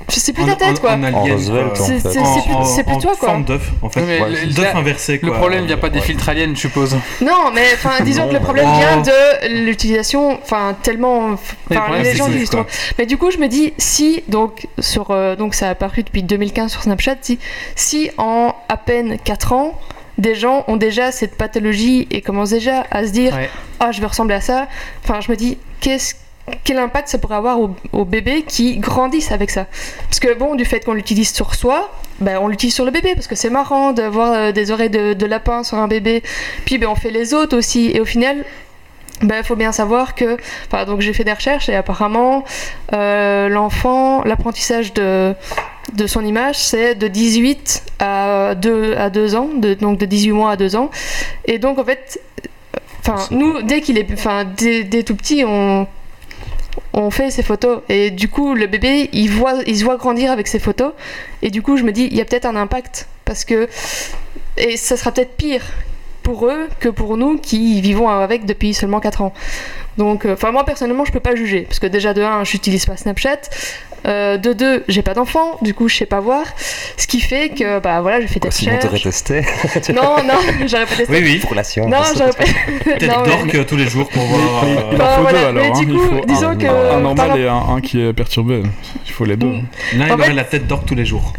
Speaker 4: C'est plus
Speaker 2: En-
Speaker 4: ta tête,
Speaker 2: en-
Speaker 4: quoi.
Speaker 2: en
Speaker 5: En en
Speaker 4: C'est-
Speaker 5: fait.
Speaker 4: c'est-
Speaker 2: En-
Speaker 4: plus-
Speaker 2: en-
Speaker 4: c'est plus
Speaker 2: en
Speaker 4: toi, quoi.
Speaker 2: forme d'œuf, en fait.
Speaker 1: Le-
Speaker 2: D'œuf inversé,
Speaker 1: Le
Speaker 2: quoi.
Speaker 1: problème vient pas des
Speaker 5: Ouais.
Speaker 1: filtres aliens, je suppose.
Speaker 4: Non, mais enfin, disons que le problème vient de l'utilisation, enfin, tellement.
Speaker 1: le
Speaker 4: Enfin,
Speaker 1: problème,
Speaker 4: les gens trop. Mais du coup, je me dis, si, donc, sur, euh, donc ça a apparu depuis 2015 sur Snapchat, si, si en à peine 4 ans, des gens ont déjà cette pathologie et commencent déjà à se dire,
Speaker 1: Ouais.
Speaker 4: ah, je veux ressembler à ça, enfin, je me dis, qu'est-ce quel impact ça pourrait avoir aux, aux bébés qui grandissent avec ça Parce que bon, du fait qu'on l'utilise sur soi, ben, on l'utilise sur le bébé parce que c'est marrant d'avoir euh, des oreilles de, de lapin sur un bébé. Puis ben, on fait les autres aussi. Et au final, il faut bien savoir que. Enfin, donc j'ai fait des recherches et apparemment, euh, l'enfant, l'apprentissage de, de son image, c'est de 18 à 2, à 2 ans, de, donc de 18 mois à 2 ans. Et donc en fait. Enfin, nous, dès qu'il est, enfin, dès, dès tout petit, on, on fait ces photos. Et du coup le bébé il voit il se voit grandir avec ces photos. Et du coup je me dis il y a peut-être un impact. Parce que et ça sera peut-être pire pour eux que pour nous qui vivons avec depuis seulement 4 ans. Donc euh, enfin moi personnellement je peux pas juger. Parce que déjà de 1 j'utilise pas Snapchat euh, de 2 j'ai pas d'enfant du coup je sais pas voir ce qui fait que bah voilà j'ai fait des
Speaker 5: Quoi, sinon t'aurais
Speaker 4: recherches
Speaker 5: testé
Speaker 4: non non j'aurais pas testé
Speaker 2: Oui, oui.
Speaker 5: pour la science.
Speaker 4: non j'aurais pas
Speaker 2: Peut-être
Speaker 4: Non, mais-
Speaker 2: euh, tous les jours pour voir.
Speaker 3: Il
Speaker 2: euh,
Speaker 3: en
Speaker 4: Bah,
Speaker 3: faut
Speaker 4: voilà,
Speaker 3: deux alors.
Speaker 4: mais
Speaker 3: hein.
Speaker 4: du
Speaker 3: Il
Speaker 4: coup,
Speaker 3: faut
Speaker 4: disons
Speaker 3: un,
Speaker 4: que,
Speaker 3: un normal et un, un qui est perturbé. Il faut les deux.
Speaker 2: L'un, il
Speaker 4: En
Speaker 2: aurait
Speaker 4: fait-
Speaker 2: la tête d'orque tous les jours.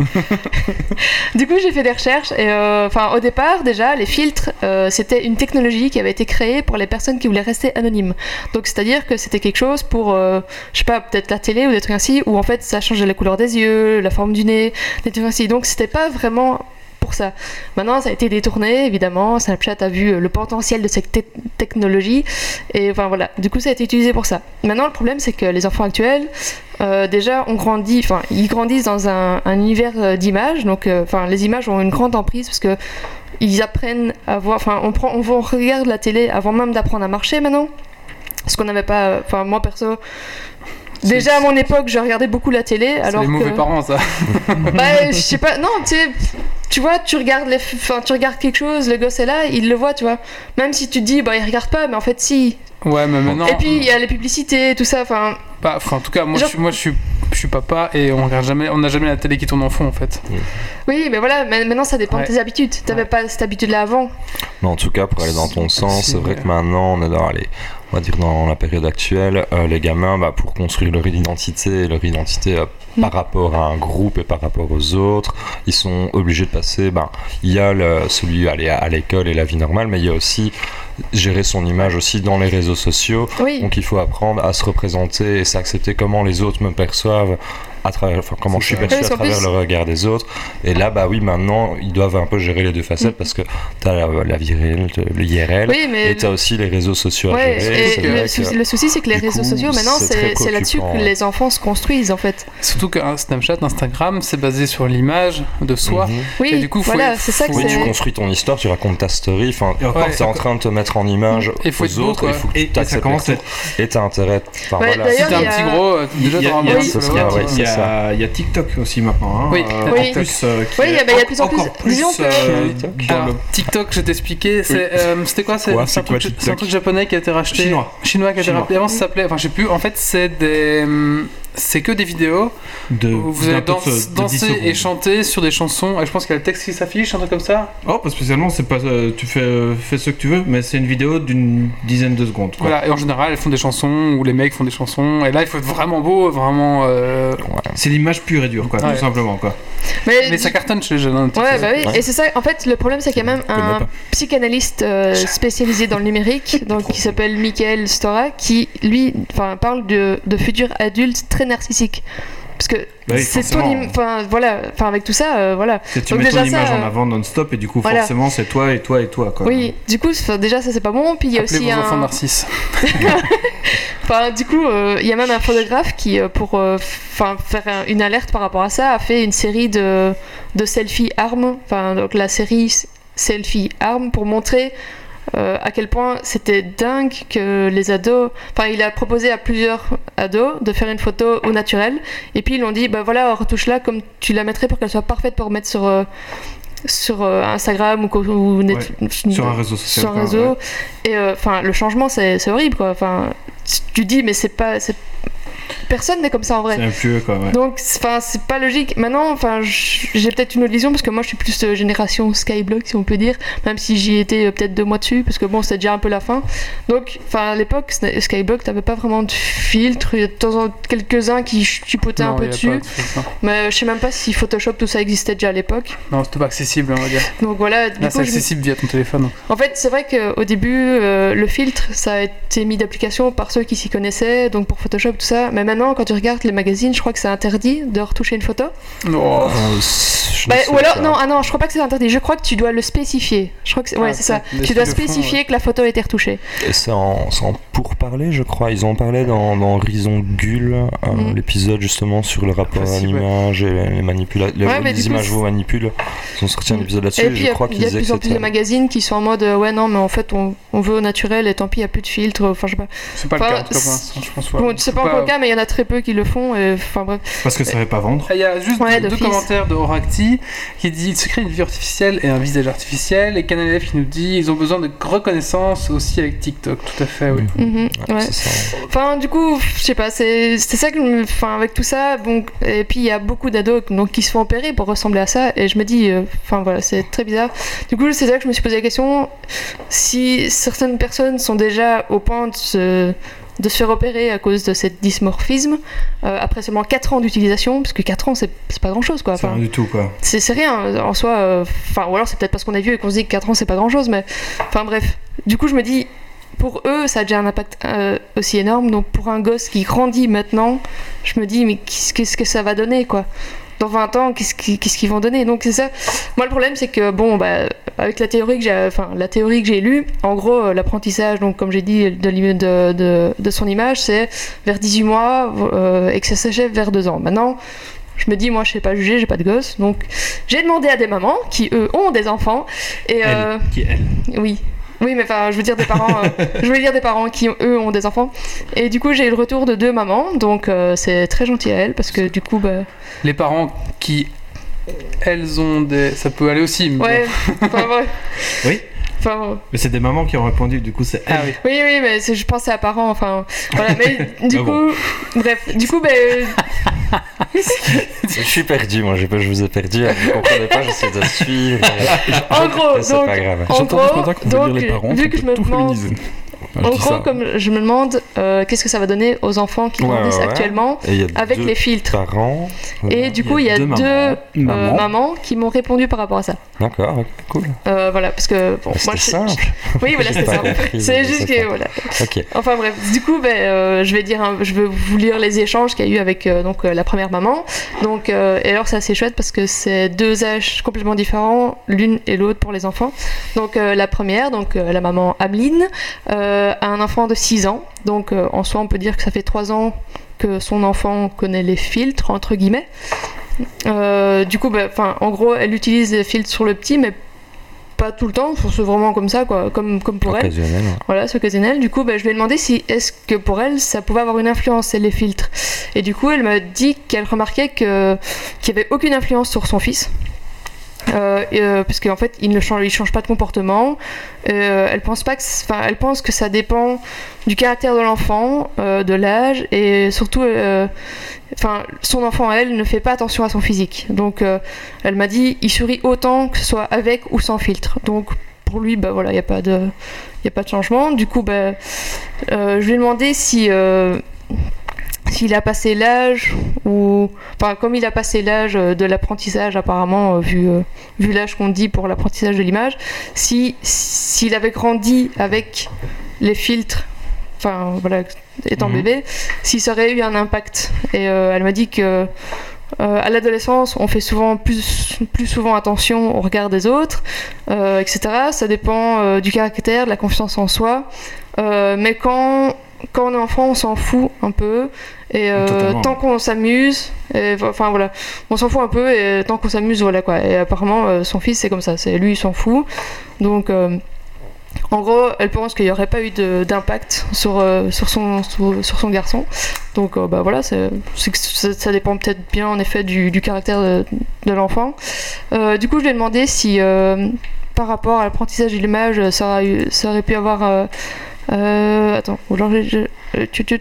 Speaker 4: Du coup, j'ai fait des recherches et euh, enfin au départ déjà les filtres euh, c'était une technologie qui avait été créée pour les personnes qui voulaient rester anonymes. Donc c'est-à-dire que c'était quelque chose pour euh, je sais pas peut-être la télé ou des trucs ainsi où en fait ça changeait la couleur des yeux, la forme du nez, des trucs ainsi. Donc c'était pas vraiment pour ça. Maintenant, ça a été détourné, évidemment. Snapchat a vu le potentiel de cette te- technologie. Et enfin, voilà. Du coup, ça a été utilisé pour ça. Maintenant, le problème, c'est que les enfants actuels, euh, déjà, on grandit, enfin, ils grandissent dans un, un univers euh, d'images. Donc, euh, enfin, les images ont une grande emprise parce que ils apprennent à voir, enfin, on prend, on, on regarde la télé avant même d'apprendre à marcher maintenant. Ce qu'on n'avait pas, enfin, moi perso. Déjà à mon époque, je regardais beaucoup la télé,
Speaker 1: C'est
Speaker 4: alors
Speaker 1: les mauvais
Speaker 4: que...
Speaker 1: parents, ça.
Speaker 4: Bah, je sais pas, non, tu sais, tu vois, tu regardes, les, enfin, tu regardes quelque chose, le gosse est là, il le voit, tu vois. Même si tu te dis, bah, il regarde pas, mais en fait, si.
Speaker 1: Ouais, mais maintenant.
Speaker 4: Et puis, il y a les publicités, tout ça, enfin.
Speaker 1: Bah, enfin, en tout cas, moi,
Speaker 4: Genre-
Speaker 1: je, suis- moi je, suis, je suis papa et on regarde jamais, on n'a jamais la télé qui tourne en fond en fait.
Speaker 4: Oui, mais voilà, mais maintenant, ça dépend
Speaker 1: Ouais.
Speaker 4: de tes habitudes. T'avais
Speaker 1: Ouais.
Speaker 4: pas cette habitude-là avant.
Speaker 5: Mais en tout cas, pour aller dans ton sens,
Speaker 1: c'est
Speaker 5: vrai que maintenant, on dans, allez, on va dire dans la période actuelle, euh, les gamins, bah, pour construire leur identité, leur identité euh,
Speaker 4: Mm.
Speaker 5: par rapport à un groupe et par rapport aux autres, ils sont obligés de passer, ben, il y a le, celui aller à, à l'école et la vie normale, mais il y a aussi gérer son image aussi dans les réseaux sociaux.
Speaker 4: Oui.
Speaker 5: Donc il faut apprendre à se représenter et s'accepter comment les autres me perçoivent à travers, enfin, comment je suis perçu à travers
Speaker 4: plus-
Speaker 5: le regard des autres. Et là, bah oui, maintenant, ils doivent un peu gérer les deux facettes
Speaker 4: Mm.
Speaker 5: parce que tu as la, la vie réelle, le IRL,
Speaker 4: Oui, mais.
Speaker 5: et tu as aussi les réseaux sociaux à gérer.
Speaker 4: et le, souci,
Speaker 5: que-
Speaker 4: le souci, c'est que les
Speaker 5: du
Speaker 4: réseaux
Speaker 5: coup,
Speaker 4: sociaux, maintenant,
Speaker 5: c'est
Speaker 4: là-dessus que les enfants se construisent, en fait.
Speaker 1: Surtout qu'un Snapchat, Instagram, c'est basé sur l'image de soi.
Speaker 5: Mhm.
Speaker 4: Oui,
Speaker 1: Et du coup,
Speaker 4: voilà, c'est ça que
Speaker 5: Oui, tu construis ton histoire, tu racontes ta story, enfin,
Speaker 2: Et encore,
Speaker 1: Ouais.
Speaker 5: tu es en train de te mettre en image
Speaker 1: Et faut
Speaker 5: aux autres, il faut que
Speaker 2: Et,
Speaker 5: tu
Speaker 2: et ça
Speaker 5: acceptes
Speaker 2: commence à être.
Speaker 5: et t'as intérêt.
Speaker 1: Si t'es un
Speaker 4: y a-
Speaker 1: petit gros, euh, déjà
Speaker 2: a- y a-
Speaker 5: Oui,
Speaker 2: TikTok aussi maintenant. Hein,
Speaker 1: Oui,
Speaker 2: euh,
Speaker 1: oui.
Speaker 2: plus, euh, qui
Speaker 4: Oui, il y bah, y a de plus en plus- disons que-
Speaker 2: euh, dans
Speaker 1: Alors,
Speaker 2: le-
Speaker 1: TikTok, je c'est, euh, c'était quoi C'est
Speaker 3: Quoi,
Speaker 1: c'est un, un truc japonais qui a été racheté.
Speaker 2: Chinois.
Speaker 1: Chinois qui a été racheté. Avant, ça s'appelait. Enfin, je sais plus. En fait, c'est des. C'est que des vidéos
Speaker 2: de,
Speaker 1: où vous allez
Speaker 2: de- de 10
Speaker 1: danser et chanter sur des chansons. Et je pense qu'il y a le texte qui s'affiche, un truc comme ça.
Speaker 2: Oh, pas spécialement, c'est pas, euh, tu fais, euh, fais ce que tu veux, mais c'est une vidéo d'une dizaine de secondes. Quoi.
Speaker 1: Voilà. Et en général, elles font des chansons ou les mecs font des chansons. Et là, il faut être vraiment beau, vraiment. euh,
Speaker 2: C'est l'image pure et dure, quoi,
Speaker 1: Ouais.
Speaker 2: tout simplement. Quoi.
Speaker 1: Mais ça cartonne chez les jeunes. hein,
Speaker 4: Ouais, bah oui,
Speaker 5: Ouais.
Speaker 4: et c'est ça, en fait, le problème c'est qu'il y a même un psychanalyste euh, spécialisé dans le numérique, donc qui s'appelle Michael Stora, qui lui enfin, parle de, de futurs adultes très narcissiques. Parce que
Speaker 2: Bah oui,
Speaker 4: c'est ton. Enfin, voilà, enfin, avec tout ça, euh, voilà.
Speaker 2: C'est tu
Speaker 4: Donc
Speaker 2: mets ton
Speaker 4: déjà, ça,
Speaker 2: image en
Speaker 4: euh,
Speaker 2: avant non-stop et du coup,
Speaker 4: voilà.
Speaker 2: forcément, c'est toi et toi et toi. Quoi.
Speaker 4: Oui, du coup, déjà ça c'est pas bon, puis il y a
Speaker 1: Appelez
Speaker 4: aussi
Speaker 1: vos enfants
Speaker 4: un.
Speaker 1: narcisses.
Speaker 4: Enfin, du coup, euh, il y a même un photographe qui, euh, pour euh, enfin, faire un- une alerte par rapport à ça, a fait une série de, de selfie armes, enfin, donc la série selfie armes pour montrer euh, à quel point c'était dingue que les ados. Enfin, il a proposé à plusieurs ados de faire une photo au naturel, et puis ils l'ont dit, bah voilà, retouche-la comme tu la mettrais pour qu'elle soit parfaite pour mettre sur. euh, sur euh, Instagram ou, co- ou net-
Speaker 2: Sur un réseau social.
Speaker 4: sur un
Speaker 2: quoi,
Speaker 4: réseau.
Speaker 2: ouais.
Speaker 4: Et enfin, le changement, c'est c'est horrible, quoi. Enfin, tu dis, mais c'est pas. Personne n'est comme ça en vrai.
Speaker 2: C'est plus quoi, ouais.
Speaker 4: Donc, c'est- enfin, c'est pas logique. Maintenant, j'ai peut-être une autre vision parce que moi, je suis plus euh, génération Skyblock, si on peut dire, même si j'y étais euh, peut-être deux mois dessus, parce que bon, c'était déjà un peu la fin. Donc, enfin, à l'époque, Skyblock, t'avais pas vraiment de filtre. Il y a de temps en temps quelques-uns qui chipotaient un peu dessus, mais je sais même pas si Photoshop tout ça existait déjà à l'époque.
Speaker 1: Non, c'était pas accessible, on va dire.
Speaker 4: Donc voilà. Du
Speaker 1: Là,
Speaker 4: coup,
Speaker 1: c'est
Speaker 4: je
Speaker 1: accessible via ton téléphone.
Speaker 4: en fait, c'est vrai qu'au début, euh, le filtre, ça a été mis d'application par ceux qui s'y connaissaient, donc pour Photoshop, tout ça. Mais maintenant, quand tu regardes les magazines, je crois que c'est interdit de retoucher une photo.
Speaker 1: Oh.
Speaker 5: Je ne
Speaker 4: Bah, ou alors,
Speaker 5: pas.
Speaker 4: non, ah non, je crois pas que c'est interdit. Je crois que tu dois le spécifier. Je crois que c'est, ouais,
Speaker 1: Ah,
Speaker 4: c'est ça. Tu dois spécifier que la photo a été retouchée.
Speaker 5: Et c'est en, c'est en pourparler, je crois. Ils en parlaient dans, dans Horizon Gull, euh,
Speaker 4: Mhm.
Speaker 5: l'épisode justement sur le rapport à
Speaker 1: ouais.
Speaker 5: l'image et les manipulations. Les, images vous manipulent. Ils ont sorti un
Speaker 4: Mhm.
Speaker 5: épisode là-dessus
Speaker 4: Et
Speaker 5: et,
Speaker 4: puis, il y
Speaker 5: je
Speaker 4: a,
Speaker 5: crois
Speaker 4: il
Speaker 5: qu'ils
Speaker 4: y a de plus en plus de magazines qui sont en mode euh, ouais, non, mais en fait, on, on veut au naturel et tant pis, il n'y a plus de filtre. Enfin, je sais pas.
Speaker 1: C'est pas
Speaker 4: Enfin,
Speaker 1: le cas, je pense.
Speaker 4: Bon, c'est pas encore le cas, mais il y en a très peu qui le font. Et, enfin, bref.
Speaker 2: Parce que ça savait pas vendre.
Speaker 1: Il y a juste
Speaker 4: Ouais,
Speaker 1: deux commentaires de Horacti qui dit il se crée une vie artificielle et un visage artificiel. Et Canal F qui nous dit ils ont besoin de reconnaissance aussi avec TikTok. Tout à fait, oui.
Speaker 5: Ouais,
Speaker 4: ouais.
Speaker 5: c'est ça.
Speaker 4: Enfin, du coup, je sais pas, c'est c'est ça que je. Enfin, avec tout ça, bon. Et puis, il y a beaucoup d'ados donc, qui se font opérer pour ressembler à ça. Et je me dis, euh, enfin, voilà, c'est très bizarre. Du coup, c'est ça que je me suis posé la question si certaines personnes sont déjà au point de se, de se faire opérer à cause de cette dysmorphisme, euh, après seulement 4 ans d'utilisation, parce que 4 ans, c'est pas grand chose, quoi.
Speaker 2: C'est rien du tout quoi.
Speaker 4: c'est rien en soi. euh, Enfin, ou alors c'est peut-être parce qu'on est vieux et qu'on se dit que 4 ans c'est pas grand chose, mais enfin bref. Du coup, je me dis, pour eux, ça a déjà un impact euh, aussi énorme. Donc pour un gosse qui grandit maintenant, je me dis, mais qu'est-ce que ça va donner quoi? Dans 20 ans, qu'est-ce qu'ils vont donner Donc c'est ça. Moi, le problème, c'est que bon, bah, avec la théorie que j'ai, enfin la théorie que j'ai lue, en gros, euh, l'apprentissage, donc comme j'ai dit, de, l'im- de, de, de son image, c'est vers 18 mois euh, et que ça s'achève vers 2 ans. Maintenant, je me dis, moi, je sais pas juger, j'ai pas de gosse, donc j'ai demandé à des mamans qui eux ont des enfants et euh,
Speaker 2: qui elle?
Speaker 4: oui. Oui, mais enfin, je veux dire des parents. euh, je veux dire des parents qui eux ont des enfants. Et du coup, j'ai eu le retour de deux mamans, donc euh, c'est très gentil à elles parce que du coup, bah,
Speaker 1: Les parents qui, elles ont des. Ça peut aller aussi. mais
Speaker 4: ouais. Enfin, ouais.
Speaker 2: Oui.
Speaker 4: Enfin,
Speaker 2: Mais c'est des mamans qui ont répondu, du coup c'est.
Speaker 1: Ah oui.
Speaker 4: oui, oui, mais je pensais à parents. Enfin, voilà. Mais du
Speaker 2: Ah
Speaker 4: coup,
Speaker 2: bon.
Speaker 4: bref, du coup, ben,
Speaker 5: Je suis perdu, moi. pas- Je vous ai perdu. Vous ne comprenez pas, j'essaie de suivre.
Speaker 4: en gros, donc,
Speaker 5: pas grave.
Speaker 4: en gros, donc,
Speaker 3: les parents,
Speaker 4: vu que je me demande.
Speaker 3: Ah, je
Speaker 4: en gros,
Speaker 3: ça.
Speaker 4: comme je me demande, euh, qu'est-ce que ça va donner aux enfants qui
Speaker 5: Ouais,
Speaker 4: grandissent
Speaker 5: ouais,
Speaker 4: actuellement avec les filtres.
Speaker 5: parents.
Speaker 4: Et du
Speaker 2: Il y
Speaker 4: coup,
Speaker 2: a
Speaker 4: il y a
Speaker 2: deux
Speaker 4: deux,
Speaker 2: mamans.
Speaker 4: euh,
Speaker 3: Maman.
Speaker 4: mamans qui m'ont répondu par rapport à ça.
Speaker 5: D'accord, cool.
Speaker 4: Euh, voilà, parce que bon, moi, je-
Speaker 5: simple.
Speaker 4: Oui, voilà, ça.
Speaker 5: compris,
Speaker 4: C'est juste que voilà.
Speaker 5: Ok.
Speaker 4: Enfin bref, du coup, ben, euh, je vais dire, je vais vous lire les échanges qu'il y a eu avec euh, donc euh, la première maman. Donc, et alors c'est assez chouette parce que c'est deux âges complètement différents, l'une et l'autre pour les enfants. Donc la première, donc la maman Ameline, a un enfant de 6 ans. Donc en soi, on peut dire que ça fait 3 ans que son enfant connaît les filtres entre guillemets. Euh, du coup, enfin, en gros, elle utilise les filtres sur le petit, mais pas tout le temps. C'est vraiment comme ça, quoi, comme comme pour elle.
Speaker 5: Ouais.
Speaker 4: Voilà, c'est occasionnel. Du coup, bah, je lui ai demandé si est-ce que pour elle, ça pouvait avoir une influence, les filtres. Et du coup, elle m'a dit qu'elle remarquait qu'il n'y avait aucune influence sur son fils. Euh, euh, parce qu'en fait, il ne change, pas de comportement. Euh, elle pense pas que, enfin, elle pense que ça dépend du caractère de l'enfant, euh, de l'âge et surtout, euh, enfin, son enfant elle ne fait pas attention à son physique. Donc, elle m'a dit, il sourit autant que ce soit avec ou sans filtre. Donc, pour lui, bah voilà, il n'y a pas de, il a pas de changement. Du coup, bah, je lui ai demandé si s'il a passé l'âge ou enfin comme il a passé l'âge euh, de l'apprentissage apparemment euh, vu euh, vu l'âge qu'on dit pour l'apprentissage de l'image si s'il avait grandi avec les filtres enfin voilà étant
Speaker 2: Mhm.
Speaker 4: bébé si ça aurait eu un impact et euh, elle m'a dit que euh, à l'adolescence, on fait souvent plus, plus souvent attention au regard des autres, euh, etc. Ça dépend euh, du caractère, de la confiance en soi. Mais quand, quand on est enfant, on s'en fout un peu. Et euh, tant qu'on s'amuse, enfin voilà, on s'en fout un peu et tant qu'on s'amuse, voilà quoi. Et apparemment, euh, son fils, c'est comme ça. C'est lui, il s'en fout. Donc. euh, en gros, elle pense qu'il n'y aurait pas eu d'impact sur, euh, sur, son, sur, sur son garçon. Donc, euh, bah voilà, ça, ça dépend peut-être bien en effet du, du caractère de, de l'enfant. Euh, du coup, je lui ai demandé si, par rapport à l'apprentissage de l'image, ça, aurait eu- ça aurait pu avoir. attends, alors euh, tut, tut.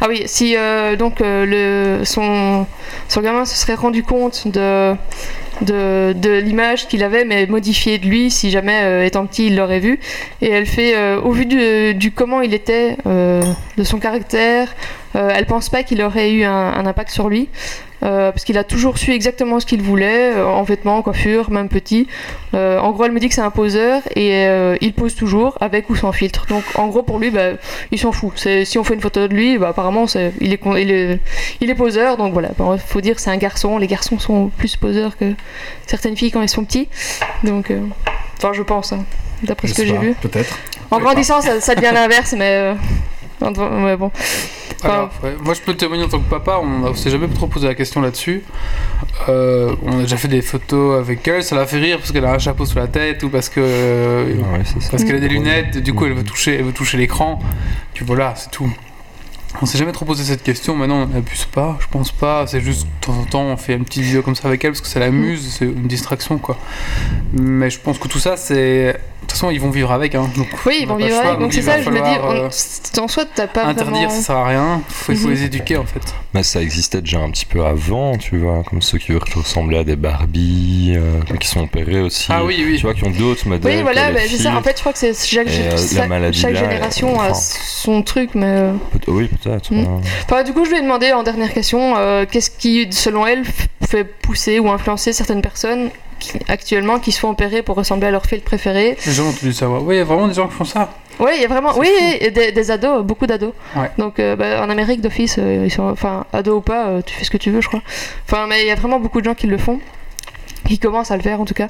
Speaker 4: Ah oui, si euh, donc euh, le, son, son gamin se serait rendu compte de, de, l'image qu'il avait, mais modifiée de lui, si jamais euh, étant petit il l'aurait vu. Et elle fait, euh, au vu du, comment il était, euh, de son caractère, elle pense pas qu'il aurait eu un, impact sur lui. parce qu'il a toujours su exactement ce qu'il voulait, en vêtements, en coiffure, même petit. En gros, elle me dit que c'est un poseur et il pose toujours avec ou sans filtre. Donc, en gros, pour lui, bah, il s'en fout. Si on fait une photo de lui, bah, apparemment, il, est, il, est, poseur. Donc voilà, Bon, faut dire c'est un garçon. Les garçons sont plus poseurs que certaines filles quand ils sont petits. Donc, euh, enfin, je pense, hein, d'après ce que j'ai vu.
Speaker 2: Peut-être.
Speaker 4: En grandissant, ça, ça devient l'inverse, mais. euh, ouais, bon. Enfin,
Speaker 1: Alors, ouais, moi je peux témoigner en tant que papa, on ne s'est jamais trop posé la question là-dessus. Euh, on a déjà fait des photos avec elle, ça la fait rire parce qu'elle a un chapeau sur la tête ou parce que euh,
Speaker 5: Ouais,
Speaker 1: parce qu'elle a des lunettes, du coup elle veut toucher, elle veut toucher l'écran. Puis voilà, c'est tout. On s'est jamais trop posé cette question, maintenant on n'abuse pas, je pense pas, c'est juste de temps en temps on fait une petite vidéo comme ça avec elle parce que ça l'amuse, c'est une distraction quoi. Mais je pense que tout ça c'est. De toute façon ils vont vivre avec, hein. donc
Speaker 4: Oui, ils
Speaker 1: on
Speaker 4: vont vivre
Speaker 1: choix,
Speaker 4: avec. Donc c'est
Speaker 1: il va
Speaker 4: ça, je me dis, on-
Speaker 1: euh,
Speaker 4: en soi, t'as pas
Speaker 1: interdire
Speaker 4: vraiment.
Speaker 1: ça sert à rien, faut, il faut
Speaker 4: Mhm.
Speaker 1: les éduquer en fait.
Speaker 5: Mais ça existait déjà un petit peu avant, tu vois, comme ceux qui veulent ressembler à des Barbie, euh, qui sont opérés aussi.
Speaker 1: Ah oui, oui.
Speaker 5: Tu vois, qui ont d'autres modèles.
Speaker 4: Oui, voilà, bah, c'est ça. En fait, je crois que c'est chaque,
Speaker 5: euh, la
Speaker 4: chaque-
Speaker 5: maladie
Speaker 4: chaque
Speaker 5: là,
Speaker 4: génération a
Speaker 5: enfin.
Speaker 4: son truc, mais. euh,
Speaker 5: Peut- Oui, peut-être.
Speaker 4: Enfin, du coup, je lui ai demandé en dernière question euh, qu'est-ce qui, selon elle, fait pousser ou influencer certaines personnes qui, actuellement qui se font opérer pour ressembler à leur fil préféré.
Speaker 1: Les gens ont entendu savoir. Oui, il y a vraiment des gens qui font ça.
Speaker 4: Oui, il y a vraiment. Oui, des, des ados, beaucoup d'ados.
Speaker 1: Ouais.
Speaker 4: Donc, euh, bah, en Amérique d'office, euh, ils sont. Enfin, ados ou pas, euh, tu fais ce que tu veux, je crois. Enfin, mais il y a vraiment beaucoup de gens qui le font. Qui commencent à le faire en tout cas.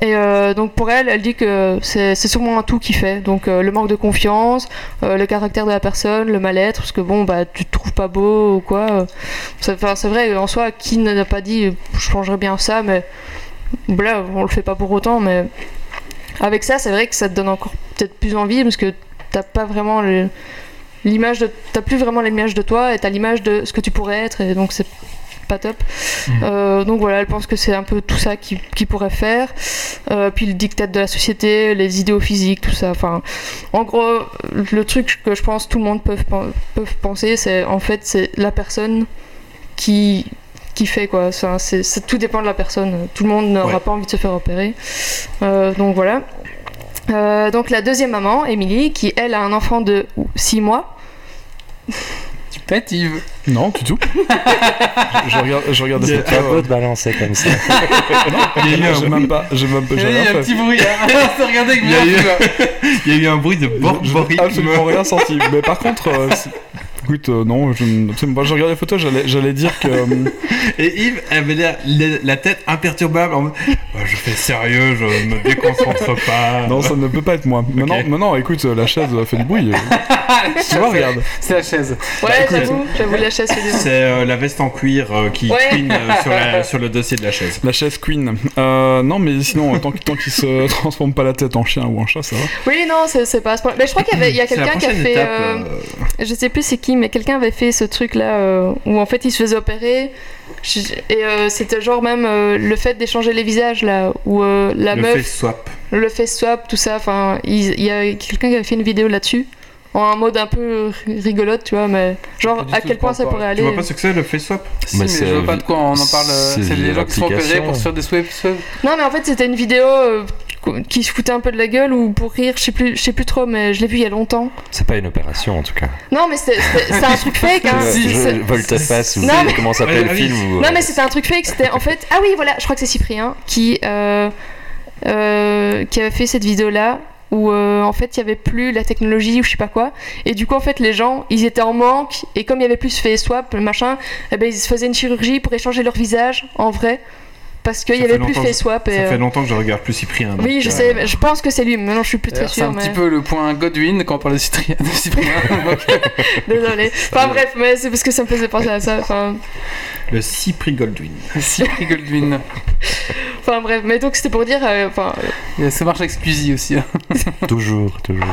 Speaker 4: Et euh, donc pour elle, elle dit que c'est sûrement un tout qui fait. Donc le manque de confiance, le caractère de la personne, le mal-être, parce que bon, bah tu te trouves pas beau ou quoi. c'est enfin, c'est vrai, en soi, qui n'a pas dit je changerais bien ça, mais là, on le fait pas pour autant. Mais avec ça, c'est vrai que ça te donne encore peut-être plus envie parce que t'as pas vraiment l'image de. T'as plus vraiment l'image de toi et t'as l'image de ce que tu pourrais être et donc c'est pas top.
Speaker 2: Mhm.
Speaker 4: Euh, donc voilà, elle pense que c'est un peu tout ça qui, qui pourrait faire. Euh, puis le dictat de la société, les idéaux physiques, tout ça. Enfin, en gros, le truc que je pense tout le monde peut, peut penser, c'est en fait c'est la personne qui fait quoi. Enfin, c'est, c'est- tout dépend de la personne. Tout le monde n'aura
Speaker 2: Ouais.
Speaker 4: pas envie de se faire opérer. Euh, donc voilà. Euh, donc la deuxième maman, Émilie, qui elle a un enfant de 6 mois.
Speaker 1: Tu pètes, Yves.
Speaker 3: Non, du tout. je, je regarde, je regarde
Speaker 5: de balancer comme ça.
Speaker 2: Il y a eu un
Speaker 3: même pas, j'ai même pas,
Speaker 1: Il y
Speaker 3: j'ai
Speaker 1: a eu
Speaker 3: rien
Speaker 1: un
Speaker 3: fait.
Speaker 1: petit bruit. Hein. T'as regardé avec
Speaker 2: Il y a
Speaker 1: moi,
Speaker 2: eu-
Speaker 1: tu vois.
Speaker 2: Il y a eu un bruit de
Speaker 3: Je- je
Speaker 2: borborigme.
Speaker 3: n'ai absolument rien senti. Mais par contre, euh, écoute, euh, non, je, moi je regarde les photos, j'allais, j'allais dire que. euh,
Speaker 2: Et Yves avait l'air- la, la tête imperturbable en mode Bah, Je fais sérieux, je me déconcentre pas.
Speaker 3: non, ça ne peut pas être moi. Maintenant,
Speaker 2: Ok.
Speaker 3: maintenant écoute, euh, la chaise fait du bruit. tu vois, regarde.
Speaker 1: C'est la chaise.
Speaker 4: Ouais,
Speaker 2: écoute.
Speaker 4: j'avoue, j'avoue la chaise fait des
Speaker 2: C'est euh, la veste en cuir euh, qui
Speaker 4: Ouais.
Speaker 2: queen euh, sur, la- sur le dossier de la chaise.
Speaker 3: La chaise Queen. Euh, non, mais sinon, tant, qu'il- tant qu'il se transforme pas la tête en chien ou en chat, ça va.
Speaker 4: Oui, non, c'est, c'est pas à ce point. Mais je crois qu'il y, avait, il y a
Speaker 2: C'est
Speaker 4: quelqu'un qui a fait.
Speaker 2: étape,
Speaker 4: euh,
Speaker 2: euh,
Speaker 4: Je sais plus c'est qui, mais quelqu'un avait fait ce truc-là euh, où en fait il se faisait opérer. Je- Et euh, c'était genre même euh, le fait d'échanger les visages là, où euh, la
Speaker 2: le
Speaker 4: meuf,
Speaker 2: face swap.
Speaker 4: le face swap, tout ça. Enfin, il il y a quelqu'un qui avait fait une vidéo là-dessus. En mode un peu rigolote, tu vois, mais genre à quel point ça pourrait
Speaker 2: Tu
Speaker 4: aller.
Speaker 2: vois pas ce que c'est le face swap?
Speaker 1: Si,
Speaker 5: Mais
Speaker 1: mais,
Speaker 5: c'est
Speaker 1: je vois pas de quoi on en parle.
Speaker 5: c'est
Speaker 1: les gens qui sont opérés pour se faire des swaps.
Speaker 4: Non, mais en fait, c'était une vidéo euh, qui se foutait un peu de la gueule ou pour rire, je sais plus, je sais plus trop, mais je l'ai vu il y a longtemps.
Speaker 5: C'est pas une opération en tout cas.
Speaker 4: Non, mais c'était un truc fake, hein. C'est-
Speaker 5: Volte-face ou
Speaker 4: mais-
Speaker 5: comment s'appelle le film ou,
Speaker 4: Non
Speaker 5: euh,
Speaker 4: mais c'était un truc fake, c'était en fait... Ah oui voilà, je crois que c'est Cyprien qui, euh, euh, qui avait fait cette vidéo-là où euh, en fait il y avait plus la technologie ou je sais pas quoi et du coup en fait les gens ils étaient en manque et comme il y avait plus fait swap machin eh ben ils se faisaient une chirurgie pour échanger leur visage en vrai parce qu'il y avait plus
Speaker 2: que-
Speaker 4: swap et,
Speaker 2: Ça fait
Speaker 4: euh,
Speaker 2: longtemps que je regarde plus Cyprien. donc,
Speaker 4: oui je
Speaker 2: euh,
Speaker 4: sais je pense que c'est lui mais maintenant je suis plus très
Speaker 1: D'ailleurs, C'est un
Speaker 4: mais...
Speaker 1: petit peu le point Godwin quand on parle de Cyprien. de Cyprien.
Speaker 4: Désolé enfin bref mais c'est parce que ça me faisait penser à ça enfin
Speaker 2: Le Cypri Goldwyn.
Speaker 1: Cyprien Godwin.
Speaker 4: enfin, bref mais donc c'était pour dire euh, enfin
Speaker 1: Ça marche avec Squeezie aussi. hein.
Speaker 5: Toujours, toujours.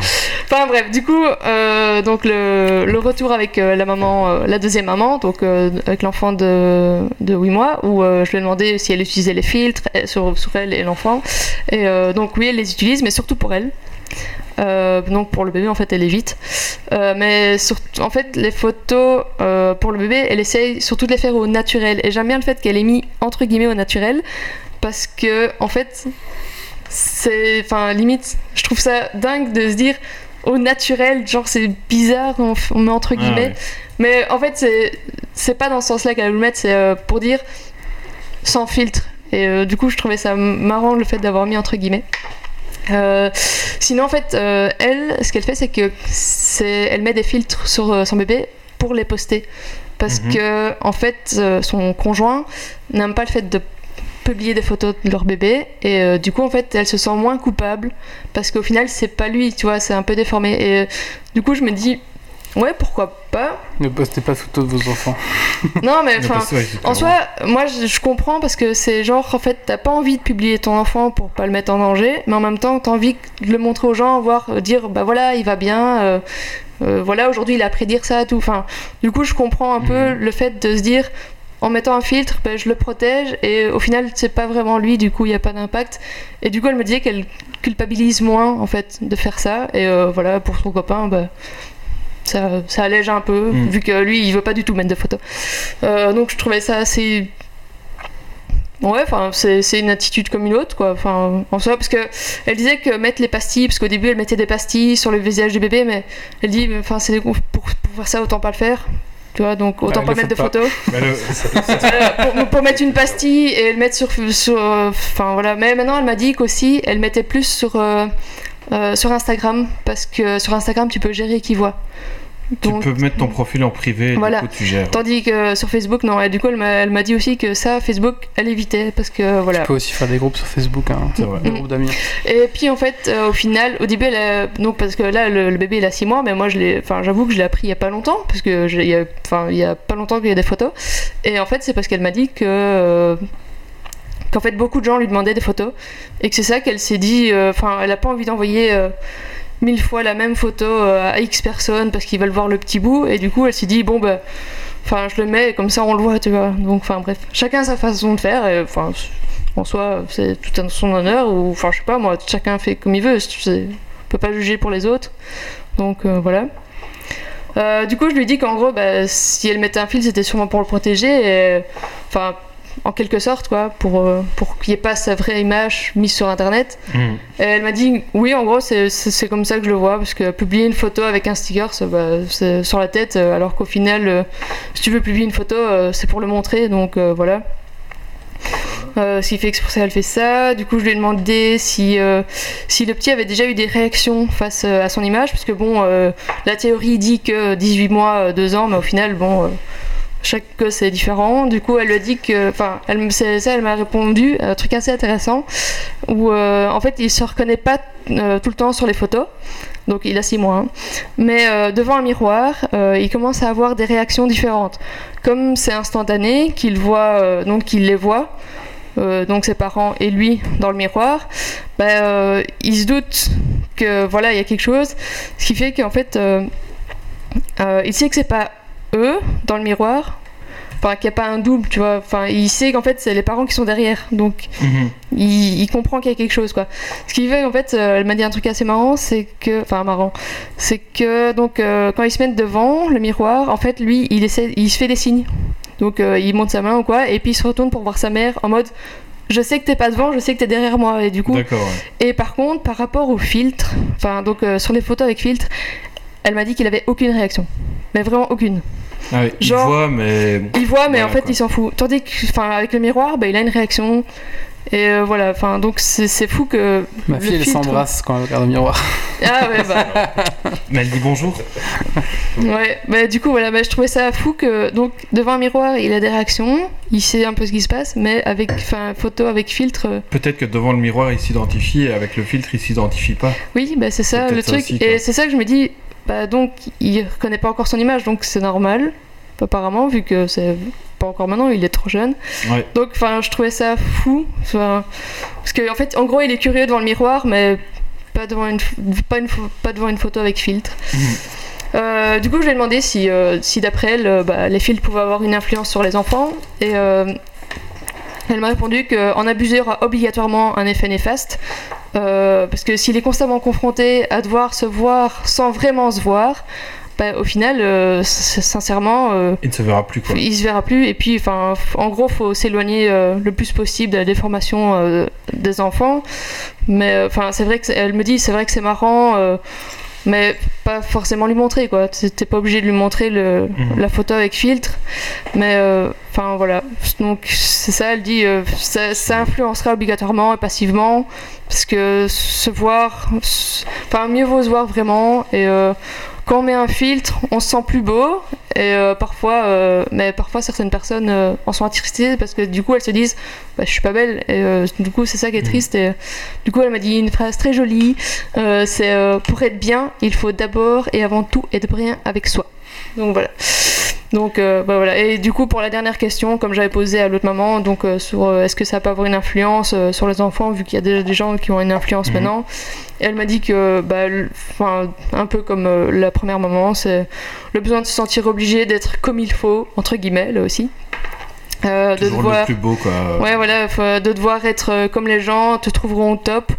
Speaker 4: Enfin bref, du coup, euh, donc le, le retour avec euh, la maman, euh, la deuxième maman, donc euh, avec l'enfant de, de 8 mois, où euh, je lui ai demandé si elle utilisait les filtres euh, sur, sur elle et l'enfant. Et euh, donc oui, elle les utilise, mais surtout pour elle. Euh, donc pour le bébé, en fait, elle évite. Euh, mais surtout, en fait, les photos euh, pour le bébé, elle essaye surtout de les faire au naturel. Et j'aime bien le fait qu'elle ait mis entre guillemets au naturel, parce que en fait, c'est, enfin, limite, je trouve ça dingue de se dire au naturel, genre c'est bizarre, on, on met entre
Speaker 2: Ah,
Speaker 4: guillemets.
Speaker 2: ouais.
Speaker 4: Mais en fait, c'est, c'est pas dans ce sens-là qu'elle veut le mettre, c'est euh, pour dire sans filtre. Et du coup, je trouvais ça marrant le fait d'avoir mis entre guillemets. Euh, sinon, en fait, euh, elle, ce qu'elle fait, c'est que c'est, elle met des filtres sur euh, son bébé pour les poster. Parce
Speaker 2: Mhm.
Speaker 4: que, en fait, son conjoint n'aime pas le fait de publier des photos de leur bébé. Et du coup, en fait, elle se sent moins coupable. Parce qu'au final, c'est pas lui, tu vois, c'est un peu déformé. Et du coup, je me dis, ouais, pourquoi pas
Speaker 1: Ne postez pas de photos de vos enfants.
Speaker 4: Non, mais enfin. En soi, moi je, je comprends parce que c'est genre en fait t'as pas envie de publier ton enfant pour pas le mettre en danger, mais en même temps t'as envie de le montrer aux gens, voir euh, dire bah voilà il va bien, euh, euh, voilà aujourd'hui il a appris à dire ça tout. Enfin, du coup je comprends un peu
Speaker 2: Mhm.
Speaker 4: le fait de se dire en mettant un filtre, ben, je le protège et au final c'est pas vraiment lui, du coup il y a pas d'impact. Et du coup elle me disait qu'elle culpabilise moins en fait de faire ça et euh, voilà pour son copain bah ça, ça allège un peu
Speaker 2: Mhm.
Speaker 4: vu que lui il veut pas du tout mettre de photos. Euh, donc je trouvais ça assez Ouais, enfin, c'est une attitude comme une autre, quoi. Enfin, en soi, parce que elle disait que mettre les pastilles, parce qu'au début elle mettait des pastilles sur le visage du bébé, mais elle dit, enfin, c'est pour, pour faire ça, autant pas le faire. Tu vois, donc autant
Speaker 2: Bah,
Speaker 4: pas mettre de
Speaker 2: pas.
Speaker 4: photos.
Speaker 2: Le-
Speaker 4: Euh, pour, pour mettre une pastille et le mettre sur, euh, enfin voilà. Mais maintenant, elle m'a dit qu'aussi, elle mettait plus sur euh, euh, sur Instagram, parce que sur Instagram, tu peux gérer qui voit.
Speaker 2: tu peux mettre ton profil en privé et
Speaker 4: Voilà.
Speaker 2: du coup tu gères.
Speaker 4: Tandis que sur Facebook, non. Et du coup, elle m'a elle m'a dit aussi que ça, Facebook, elle évitait, parce que voilà.
Speaker 1: Tu peux aussi faire des groupes sur Facebook, hein,
Speaker 2: C'est vrai.
Speaker 1: des groupes d'amis.
Speaker 4: Et puis en fait, euh, au final, au début, elle a- donc parce que là, le, le bébé il a 6 mois, mais moi, je l'ai, enfin, j'avoue que je l'ai appris il y a pas longtemps, parce que j'ai- il y a, enfin, il y a pas longtemps qu'il y a des photos. Et en fait, c'est parce qu'elle m'a dit que euh, qu'en fait, beaucoup de gens lui demandaient des photos, et que c'est ça qu'elle s'est dit, euh, enfin, elle a pas envie d'envoyer euh, mille fois la même photo euh, à X personnes parce qu'ils veulent voir le petit bout, et du coup, elle s'est dit bon bah, enfin, je le mets, et comme ça, on le voit, tu vois. Donc, enfin, bref, chacun sa façon de faire, enfin en soi, c'est tout à son honneur, ou enfin, je sais pas, moi, chacun fait comme il veut, c'est- on peut pas juger pour les autres. Donc voilà. Du coup, je lui dis qu'en gros, bah, si elle mettait un fil, c'était sûrement pour le protéger, enfin, en quelque sorte, quoi, pour, euh, pour qu'il n'y ait pas sa vraie image mise sur internet.
Speaker 2: Mhm.
Speaker 4: Et elle m'a dit, oui, en gros, c'est- comme ça que je le vois, parce que publier une photo avec un sticker, ça, bah, sur la tête, euh, alors qu'au final, euh, si tu veux publier une photo, euh, c'est pour le montrer, donc euh, voilà. Ce qui fait que pour ça qu'elle fait ça. Du coup, je lui ai demandé si, si le petit avait déjà eu des réactions face à son image, parce que bon, la théorie dit que 18 mois, 2 ans, mais au final, bon, chaque gosse est différent. Du coup, elle a dit que, enfin, elle, elle m'a répondu un truc assez intéressant, où euh, en fait, il se reconnaît pas euh, tout le temps sur les photos. Donc il a 6 mois. hein. Mais euh, devant un miroir, euh, il commence à avoir des réactions différentes. Comme c'est instantané, qu'il voit, donc qu'il les voit, donc ses parents et lui dans le miroir, bah, il se doute que voilà, il y a quelque chose, ce qui fait qu'en fait, il sait que c'est pas eux dans le miroir, enfin qu'il n'y a pas un double, tu vois, enfin il sait qu'en fait c'est les parents qui sont derrière, donc
Speaker 2: Mhm.
Speaker 4: il, il comprend qu'il y a quelque chose quoi. Ce qui fait en fait, euh, elle m'a dit un truc assez marrant, c'est que, enfin marrant, c'est que donc euh, quand ils se mettent devant le miroir, en fait lui il essaie, il se fait des signes, donc euh, il monte sa main ou quoi, et puis il se retourne pour voir sa mère en mode je sais que t'es pas devant, je sais que t'es derrière moi, et du coup
Speaker 2: ouais.
Speaker 4: et par contre, par rapport au filtre, enfin donc euh, sur les photos avec filtre, elle m'a dit qu'il avait aucune réaction. Mais vraiment aucune.
Speaker 2: Ah ouais, il
Speaker 4: Genre-
Speaker 2: voit, mais
Speaker 4: Il voit, mais
Speaker 2: Voilà,
Speaker 4: en fait,
Speaker 2: quoi.
Speaker 4: il s'en fout. Tandis que, enfin, avec le miroir, bah, il a une réaction. Et euh, voilà, enfin, donc c'est fou que.
Speaker 1: Ma
Speaker 4: le
Speaker 1: fille, elle
Speaker 4: filtre-
Speaker 1: s'embrasse quand elle regarde le miroir.
Speaker 4: Ah ouais, bah.
Speaker 2: mais elle dit bonjour.
Speaker 4: Ouais, bah, du coup, voilà, bah, je trouvais ça fou que, donc, devant un miroir, il a des réactions, il sait un peu ce qui se passe, mais avec, enfin, photo avec filtre, euh,
Speaker 2: Peut-être que devant le miroir il s'identifie et avec le filtre il s'identifie pas.
Speaker 4: oui, bah, c'est ça le
Speaker 2: ça
Speaker 4: truc.
Speaker 2: aussi,
Speaker 4: et c'est ça que je me dis, bah, donc, il reconnaît pas encore son image, donc c'est normal, apparemment, vu que c'est pas encore maintenant, il est trop jeune.
Speaker 2: Ouais.
Speaker 4: Donc, enfin, je trouvais ça fou. Parce que, en fait, en gros, il est curieux devant le miroir, mais pas devant une, pas une, pas devant une photo avec filtre. Euh, du coup, je lui ai demandé si, euh, si d'après elle, euh, bah, les filtres pouvaient avoir une influence sur les enfants. Et elle m'a répondu qu'en abuser aura obligatoirement un effet néfaste. Euh, parce que s'il est constamment confronté à devoir se voir sans vraiment se voir, bah, au final, euh, sincèrement, euh,
Speaker 2: Il ne se verra plus quoi.
Speaker 4: il se verra plus. Et puis, enfin, en gros, faut s'éloigner euh, le plus possible de la déformation des enfants. Mais, enfin, c'est vrai que elle me dit, c'est vrai que c'est marrant. Mais pas forcément lui montrer quoi. T'es- pas obligé de lui montrer le,
Speaker 2: Mhm.
Speaker 4: la photo avec filtre. Mais euh, enfin voilà. Donc c'est ça elle dit euh, ça, ça influencera obligatoirement et passivement parce que se voir enfin mieux vaut se voir vraiment. Et euh, quand on met un filtre on se sent plus beau et euh, parfois euh, mais parfois certaines personnes euh, en sont attristées parce que du coup elles se disent bah, je suis pas belle et euh, du coup c'est ça qui est
Speaker 2: Mhm.
Speaker 4: triste et du coup elle m'a dit une phrase très jolie euh, c'est euh, pour être bien il faut d'abord et avant tout être bien avec soi donc voilà. Donc euh, bah voilà. Et du coup pour la dernière question comme j'avais posé à l'autre maman donc euh, sur euh, est-ce que ça peut avoir une influence sur les enfants vu qu'il y a déjà des gens qui ont une influence
Speaker 2: Mhm.
Speaker 4: maintenant? Et elle m'a dit que bah, un peu comme la première maman c'est le besoin de se sentir obligé d'être comme il faut entre guillemets là aussi. De devoir
Speaker 2: le plus beau quoi.
Speaker 4: Ouais, voilà, de devoir être comme les gens te trouveront au top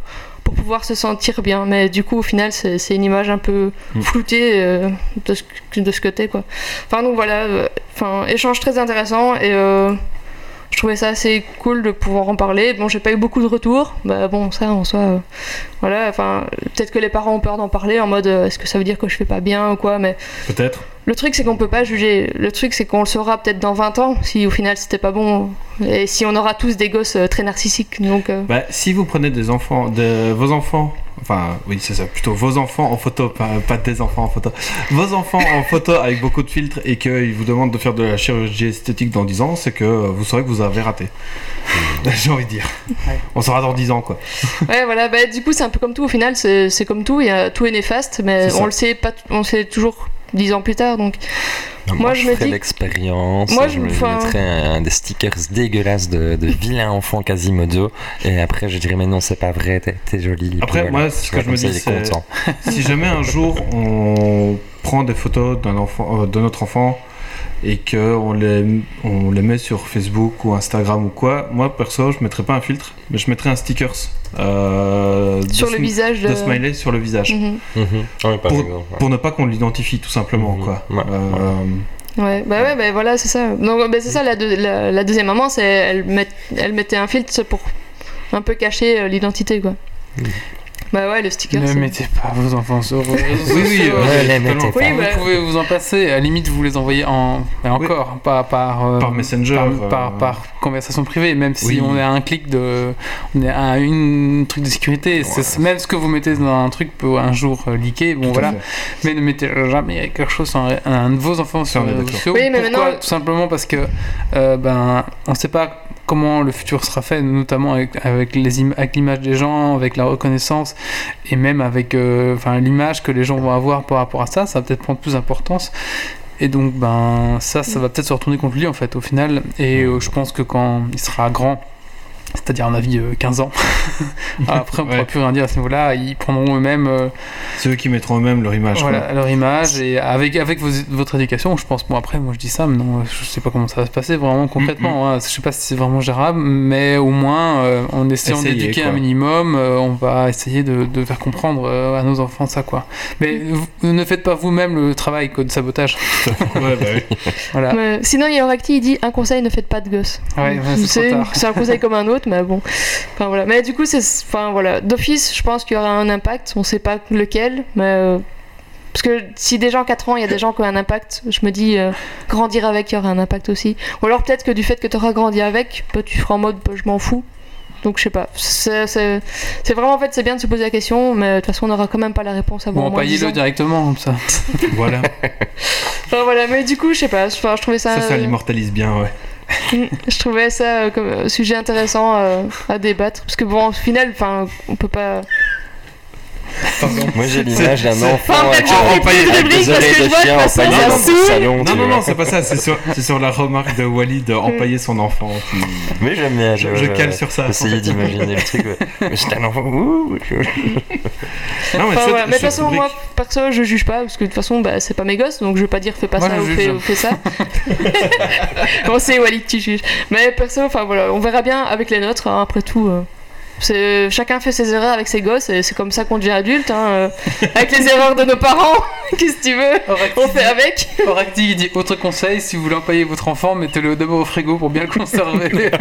Speaker 4: pour pouvoir se sentir bien. Mais du coup, au final, c'est une image un peu
Speaker 2: Mm.
Speaker 4: floutée euh, de, ce, de ce t'es, quoi. Enfin, donc voilà, euh, enfin, échange très intéressant et euh, je trouvais ça assez cool de pouvoir en parler. Bon, j'ai pas eu beaucoup de retours. Bah bon, ça en soi, euh, voilà, enfin, peut-être que les parents ont peur d'en parler en mode euh, est-ce que ça veut dire que je fais pas bien ou quoi, mais
Speaker 2: Peut-être.
Speaker 4: le truc, c'est qu'on peut pas juger. Le truc, c'est qu'on le saura peut-être dans 20 ans, si au final c'était pas bon. Et si on aura tous des gosses euh, très narcissiques. Donc,
Speaker 2: Bah, si vous prenez des enfants, de vos enfants, enfin oui c'est ça, plutôt vos enfants en photo, pas, pas des enfants en photo, vos enfants en photo avec beaucoup de filtres et qu'ils vous demandent de faire de la chirurgie esthétique dans 10 ans, c'est que vous saurez que vous avez raté. J'ai envie de dire.
Speaker 1: Ouais.
Speaker 2: On saura dans 10 ans quoi.
Speaker 4: ouais, voilà. Bah, du coup, c'est un peu comme tout. Au final, c'est comme tout. Il y a, tout est néfaste, mais on le sait pas. On le sait toujours 10 ans plus tard. Donc,
Speaker 5: Non,
Speaker 4: Moi,
Speaker 5: Moi,
Speaker 4: je
Speaker 5: je
Speaker 4: me dis-
Speaker 5: l'expérience.
Speaker 4: Moi,
Speaker 5: Moi,
Speaker 4: je
Speaker 5: je
Speaker 4: me-
Speaker 5: mettrais un, des stickers dégueulasses de, de vilains enfants Quasimodo. Et après, je dirais, mais non, c'est pas vrai, t'es. Et
Speaker 2: Après,
Speaker 5: puis
Speaker 2: moi,
Speaker 5: voilà.
Speaker 2: ce que je me dis,
Speaker 5: il est
Speaker 2: c'est-
Speaker 5: content.
Speaker 2: si jamais un jour on prend des photos d'un enfant, euh, de notre enfant et que on les, on les met sur Facebook ou Instagram ou quoi, moi perso, je mettrais pas un filtre, mais je mettrais un stickers euh, de
Speaker 4: sur le visage de.
Speaker 2: de smiley sur le visage.
Speaker 4: Mhm.
Speaker 5: Mhm. Ouais,
Speaker 2: Pour-
Speaker 5: exemple, ouais.
Speaker 2: Pour ne pas qu'on l'identifie tout simplement
Speaker 5: Mhm.
Speaker 2: quoi.
Speaker 5: Ouais,
Speaker 2: Euh,
Speaker 4: Ouais, bah ouais, bah voilà, c'est ça. Donc, bah, c'est ça, la, deux- la, la deuxième maman, c'est elle, met- elle mettait un filtre pour un peu cacher euh, l'identité, quoi. Bah ouais, le sticker.
Speaker 1: Ne mettez pas vos enfants sur
Speaker 2: Oui, oui, euh,
Speaker 5: Ouais, les mettez
Speaker 4: Oui, bah-
Speaker 1: Vous pouvez vous en passer, à la limite vous les envoyez en. Mais encore, pas par. euh,
Speaker 2: Par Messenger,
Speaker 1: Par,
Speaker 2: euh,
Speaker 1: par, par conversation privée, même si
Speaker 2: Oui.
Speaker 1: on est à un clic de. On est à une truc de sécurité. Même ce que vous mettez dans un truc peut un jour euh, leaker, bon
Speaker 2: tout
Speaker 1: voilà. Mais ne mettez jamais quelque chose sur un, de vos enfants sur les réseaux sociaux.
Speaker 4: Oui, mais
Speaker 1: Pourquoi
Speaker 4: maintenant-
Speaker 1: Tout simplement parce que euh, ben on ne sait pas comment le futur sera fait, notamment avec, avec les im- avec l'image des gens, avec la reconnaissance et même avec euh, enfin l'image que les gens vont avoir par rapport à ça. Ça va peut-être prendre plus d'importance. Et donc ben ça, ça va peut-être se retourner contre lui en fait au final. Et euh, je pense que quand il sera grand. C'est-à-dire, à mon avis, euh, 15 ans. Après, on ne pourra
Speaker 2: Ouais.
Speaker 1: plus rien dire à ce niveau-là. Ils prendront eux-mêmes euh,
Speaker 2: C'est eux qui mettront eux-mêmes leur image. quoi.
Speaker 1: voilà, leur image et avec, avec vos- votre éducation, je pense, bon après moi je dis ça, mais non, je sais pas comment ça va se passer vraiment concrètement, hein. je sais pas si c'est vraiment gérable, mais au moins euh, en essayant d'éduquer un minimum, euh, on va essayer de, de faire comprendre euh, à nos enfants ça quoi. Mais vous ne faites pas vous-même le travail quoi, de sabotage.
Speaker 2: Ouais, bah oui.
Speaker 1: Voilà.
Speaker 4: Mais sinon, il y a Oracti, il dit un conseil, ne faites pas de gosse.
Speaker 1: Ouais, c'est
Speaker 4: un conseil comme un autre, mais bon. Enfin voilà. Mais du coup, c'est. Enfin voilà. D'office, je pense qu'il y aura un impact. On sait pas lequel, mais. euh, Parce que si déjà en 4 ans, il y a des gens qui ont un impact, je me dis, euh, grandir avec, il y aura un impact aussi. Ou alors peut-être que du fait que tu auras grandi avec, bah, tu feras en mode, bah, je m'en fous. Donc je sais pas. C'est c'est- c'est vraiment, en fait, c'est bien de se poser la question, mais de toute façon, on n'aura quand même pas la réponse avant
Speaker 1: Bon,
Speaker 4: au moins 10
Speaker 1: empaillez-le
Speaker 4: ans.
Speaker 1: directement comme ça.
Speaker 2: voilà.
Speaker 4: Enfin voilà, mais du coup, je sais pas. Enfin, je trouvais ça.
Speaker 2: Ça, ça
Speaker 4: euh,
Speaker 2: l'immortalise bien, ouais.
Speaker 4: je trouvais ça euh, comme un sujet intéressant euh, à débattre. Parce que bon au final enfin on peut pas
Speaker 5: Moi, j'ai l'image d'un enfant
Speaker 4: peut-être j'en fais
Speaker 5: avec des oreilles de chien dans son salon.
Speaker 2: Non, non, non, c'est pas ça. C'est sur, c'est sur la remarque de Wally de empailler son enfant. qui-
Speaker 5: Mais j'aime bien.
Speaker 2: Je,
Speaker 5: je-
Speaker 2: cale sur ça. en
Speaker 5: Essayer
Speaker 2: fait.
Speaker 5: d'imaginer le truc. Mais j'étais un enfant.
Speaker 2: Non, mais
Speaker 4: Enfin,
Speaker 2: chouette-
Speaker 4: voilà. mais de toute façon moi perso je juge pas parce que de toute façon bah, c'est pas mes gosses donc je vais pas dire fais pas
Speaker 1: Moi,
Speaker 4: ça ou fais, ou fais ça on sait Wally que tu juges mais perso enfin voilà on verra bien avec les nôtres hein, après tout euh. C'est chacun fait ses erreurs avec ses gosses et c'est comme ça qu'on devient adulte. hein, euh, avec les erreurs de nos parents, qu'est-ce que tu veux On fait avec.
Speaker 1: Oracti il dit autre conseil, si vous voulez empailler votre enfant, mettez-le d'abord au frigo pour bien le conserver.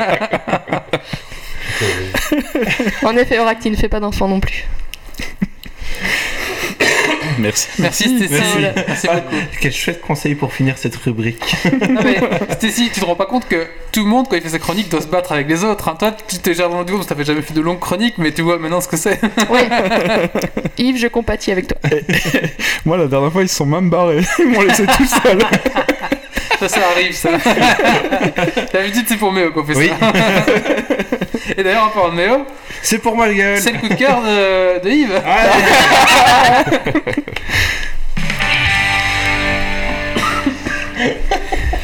Speaker 4: En effet, Oracti ne fait pas d'enfant non plus.
Speaker 3: Merci.
Speaker 1: Merci Stécie.
Speaker 4: Voilà.
Speaker 1: Merci
Speaker 2: Ah,
Speaker 1: beaucoup.
Speaker 2: quel chouette conseil pour finir cette rubrique.
Speaker 1: Non mais Stécie, tu te rends pas compte que tout le monde quand il fait sa chronique doit se battre avec les autres. hein. Toi, tu te gères dans le duo parce que t'avais jamais fait de longues chroniques, mais tu vois maintenant ce que c'est.
Speaker 4: Oui. Yves, je compatis avec toi.
Speaker 3: Moi, la dernière fois, ils se sont même barrés. Ils m'ont laissé tout seul.
Speaker 1: Ça, ça arrive, ça. D'habitude, c'est pour Méo qu'on fait
Speaker 2: Oui.
Speaker 1: ça. Et d'ailleurs, en parlant de Méo,
Speaker 2: C'est pour ma gueule.
Speaker 1: c'est le coup de cœur de, de Yves.
Speaker 2: Allez.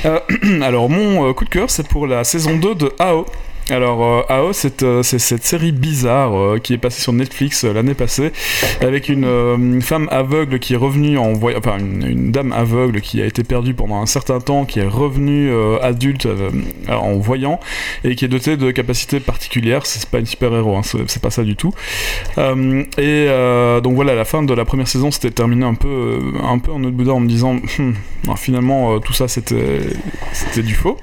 Speaker 3: Alors, mon euh, coup de cœur, c'est pour la saison 2 de AO. Alors, euh, AO, c'est euh, c'est cette série bizarre euh, qui est passée sur Netflix l'année passée, avec une, femme aveugle qui est revenue en voyant. Enfin, une, dame aveugle qui a été perdue pendant un certain temps, qui est revenue adulte en voyant, et qui est dotée de capacités particulières. C'est pas une super-héros, hein, c'est pas ça du tout. Et donc voilà, la fin de la première saison s'était terminée un peu, un peu en autre boudin en me disant Hum, non, finalement tout ça c'était c'était du faux.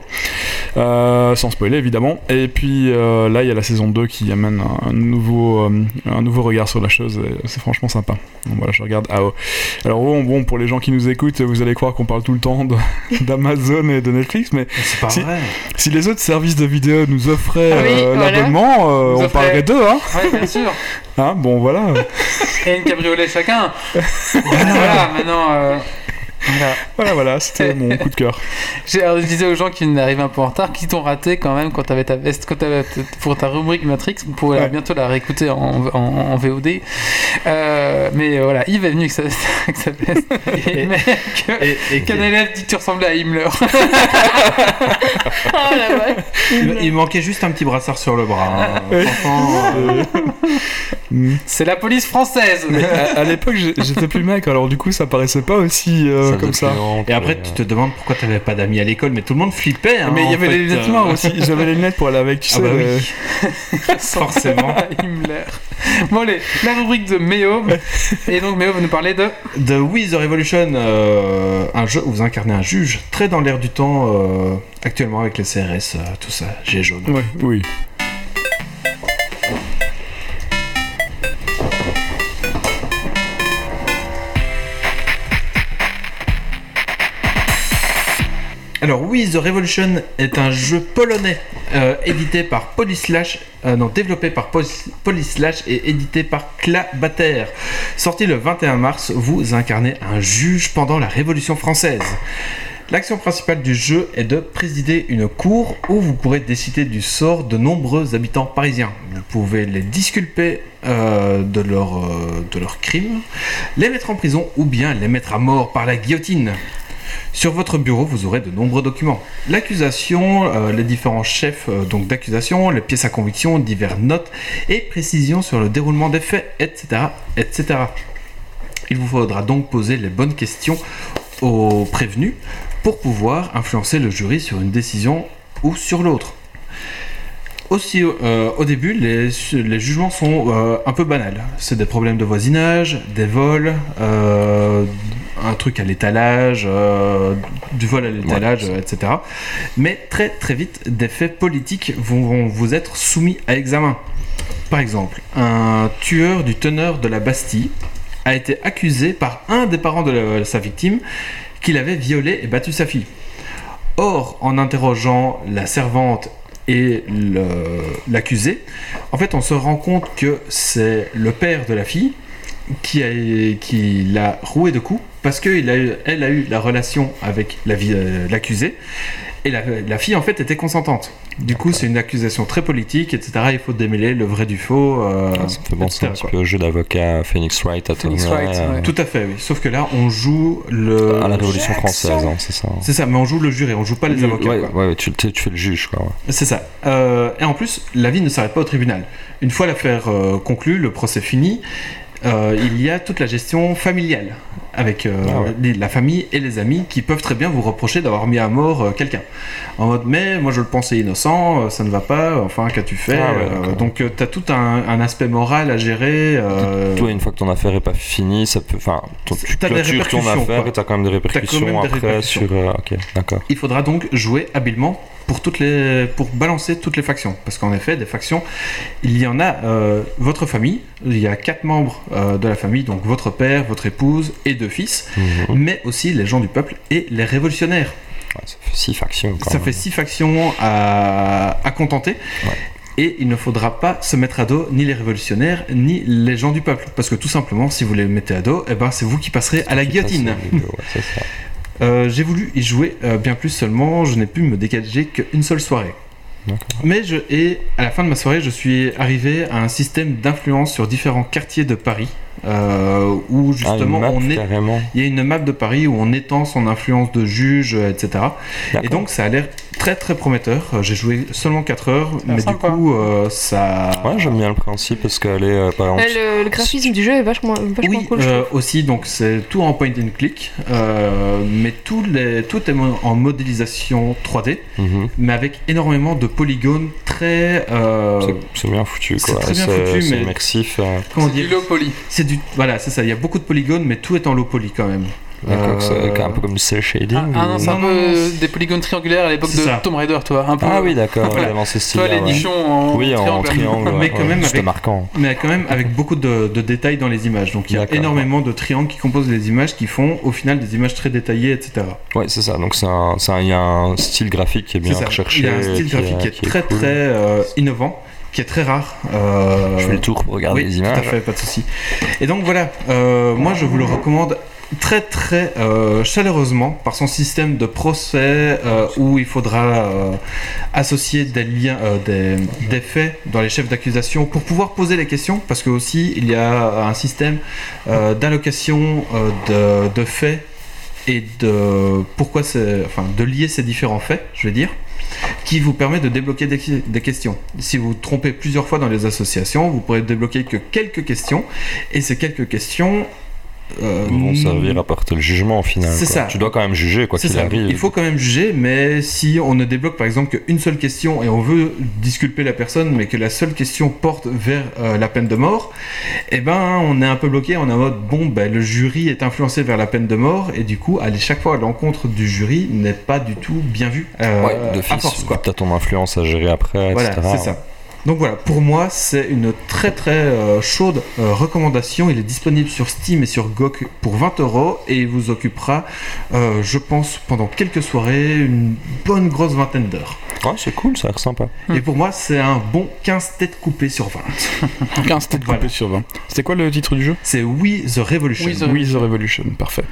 Speaker 3: Sans spoiler évidemment. Et euh, là il y a la saison 2 qui amène un, un nouveau, euh, un nouveau regard sur la chose. et C'est franchement sympa. Donc voilà, je regarde AO. Alors bon, bon, pour les gens qui nous écoutent, vous allez croire qu'on parle tout le temps d'Amazon et de Netflix, mais
Speaker 2: pas
Speaker 3: Si-
Speaker 2: vrai.
Speaker 3: si les autres services de vidéo nous offraient
Speaker 4: Ah oui,
Speaker 3: euh,
Speaker 4: voilà.
Speaker 3: l'abonnement, euh, on parlerait d'eux, hein,
Speaker 1: Ouais, bien sûr.
Speaker 3: hein Bon voilà.
Speaker 1: Et une cabriolet chacun. voilà, maintenant. Voilà.
Speaker 3: Voilà, voilà, c'était mon coup de cœur.
Speaker 1: J'ai- alors, je disais aux gens qui arrivent un peu en retard, qui t'ont raté quand même quand t'avais ta veste, quand t'avais t- pour ta rubrique Matrix, vous pourrez
Speaker 3: Ouais.
Speaker 1: bientôt la réécouter en, en, en VOD. Euh, mais euh, voilà, Yves est venu avec sa, avec sa veste. Et, mec,
Speaker 2: Et, et
Speaker 1: qu'un élève dit que tu ressemblais à Himmler.
Speaker 4: Oh vache.
Speaker 2: il, il manquait juste un petit brassard sur le bras. hein. Euh.
Speaker 1: C'est la police française.
Speaker 3: Mais à, à l'époque, j'étais plus mec, alors du coup, ça paraissait pas aussi euh, Comme ça.
Speaker 2: Et après, tu te demandes pourquoi t'avais pas d'amis à l'école, mais tout le monde flippait. hein,
Speaker 3: Mais il y avait
Speaker 2: fait,
Speaker 3: les lunettes
Speaker 2: euh,
Speaker 3: noires aussi. J'avais les lunettes pour aller avec, tu
Speaker 2: Ah
Speaker 3: sais.
Speaker 2: bah oui.
Speaker 3: euh,
Speaker 2: Forcément.
Speaker 1: Himmler. Bon allez, la rubrique de Méo. Et donc Méo va nous parler de...
Speaker 2: The Wii The Revolution, euh, un jeu où vous incarnez un juge très dans l'air du temps euh, actuellement avec les CRS, tout ça, G jaune.
Speaker 3: Ouais, oui.
Speaker 2: Alors oui, The Revolution est un jeu polonais euh, édité par Polyslash, euh, non développé par Poly- Polyslash et édité par Clabater. Sorti le 21 mars, vous incarnez un juge pendant la Révolution française. L'action principale du jeu est de présider une cour où vous pourrez décider du sort de nombreux habitants parisiens. Vous pouvez les disculper euh, de leurs euh, de leurs crimes, les mettre en prison ou bien les mettre à mort par la guillotine. Sur votre bureau, vous aurez de nombreux documents. L'accusation, euh, les différents chefs euh, d'accusation, les pièces à conviction, diverses notes et précisions sur le déroulement des faits, etc., etc. Il vous faudra donc poser les bonnes questions aux prévenus pour pouvoir influencer le jury sur une décision ou sur l'autre. Aussi, euh, au début, les, les jugements sont euh, un peu banals. C'est des problèmes de voisinage, des vols, euh, un truc à l'étalage, du vol à l'étalage, etc. Mais très très vite, des faits politiques vont, vont vous être soumis à examen. Par exemple, un tueur du teneur de la Bastille a été accusé par un des parents de la- sa victime qu'il avait violé et battu sa fille. Or, en interrogeant la servante et l'accusé, en fait, on se rend compte que c'est le père de la fille qui a- qui l'a roué de coups parce qu'elle a, a eu la relation avec la vie- euh, l'accusé et la, la fille en fait était consentante. Du coup, c'est une accusation très politique, etc. Il faut démêler le vrai du faux. euh,
Speaker 5: Ah, ça me fait penser un petit peu au jeu d'avocat Phoenix Wright à
Speaker 1: Phoenix Wright,
Speaker 5: euh,
Speaker 1: ouais.
Speaker 2: Tout à fait, oui. Sauf que là, on joue le.
Speaker 5: à la Révolution française, hein, c'est ça.
Speaker 2: C'est ça, mais on joue le juré, on joue pas les avocats.
Speaker 5: ouais,
Speaker 2: quoi.
Speaker 5: ouais, tu, tu- tu fais le juge, quoi. ouais.
Speaker 2: C'est ça. Euh, et en plus, la vie ne s'arrête pas au tribunal. Une fois l'affaire euh, conclue, le procès fini, euh, il y a toute la gestion familiale avec euh,
Speaker 5: Ah ouais.
Speaker 2: les- la famille et les amis qui peuvent très bien vous reprocher d'avoir mis à mort euh, quelqu'un. En mode mais moi je le pensais innocent, ça ne va pas, enfin qu'as-tu fait
Speaker 5: Ah ouais,
Speaker 2: Euh. Donc tu as tout un, un aspect moral à gérer. euh,
Speaker 5: Toi, une fois que ton affaire est pas finie, ça peut. Enfin, tu clôtures ton
Speaker 2: répercussions,
Speaker 5: affaire
Speaker 2: quoi.
Speaker 5: et t'as quand même des répercussions
Speaker 2: même des
Speaker 5: après
Speaker 2: répercussions.
Speaker 5: sur. euh, ok, d'accord.
Speaker 2: il faudra donc jouer habilement pour toutes les pour balancer toutes les factions parce qu'en effet des factions il y en a euh, votre famille il y a quatre membres euh, de la famille donc votre père votre épouse et deux fils
Speaker 5: Mhm.
Speaker 2: mais aussi les gens du peuple et les révolutionnaires
Speaker 5: Ouais, ça fait six factions. Quand
Speaker 2: ça
Speaker 5: même.
Speaker 2: fait six factions à, à contenter
Speaker 5: Ouais.
Speaker 2: et il ne faudra pas se mettre à dos ni les révolutionnaires ni les gens du peuple parce que tout simplement si vous les mettez à dos eh ben, c'est vous qui passerez à la guillotine
Speaker 5: ouais, ça.
Speaker 2: Euh, j'ai voulu y jouer euh, bien plus seulement, je n'ai pu me dégager qu'une seule soirée. Mais je, et à la fin de ma soirée, je suis arrivé à un système d'influence sur différents quartiers de Paris, euh, où
Speaker 5: Ah, une
Speaker 2: justement
Speaker 5: map,
Speaker 2: on est,
Speaker 5: carrément.
Speaker 2: il y a une map de Paris où on étend son influence de juge, euh, etc. Et
Speaker 5: D'accord.
Speaker 2: donc ça a l'air très très prometteur. Euh, J'ai joué seulement 4 heures, mais
Speaker 1: sympa.
Speaker 2: du coup euh, ça...
Speaker 5: Ouais, j'aime bien le principe parce qu'elle est, euh, par exemple.
Speaker 4: Ouais, le, le graphisme du jeu est vachement, vachement
Speaker 2: Oui,
Speaker 4: cool.
Speaker 2: euh, aussi, donc c'est tout en point and click, euh, mais tout, les, tout est en modélisation 3D.
Speaker 5: mhm.
Speaker 2: mais avec énormément de polygones très. euh,
Speaker 5: C'est- C'est bien foutu,
Speaker 2: c'est
Speaker 5: quoi.
Speaker 2: très bien
Speaker 5: C'est
Speaker 2: foutu,
Speaker 5: c'est
Speaker 2: mais-
Speaker 5: immersif. euh,
Speaker 2: comment
Speaker 1: C'est du
Speaker 2: dire
Speaker 1: low poly.
Speaker 2: C'est du. Voilà, c'est ça. Il y a beaucoup de polygones, mais tout est en low poly quand même. Euh,
Speaker 5: c'est un peu comme du cel shading.
Speaker 1: Ah, ah non, c'est un
Speaker 2: Non,
Speaker 1: peu
Speaker 2: non,
Speaker 1: des polygones triangulaires à l'époque de
Speaker 2: ça.
Speaker 1: Tomb Raider, toi. Un peu.
Speaker 5: Ah oui, d'accord,
Speaker 2: Voilà.
Speaker 5: ce
Speaker 1: Toi,
Speaker 5: ouais.
Speaker 1: l'édition en
Speaker 5: Oui, en triangle.
Speaker 2: Mais quand
Speaker 5: ouais,
Speaker 2: même
Speaker 5: C'était
Speaker 2: avec-
Speaker 5: marquant.
Speaker 2: Mais quand même avec beaucoup de, de détails dans les images. Donc il y a énormément de triangles qui composent les images qui font au final des images très détaillées, etc.
Speaker 5: Ouais, c'est ça. Donc, c'est un- c'est un- il y a un style graphique qui est bien recherché.
Speaker 2: Il y a un style
Speaker 5: qui est-
Speaker 2: graphique qui est,
Speaker 5: qui est
Speaker 2: très
Speaker 5: cool.
Speaker 2: très euh, innovant, qui est très rare. Euh,
Speaker 5: Je fais le tour pour regarder
Speaker 2: oui,
Speaker 5: les
Speaker 2: Tout à
Speaker 5: images.
Speaker 2: fait, pas de souci. Et donc voilà, euh, moi je vous le recommande très très euh, chaleureusement par son système de procès où il faudra associer des liens, des, des faits dans les chefs d'accusation pour pouvoir poser les questions parce que aussi il y a un système d'allocation de, de faits et de pourquoi c'est enfin de lier ces différents faits je vais dire qui vous permet de débloquer des, questions. Si vous vous trompez plusieurs fois dans les associations, vous pourrez débloquer que quelques questions, et ces quelques questions euh,
Speaker 5: vont servir à porter le jugement au final.
Speaker 2: C'est ça.
Speaker 5: Tu dois quand même juger quoi qu'il arrive.
Speaker 2: Il faut quand même juger, mais si on ne débloque par exemple qu'une seule question et on veut disculper la personne, mais que la seule question porte vers euh, la peine de mort, eh ben on est un peu bloqué. On est en mode bon, ben, le jury est influencé vers la peine de mort et du coup aller chaque fois à l'encontre du jury n'est pas du tout bien vu. euh,
Speaker 5: Ouais, de
Speaker 2: à force quoi.
Speaker 5: t'as ton influence à gérer après,
Speaker 2: Voilà, c'est ça. Donc voilà, pour moi, c'est une très très euh, chaude euh, recommandation. Il est disponible sur Steam et sur GOG pour 20 euros et il vous occupera, euh, je pense, pendant quelques soirées, une bonne grosse vingtaine d'heures.
Speaker 5: Ouais, c'est cool, ça a l'air sympa.
Speaker 1: Hmm.
Speaker 2: Et pour moi, c'est un bon 15 têtes coupées sur 20.
Speaker 3: 15 têtes
Speaker 2: Voilà.
Speaker 3: coupées sur 20. C'était quoi le titre du jeu?
Speaker 2: C'est We the Revolution.
Speaker 1: We the-
Speaker 3: Oui, The Revolution, parfait.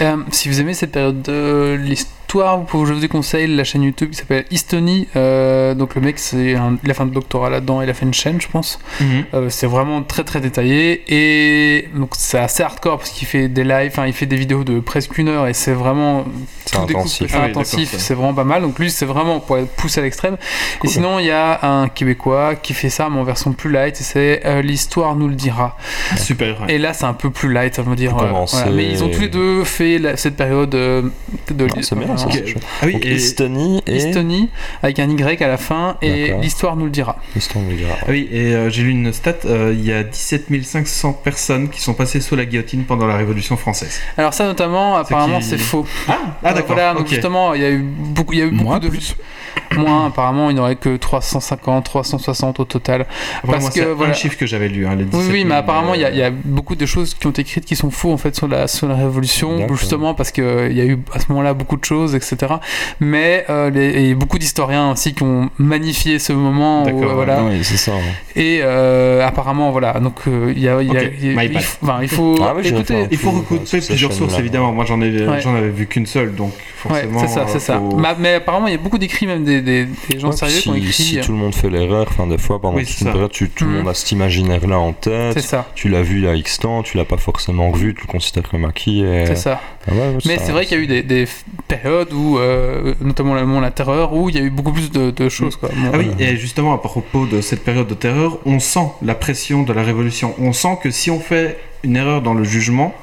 Speaker 1: Euh, si vous aimez cette période de l'histoire, vous pouvez- je vous déconseille la chaîne YouTube qui s'appelle Estonie. Euh, donc le mec, c'est un- il a fait un doctorat là-dedans, il a fait une chaîne, je pense.
Speaker 2: Mhm.
Speaker 1: Euh, c'est vraiment très très détaillé et donc c'est assez hardcore parce qu'il fait des lives, enfin il fait des vidéos de presque une heure et c'est vraiment tout
Speaker 5: intensif.
Speaker 1: c'est
Speaker 2: Ah oui,
Speaker 1: intensif, c'est vraiment pas mal. Donc lui c'est vraiment pour être poussé à l'extrême. Et sinon il y a un Québécois qui fait ça mais en version plus light et c'est euh, l'histoire nous le dira.
Speaker 2: Super. ouais.
Speaker 1: Et là c'est un peu plus light, ça veut dire. Euh, voilà. Mais ils ont tous les deux fait la- cette période euh, de
Speaker 5: Ah, ça.
Speaker 2: Ah oui,
Speaker 5: Donc,
Speaker 2: et,
Speaker 5: Estonie et.
Speaker 1: Estonie avec un Y à la fin et l'histoire nous le dira.
Speaker 5: Estonie, on dira.
Speaker 2: ah oui, et euh, j'ai lu une stat, euh, il y a 17 500 personnes qui sont passées sous la guillotine pendant la Révolution française.
Speaker 1: Alors ça notamment apparemment
Speaker 2: qui-
Speaker 1: c'est faux.
Speaker 2: Ah, ah d'accord.
Speaker 1: Voilà, donc justement, il y a eu beaucoup, il y a eu beaucoup de
Speaker 3: plus.
Speaker 1: Moins, apparemment, il n'y aurait que 350, 360 au total.
Speaker 2: Vraiment,
Speaker 1: parce
Speaker 2: c'est
Speaker 1: que,
Speaker 2: un
Speaker 1: voilà.
Speaker 2: chiffre que j'avais lu. Hein, les
Speaker 1: Oui,
Speaker 2: 17
Speaker 1: oui,
Speaker 2: 000,
Speaker 1: mais apparemment, il y, a-
Speaker 2: euh,
Speaker 1: il y a beaucoup de choses qui ont été écrites qui sont faux en fait sur la, sur la Révolution, justement parce qu'il y a eu à ce moment-là beaucoup de choses, etc. Mais euh, les- et beaucoup d'historiens aussi qui ont magnifié ce moment. où,
Speaker 2: D'accord,
Speaker 1: euh, voilà.
Speaker 5: Oui, c'est ça. hein.
Speaker 1: Et euh, apparemment, voilà. Donc, euh, il y a, il y a-
Speaker 2: Ok,
Speaker 1: il y a-
Speaker 2: my
Speaker 1: il
Speaker 2: bad.
Speaker 1: faut, enfin, il
Speaker 5: Ah
Speaker 1: écouter.
Speaker 5: un
Speaker 2: Il recouper plusieurs sources, évidemment. Moi, j'en ai,
Speaker 1: Ouais.
Speaker 2: j'en avais vu qu'une seule, donc
Speaker 1: Ouais,
Speaker 2: forcément.
Speaker 1: c'est ça, c'est
Speaker 2: euh,
Speaker 1: ça.
Speaker 2: faut-
Speaker 1: Ma- mais apparemment, il y a beaucoup d'écrits, même des, des, des gens
Speaker 5: Ouais,
Speaker 1: sérieux
Speaker 5: puis
Speaker 1: qui ont
Speaker 5: si,
Speaker 1: écrit.
Speaker 5: si tout le monde fait l'erreur, enfin des fois pendant
Speaker 2: Oui,
Speaker 5: toute
Speaker 2: c'est
Speaker 5: une période, tu- tout le
Speaker 1: Mhm.
Speaker 5: monde a cet imaginaire-là en
Speaker 1: C'est
Speaker 5: tête.
Speaker 1: ça,
Speaker 5: Tu l'as vu il y a X temps, tu l'as pas forcément revu, tu le considères comme acquis. Et...
Speaker 1: c'est ça.
Speaker 5: Ah ouais,
Speaker 1: Mais c'est vrai qu'il y a eu des, périodes où, euh, notamment le moment de la terreur, où il y a eu beaucoup plus de, de choses. Quoi. Bon,
Speaker 2: Ah oui, et justement, à propos de cette période de terreur, on sent la pression de la révolution. On sent que si on fait une erreur dans le jugement,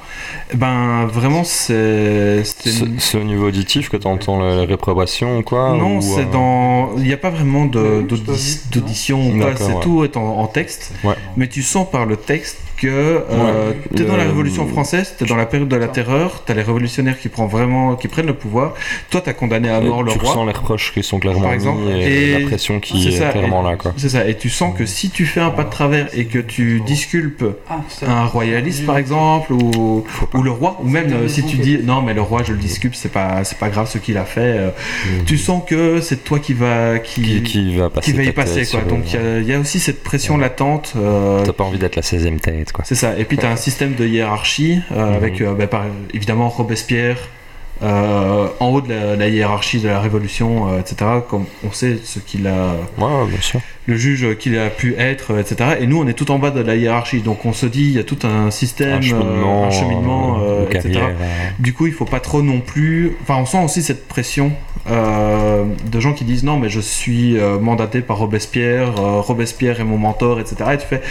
Speaker 2: ben vraiment c'est. c'est
Speaker 5: au niveau auditif que tu entends la, la réprobation ou quoi
Speaker 2: Non,
Speaker 5: ou,
Speaker 2: c'est
Speaker 5: euh,
Speaker 2: dans. Il n'y a pas vraiment d'audition ou quoi,
Speaker 5: D'accord,
Speaker 2: c'est
Speaker 5: ouais.
Speaker 2: tout est en, en texte.
Speaker 5: Ouais.
Speaker 2: Mais tu sens par le texte que euh,
Speaker 5: Ouais.
Speaker 2: tu es dans la
Speaker 5: Le-
Speaker 2: Révolution française, tu es dans la période de la terreur, tu as les révolutionnaires qui, prend vraiment, qui prennent le pouvoir. Toi, tu as condamné à
Speaker 5: et
Speaker 2: mort le
Speaker 5: tu
Speaker 2: roi.
Speaker 5: ressens les reproches qui sont clairement
Speaker 2: Par exemple,
Speaker 5: mis et,
Speaker 2: et
Speaker 5: la pression qui est
Speaker 2: ça,
Speaker 5: clairement
Speaker 2: et-
Speaker 5: là quoi.
Speaker 2: C'est ça, et tu sens que si tu fais un pas de travers et que tu disculpes un royaliste par exemple, ou, ou le roi, ou même euh, si tu dis non, mais le roi, je le disculpe, c'est pas, c'est pas grave ce qu'il a fait, euh, tu sens que c'est toi qui va, qui,
Speaker 5: qui, qui va passer
Speaker 2: qui va y passer quoi. Donc il y a- il y, a aussi cette pression latente. euh,
Speaker 5: T'as pas envie d'être la 16ème tête quoi.
Speaker 2: c'est ça. Et puis tu as un système de hiérarchie euh,
Speaker 5: Mhm.
Speaker 2: avec euh, bah, par- évidemment Robespierre euh, en haut de la, la hiérarchie de la Révolution, euh, etc. Comme on sait ce qu'il a,
Speaker 5: Ouais, bien sûr.
Speaker 2: le juge qu'il a pu être, etc. Et nous on est tout en bas de la hiérarchie. Donc on se dit il y a tout un système,
Speaker 5: Un cheminement,
Speaker 2: un cheminement,
Speaker 5: euh, de
Speaker 2: etc.
Speaker 5: carrière.
Speaker 2: Du coup, il faut pas trop non plus. Enfin, on sent aussi cette pression de gens qui disent non, mais je suis mandaté par Robespierre, Robespierre est mon mentor, etc. Et tu fais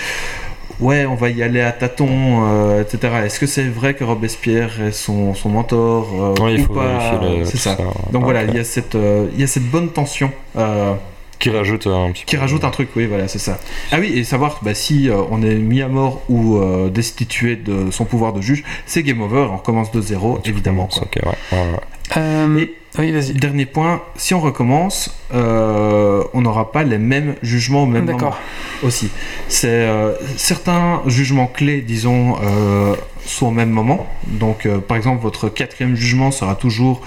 Speaker 2: ouais, on va y aller à tâtons, euh, etc. Est-ce que c'est vrai que Robespierre est son, son mentor euh,
Speaker 5: Ouais, il
Speaker 2: ou
Speaker 5: faut
Speaker 2: pas
Speaker 5: vérifier le-
Speaker 2: C'est ça.
Speaker 5: ça.
Speaker 2: Donc
Speaker 5: Ah,
Speaker 2: voilà, il y a cette euh, il y a cette bonne tension. euh,
Speaker 5: Qui rajoute un petit
Speaker 2: qui
Speaker 5: peu.
Speaker 2: rajoute un truc, oui, voilà, c'est ça. Ah oui, et savoir bah, si euh, on est mis à mort ou euh, destitué de son pouvoir de juge, c'est game over, on recommence de zéro, évidemment. quoi.
Speaker 5: Ok, ouais. ouais, ouais.
Speaker 1: Euh,
Speaker 2: Et-
Speaker 1: oui, vas-y.
Speaker 2: Dernier point, si on recommence, euh, on n'aura pas les mêmes jugements au même moment
Speaker 1: D'accord.
Speaker 2: aussi. C'est euh, certains jugements clés, disons, euh, sont au même moment. Donc, euh, par exemple, votre quatrième jugement sera toujours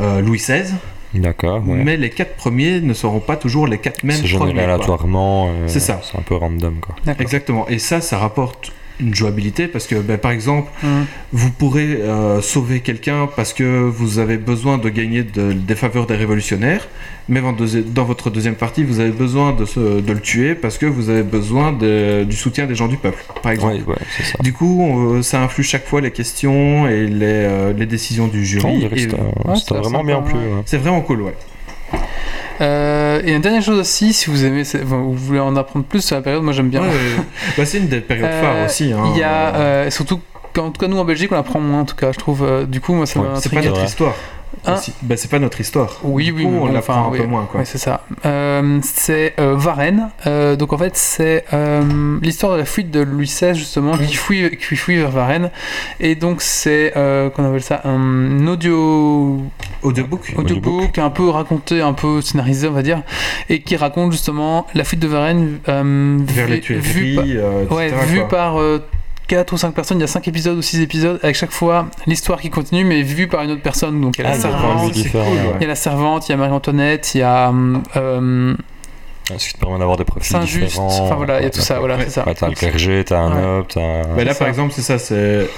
Speaker 2: euh, Louis XVI,
Speaker 5: D'accord, ouais.
Speaker 2: mais les quatre premiers ne seront pas toujours les quatre mêmes
Speaker 5: C'est euh,
Speaker 2: C'est ça.
Speaker 5: C'est un peu random quoi.
Speaker 1: D'accord.
Speaker 2: Exactement. Et ça, ça rapporte une jouabilité parce que, ben, par exemple,
Speaker 1: Mhm.
Speaker 2: vous pourrez euh, sauver quelqu'un parce que vous avez besoin de gagner de- des faveurs des révolutionnaires, mais dans, deuxi- dans votre deuxième partie, vous avez besoin de, se- de le tuer parce que vous avez besoin de- du soutien des gens du peuple, par exemple.
Speaker 5: Ouais, ouais, c'est ça.
Speaker 2: Du coup, euh, ça influe chaque fois les questions et les, euh, les décisions du jury.
Speaker 1: Ouais, c'est
Speaker 5: vraiment bien plu.
Speaker 1: ouais.
Speaker 5: ouais.
Speaker 2: C'est vraiment cool, ouais.
Speaker 1: Euh, et une dernière chose aussi, si vous aimez, enfin, vous voulez en apprendre plus sur la période, moi j'aime bien.
Speaker 2: Ouais. Bah, c'est une des périodes
Speaker 1: Euh,
Speaker 2: phares aussi. hein.
Speaker 1: Il y a euh, surtout, en tout cas nous en Belgique, on apprend moins en tout cas, je trouve. euh, du coup, moi ça
Speaker 5: Ouais,
Speaker 1: m'a
Speaker 2: C'est pas notre histoire.
Speaker 1: Hein.
Speaker 2: Bah, c'est pas notre histoire.
Speaker 1: Oui, oui,
Speaker 2: coup, on
Speaker 1: enfin,
Speaker 2: un
Speaker 1: oui.
Speaker 2: peu moins.
Speaker 1: Ouais, c'est ça. Euh, c'est euh, Varennes. Euh, donc en fait, c'est euh, l'histoire de la fuite de Louis XVI justement, qui fuit, qui fuit vers Varennes. Et donc c'est, qu'on appelle ça, un audio
Speaker 2: Audiobook.
Speaker 1: audiobook un peu raconté, un peu scénarisé, on va dire, et qui raconte justement la fuite de Varennes
Speaker 2: Vers les
Speaker 1: vu
Speaker 2: euh,
Speaker 1: par- ouais, vu par 4 ou 5 personnes, il y a 5 épisodes ou 6 épisodes, avec chaque fois l'histoire qui continue, mais vue par une autre personne. Donc il y a
Speaker 5: Ah,
Speaker 1: la servante,
Speaker 2: cool,
Speaker 5: ouais.
Speaker 2: ouais.
Speaker 1: il y a la servante, il y a Marie-Antoinette, il y a euh,
Speaker 5: Ce qui te permet d'avoir des profils
Speaker 1: Saint-Just,
Speaker 5: différents.
Speaker 1: enfin voilà, il y a tout ça, voilà, c'est ça.
Speaker 5: T'as le clergé, t'as un
Speaker 1: Ouais.
Speaker 5: noble, t'as.
Speaker 2: Bah là, par exemple, c'est ça, c'est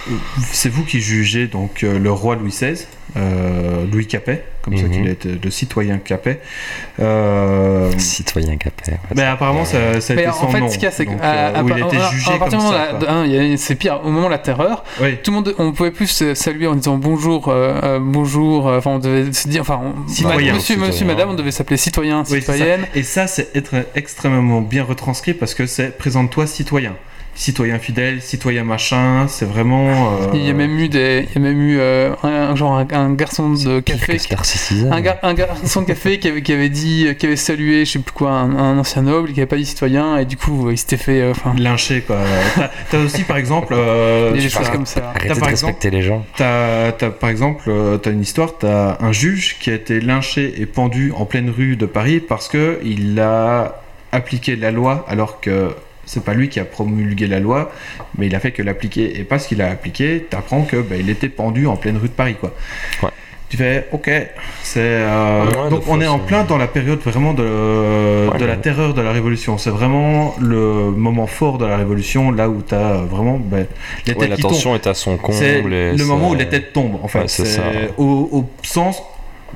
Speaker 2: c'est vous qui jugez donc euh, le roi Louis XVI, euh, Louis Capet, comme ça qu'il est le citoyen Capet. Euh,
Speaker 5: Citoyen capé. ouais,
Speaker 2: mais apparemment, ça, ça a
Speaker 1: Mais
Speaker 2: été
Speaker 1: en
Speaker 2: son
Speaker 1: fait,
Speaker 2: nom.
Speaker 1: ce qu'il y a, c'est que
Speaker 2: donc,
Speaker 1: à-
Speaker 2: euh, a été
Speaker 1: a- c'est pire. Au moment de la terreur,
Speaker 2: Oui.
Speaker 1: tout le monde, on pouvait plus se saluer en disant bonjour, euh, euh, bonjour. euh, Enfin, on devait se dire, enfin, on-
Speaker 2: Citoyen.
Speaker 1: monsieur,
Speaker 5: Citoyen.
Speaker 1: monsieur, madame, on devait s'appeler citoyen,
Speaker 2: Oui, c'est ça.
Speaker 1: citoyenne.
Speaker 2: Et ça, c'est être extrêmement bien retranscrit parce que c'est présente-toi citoyen. Citoyen fidèle, citoyen machin, c'est vraiment. euh,
Speaker 1: Il y a même eu des, il y a même eu euh, un, un genre un, un garçon de café,
Speaker 5: ressuscité
Speaker 1: un, gar- un garçon de café qui avait, qui avait dit, qui avait salué, je sais plus quoi, un, un ancien noble, qui avait pas dit citoyen, et du coup, il s'était fait, euh, enfin,
Speaker 2: lynché quoi. T'as- aussi par exemple. euh,
Speaker 1: des choses comme ça.
Speaker 5: Arrêtez
Speaker 2: T'as
Speaker 5: de
Speaker 2: par
Speaker 5: respecter les gens.
Speaker 2: T'as, t'as, par exemple, t'as une histoire, t'as un juge qui a été lynché et pendu en pleine rue de Paris parce que il a appliqué la loi alors que c'est pas lui qui a promulgué la loi, mais il a fait que l'appliquer et parce qu'il a appliqué, t'apprends que bah, il était pendu en pleine rue de Paris quoi.
Speaker 5: Ouais.
Speaker 2: Tu fais ok, c'est euh,
Speaker 5: Ouais,
Speaker 2: donc on
Speaker 5: fois,
Speaker 2: est en plein dans la période vraiment de, de la terreur de la révolution. C'est vraiment le moment fort de la révolution là où t'as vraiment bah, les
Speaker 5: Ouais,
Speaker 2: têtes
Speaker 5: la
Speaker 2: qui tombent.
Speaker 5: tension est à son comble.
Speaker 2: C'est
Speaker 5: et
Speaker 2: le moment où les têtes tombent, en fait.
Speaker 5: Ouais, c'est
Speaker 2: au, au sens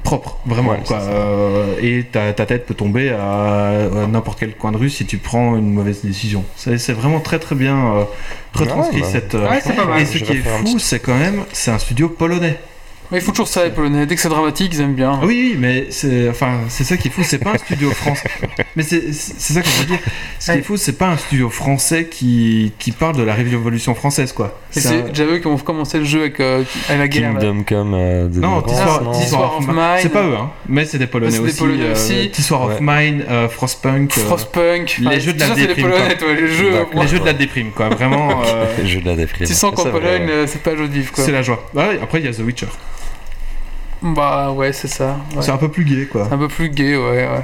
Speaker 2: propre, vraiment.
Speaker 5: Ouais,
Speaker 2: quoi. Euh, et ta, ta tête peut tomber à, à n'importe quel coin de rue si tu prends une mauvaise décision. C'est vraiment très très bien euh, retranscrit
Speaker 5: Ouais, bah.
Speaker 2: cette. euh,
Speaker 1: Ouais, pas mal.
Speaker 2: et ce qui est fou,
Speaker 5: petit-
Speaker 2: c'est quand même, c'est un studio polonais.
Speaker 1: Mais il faut toujours ça, les Polonais. Dès que c'est dramatique, ils aiment bien.
Speaker 2: Ah oui, oui, mais c'est, enfin, c'est ça qui est fou. C'est pas un studio français. Mais c'est, ça que je veux dire. Ce qui est fou, c'est pas un studio français qui, qui parle de la révolution française, quoi. C'est
Speaker 1: eux qui ont commencé le jeu avec, euh, avec la guerre. là.
Speaker 5: Kingdom Come euh, de
Speaker 2: Non, War of Mine. C'est pas eux, hein, mais c'est des Polonais
Speaker 1: C'est des
Speaker 2: aussi.
Speaker 1: Polonais
Speaker 2: euh,
Speaker 1: aussi.
Speaker 2: War of. Mine, euh, Frostpunk. euh,
Speaker 1: Frostpunk.
Speaker 2: les jeux de la
Speaker 1: les
Speaker 2: déprime,
Speaker 1: les jeux.
Speaker 2: Les jeux de la déprime, quoi. Vraiment, euh,
Speaker 5: Le jeu de la déprime.
Speaker 1: Tu sens qu'en Pologne, c'est pas joli, quoi.
Speaker 2: c'est la joie. Ouais, après, il y a The Witcher.
Speaker 1: Bah ouais, c'est ça. ouais.
Speaker 2: C'est un peu plus gay, quoi.
Speaker 1: Un peu plus gay, ouais, ouais.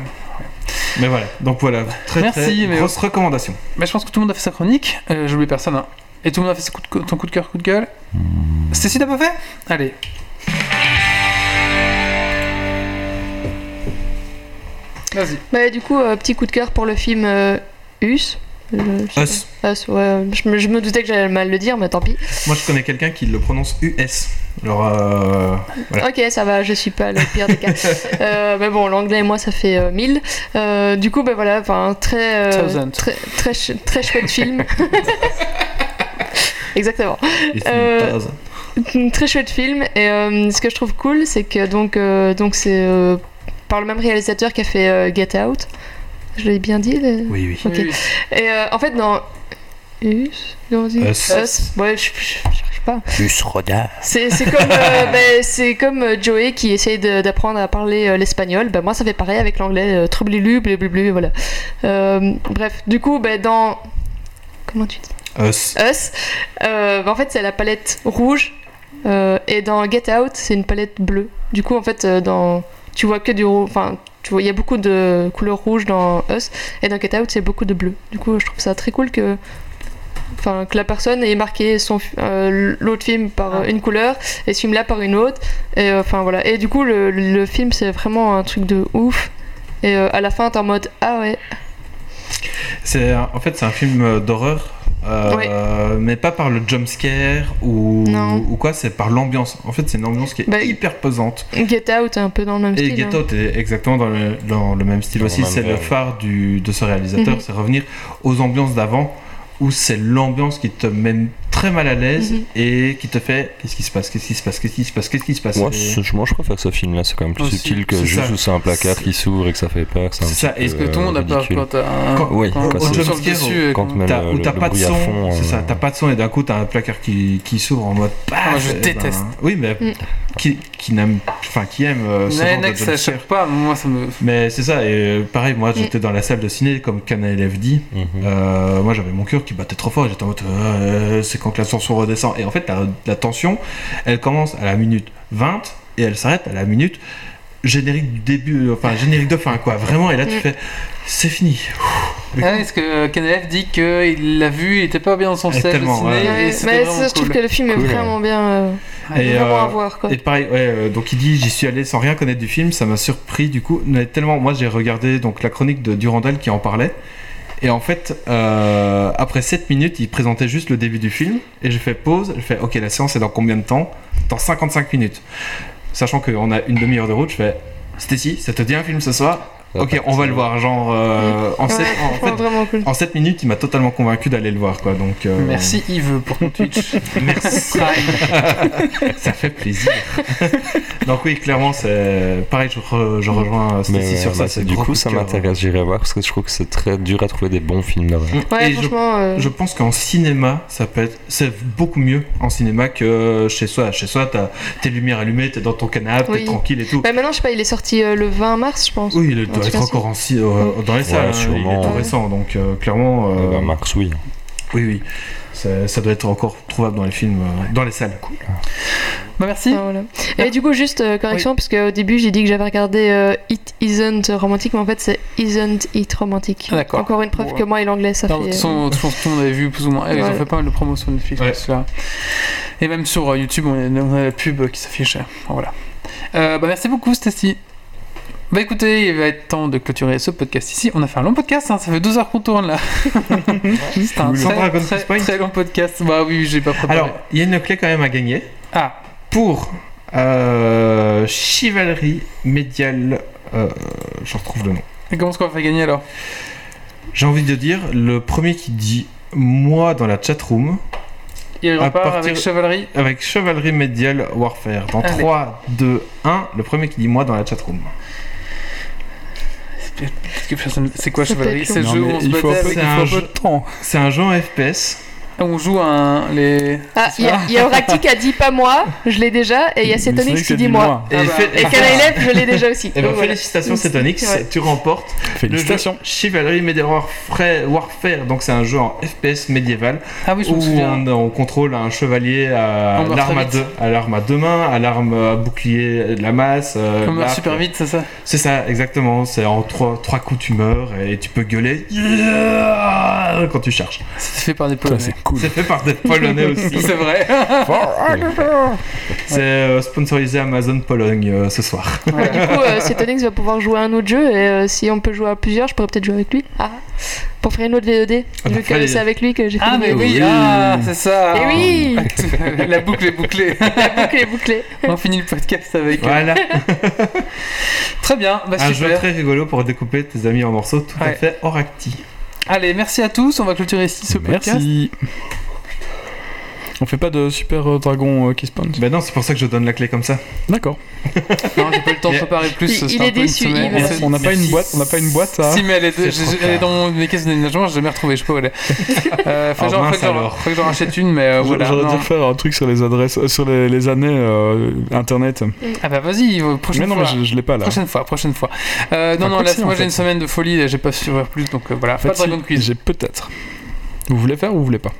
Speaker 2: Mais voilà, donc voilà, très
Speaker 1: Merci,
Speaker 2: très
Speaker 1: mais-
Speaker 2: grosse recommandation.
Speaker 1: Mais je pense que tout le monde a fait sa chronique. Euh, J'oublie personne. hein. Et tout le monde a fait ton coup de cœur, coup de gueule. Stécie, t'as pas fait? Allez. Vas-y.
Speaker 4: Bah, du coup, euh, petit coup de cœur pour le film euh, Us. Euh, je
Speaker 2: Us.
Speaker 4: Us, ouais. Je me, je me doutais que j'allais mal le dire, mais tant pis.
Speaker 2: Moi, je connais quelqu'un qui le prononce US. Alors, euh, Voilà.
Speaker 4: Ok, ça va, je suis pas le pire des cas. Euh, mais bon, l'anglais et moi, ça fait euh, 1000. Euh, du coup, ben voilà, enfin, très, euh, très, très, ch- très chouette film. Exactement.
Speaker 2: it's
Speaker 4: Euh. Très chouette film. Et euh, ce que je trouve cool, c'est que donc, euh, donc c'est euh, par le même réalisateur qui a fait euh, Get Out. Je l'ai bien dit le-
Speaker 2: Oui, oui.
Speaker 4: Ok.
Speaker 1: Oui, oui.
Speaker 4: Et euh, en fait, dans Us, comment on dit
Speaker 2: Us.
Speaker 4: Us. Ouais, je je-
Speaker 5: regard.
Speaker 4: C'est comme, euh, ben, c'est comme Joey qui essaye d'apprendre à parler euh, l'espagnol. Ben, moi, ça fait pareil avec l'anglais. Euh, Trublilu, blablabla, voilà. Euh, bref, du coup, ben, dans. Comment tu dis
Speaker 2: Us.
Speaker 4: Us, euh, ben, en fait, c'est la palette rouge. euh, et dans Get Out, c'est une palette bleue. Du coup, en fait, euh, dans. Tu vois que du rouge. Enfin, tu vois, il y a beaucoup de couleurs rouges dans Us. Et dans Get Out, c'est beaucoup de bleu. Du coup, je trouve ça très cool que. Enfin, que la personne ait marqué son, euh, l'autre film par euh, une couleur et ce film-là par une autre. Et euh, enfin voilà. Et du coup, le, le film, c'est vraiment un truc de ouf. Et euh, à la fin, t'es en mode Ah ouais.
Speaker 2: C'est en fait c'est un film euh, d'horreur, euh, mais pas par le jump scare ou, ou quoi, c'est par l'ambiance. En fait, c'est une ambiance qui est
Speaker 4: Bah,
Speaker 2: hyper pesante.
Speaker 4: Get Out est un peu dans le même
Speaker 2: Et
Speaker 4: style.
Speaker 2: Get
Speaker 4: hein.
Speaker 2: Out est exactement dans le, dans le même style
Speaker 5: Dans
Speaker 2: aussi. C'est le phare du, de ce réalisateur,
Speaker 4: Mhm.
Speaker 2: c'est revenir aux ambiances d'avant, où c'est l'ambiance qui te met très mal à l'aise
Speaker 4: Mhm.
Speaker 2: et qui te fait qu'est-ce qui se passe, qu'est-ce qui se passe, qu'est-ce qui se passe, qu'est-ce qui se passe.
Speaker 5: Moi,
Speaker 2: Et-
Speaker 5: c'est- moi, je préfère ce film-là, c'est quand même plus
Speaker 1: Aussi,
Speaker 5: subtil que juste où c'est un placard qui s'ouvre et que ça fait peur. C'est
Speaker 2: ça, est-ce
Speaker 1: que tout le monde a peur quand t'as un.
Speaker 2: Quand-
Speaker 5: Oui,
Speaker 1: quand
Speaker 5: quand quand
Speaker 2: T'as- pas de son, c'est ça,
Speaker 5: euh,
Speaker 2: t'as pas de son et d'un coup t'as un placard qui, qui s'ouvre en mode paf,
Speaker 1: Moi, je
Speaker 2: et ben,
Speaker 1: déteste.
Speaker 2: oui, mais
Speaker 4: Mm.
Speaker 2: qui, qui n'aime, enfin qui aime euh, ce
Speaker 1: Mais
Speaker 2: genre de
Speaker 1: Next, ça
Speaker 2: jump scare.
Speaker 1: choque pas, moi ça me.
Speaker 2: Mais c'est ça, et euh, pareil, moi
Speaker 4: Mm.
Speaker 2: j'étais dans la salle de ciné comme KNLF dit.
Speaker 5: Mhm.
Speaker 2: Euh, moi j'avais mon cœur qui battait trop fort et j'étais en mode euh, c'est quand que la tension redescend. Et en fait, la, la tension elle commence à la minute 20 et elle s'arrête à la minute générique du début, enfin générique de fin quoi. Vraiment, et là tu
Speaker 4: Mm.
Speaker 2: fais c'est fini. Mais
Speaker 1: Ah, est-ce que KNF dit qu'il l'a vu, il était pas bien dans son
Speaker 2: Et
Speaker 1: set ciné,
Speaker 2: ouais.
Speaker 1: et
Speaker 4: mais ça, je trouve
Speaker 1: cool.
Speaker 4: que le film
Speaker 5: Cool,
Speaker 4: est vraiment bien. euh,
Speaker 2: Et,
Speaker 4: vraiment
Speaker 2: euh,
Speaker 4: à voir quoi.
Speaker 2: Et pareil, ouais, euh, donc il dit j'y suis allé sans rien connaître du film, ça m'a surpris du coup. Mais tellement, moi j'ai regardé donc la chronique de Durandal qui en parlait. Et en fait, euh, après 7 minutes, il présentait juste le début du film. Et je fais pause, je fais ok, la séance est dans combien de temps? Dans 55 minutes. Sachant qu'on a une demi-heure de route, je fais Stacy, ça te dit un film ce soir? Ok, on va le voir. Genre, euh, en,
Speaker 4: Ouais,
Speaker 2: 7, en
Speaker 4: franchement,
Speaker 2: fait,
Speaker 4: vraiment cool.
Speaker 2: en 7 minutes, il m'a totalement convaincu d'aller le voir. Quoi, donc, euh,
Speaker 1: Merci Yves pour ton Twitch.
Speaker 2: Merci. ça fait plaisir. Donc oui, clairement, c'est pareil. Je, re- je rejoins Stacy
Speaker 5: Mais
Speaker 2: sur ça.
Speaker 5: bah,
Speaker 2: c'est
Speaker 5: du coup, ça m'intéresse, j'irai voir parce que je trouve que c'est très dur à trouver des bons films d'horreur.
Speaker 4: Ouais,
Speaker 2: Et je,
Speaker 4: franchement. euh,
Speaker 2: je pense qu'en cinéma, ça peut être, c'est beaucoup mieux en cinéma que chez soi. Chez soi, t'as tes lumières allumées, t'es dans ton canapé,
Speaker 4: Oui.
Speaker 2: t'es tranquille et tout.
Speaker 4: bah, maintenant, je sais pas, il est sorti euh, le 20 mars, je pense.
Speaker 2: Oui, il
Speaker 4: En
Speaker 2: doit être encore en euh, dans les salles. hein,
Speaker 5: sûrement,
Speaker 2: il est tout
Speaker 4: ouais.
Speaker 2: récent, donc euh, clairement.
Speaker 5: bah, Mars, oui.
Speaker 2: oui, oui. Ça, ça doit être encore trouvable dans les films, euh, dans les salles.
Speaker 1: Bah merci.
Speaker 4: Ah, voilà. Et du coup, juste euh, correction, parce qu'au début j'ai dit que j'avais regardé euh, It Isn't Romantic, mais en fait c'est Isn't It Romantic.
Speaker 1: Ah, d'accord.
Speaker 4: Encore une preuve
Speaker 1: Ouais.
Speaker 4: que moi et l'anglais ça fait.
Speaker 1: de toute façon, avait vu plus ou moins. Ils ont
Speaker 4: Ouais.
Speaker 1: fait pas mal de promos sur Netflix.
Speaker 2: Ouais.
Speaker 1: Et même sur euh, YouTube, on a, on a la pub qui s'affiche. Voilà. Euh, bah, merci beaucoup, Stacy. Bah écoutez, il va être temps de clôturer ce podcast ici. On a fait un long podcast, hein, ça fait 12 heures qu'on tourne là. C'est un très, très, long podcast. Bah oui, j'ai pas préparé.
Speaker 2: Alors, il y a une clé quand même à gagner
Speaker 1: ah,
Speaker 2: pour euh, Chevalerie Médiale. Euh, je retrouve le nom.
Speaker 1: et comment est-ce qu'on va faire gagner alors?
Speaker 2: J'ai envie de dire, le premier qui dit moi dans la chatroom
Speaker 1: Il repart
Speaker 2: partir-
Speaker 1: avec Chevalerie.
Speaker 2: avec Chevalerie Médiale Warfare. Dans
Speaker 1: Allez.
Speaker 2: 3, 2, 1, le premier qui dit moi dans la chatroom.
Speaker 1: C'est quoi
Speaker 4: Ça
Speaker 1: C'est jeu où on se
Speaker 3: un
Speaker 1: battait avec
Speaker 2: jeu-
Speaker 3: peu de temps.
Speaker 2: C'est un jeu en FPS
Speaker 1: On joue un. Les.
Speaker 4: Ah, il y, a- il y a Oracti qui a dit pas moi, je l'ai déjà, et il y a Cetonix qui dit moi.
Speaker 2: Et,
Speaker 1: Ah bah.
Speaker 4: Et je l'ai déjà aussi.
Speaker 2: Eh ben,
Speaker 4: voilà.
Speaker 2: félicitations Cetonix,
Speaker 4: Ouais.
Speaker 2: tu remportes
Speaker 3: Félicitations.
Speaker 2: le jeu Chivalry Medieval Warfare, Warfare. Donc c'est un jeu en FPS médiéval
Speaker 1: Ah oui, je me
Speaker 2: où
Speaker 1: souviens.
Speaker 2: on, on contrôle un chevalier à l'arme à, deux, à l'arme à deux mains, à l'arme à bouclier de la masse. euh,
Speaker 1: On meurt super vite, c'est ça
Speaker 2: C'est ça, exactement. C'est en trois, trois coups tu meurs et tu peux gueuler Yeah quand tu charges.
Speaker 1: C'est fait par des Polonais.
Speaker 3: C'est cool.
Speaker 2: C'est fait par des Polonais aussi.
Speaker 1: C'est vrai.
Speaker 2: C'est euh, sponsorisé Amazon Pologne euh, ce soir.
Speaker 4: Ouais, du coup, euh, Cetonix va pouvoir jouer à un autre jeu, et euh, si on peut jouer à plusieurs, je pourrais peut-être jouer avec lui. Ah, pour faire une autre VOD.
Speaker 2: Ah,
Speaker 4: Vu
Speaker 2: bah,
Speaker 4: que c'est avec lui que j'ai fait
Speaker 1: Ah, mais oui,
Speaker 3: Oui.
Speaker 1: ah, c'est ça.
Speaker 4: Eh oui
Speaker 1: La boucle est bouclée.
Speaker 4: La boucle est bouclée.
Speaker 1: On finit le podcast avec.
Speaker 2: Voilà,
Speaker 1: Très bien, bah
Speaker 2: un jeu très rigolo pour découper tes amis en morceaux tout à fait hors acti.
Speaker 1: Allez, merci à tous. On va clôturer ici ce podcast.
Speaker 3: Merci. On fait pas de super euh, dragon euh, qui spawn
Speaker 2: Ben non, c'est pour ça que je donne la clé comme ça.
Speaker 3: D'accord.
Speaker 1: Non, j'ai pas eu le temps de préparer plus.
Speaker 4: Il- il
Speaker 1: un
Speaker 4: est
Speaker 1: peu une
Speaker 4: déçu, il
Speaker 3: On n'a pas une boîte, on n'a pas une boîte à.
Speaker 1: Si, mais elle est, j'ai- elle dans mes caisses je l'ai jamais retrouvée, je sais pas où elle est. Euh, faut
Speaker 2: Oh,
Speaker 1: que j'en-
Speaker 2: mince
Speaker 1: faut que j'en-
Speaker 2: alors.
Speaker 1: faut que j'en rachète une, mais euh, voilà.
Speaker 3: J'aurais dû refaire un truc sur les adresses, euh, sur les, les années euh, internet.
Speaker 1: Ah bah vas-y, prochaine
Speaker 3: Mais non,
Speaker 1: fois.
Speaker 3: mais je, je l'ai pas là.
Speaker 1: Prochaine fois, prochaine fois. Non, non, là, moi j'ai une semaine de folie, là, j'ai pas su plus, donc voilà. Pas de Dragon Quiz.
Speaker 3: J'ai peut-être. Vous voulez faire ou vous voulez pas?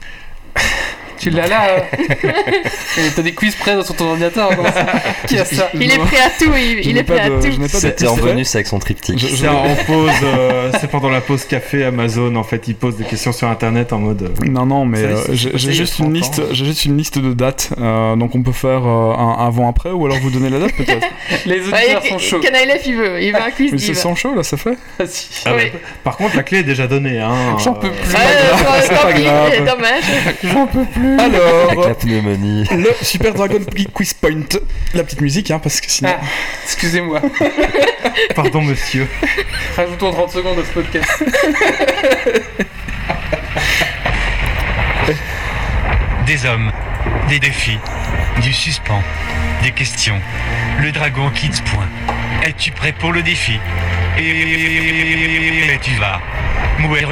Speaker 1: Tu l'as là euh. Et T'as des quiz prêts sur ton ordinateur Qui a ça
Speaker 4: Il est prêt à tout, il,
Speaker 3: Je
Speaker 4: il est prêt à
Speaker 3: de-
Speaker 4: tout.
Speaker 3: Pas de
Speaker 5: C'était en bonus avec son triptyque.
Speaker 3: Je- je-
Speaker 2: C'est en pause, euh, c'est pendant la pause café Amazon en fait, ils posent des questions sur internet en mode. euh,
Speaker 3: Non, non, mais euh, j'ai
Speaker 2: il
Speaker 3: juste, une
Speaker 2: 30
Speaker 3: liste, juste une liste de dates. euh, donc on peut faire euh, un avant-après ou alors vous donner la date peut-être.
Speaker 1: Les auditeurs sont chauds.
Speaker 4: Kanailef, il veut, il veut un quiz
Speaker 3: Mais
Speaker 4: div.
Speaker 3: c'est sans chaud là, ça fait.
Speaker 2: Ah
Speaker 4: Oui.
Speaker 2: bah, par contre, la clé est déjà donnée. Hein,
Speaker 1: J'en peux plus.
Speaker 4: Ouais, dommage.
Speaker 1: J'en peux plus.
Speaker 5: Avec
Speaker 3: Alors,
Speaker 5: la pneumonie.
Speaker 3: le Super Dragon Quiz Point. La petite musique, hein, parce que sinon.
Speaker 1: Ah, excusez-moi.
Speaker 2: Pardon, monsieur.
Speaker 1: Rajoutons 30 secondes à ce podcast.
Speaker 6: Des hommes, des défis, du suspens, des questions. Le dragon quitte point. Es-tu prêt pour le défi Et tu vas. mourir.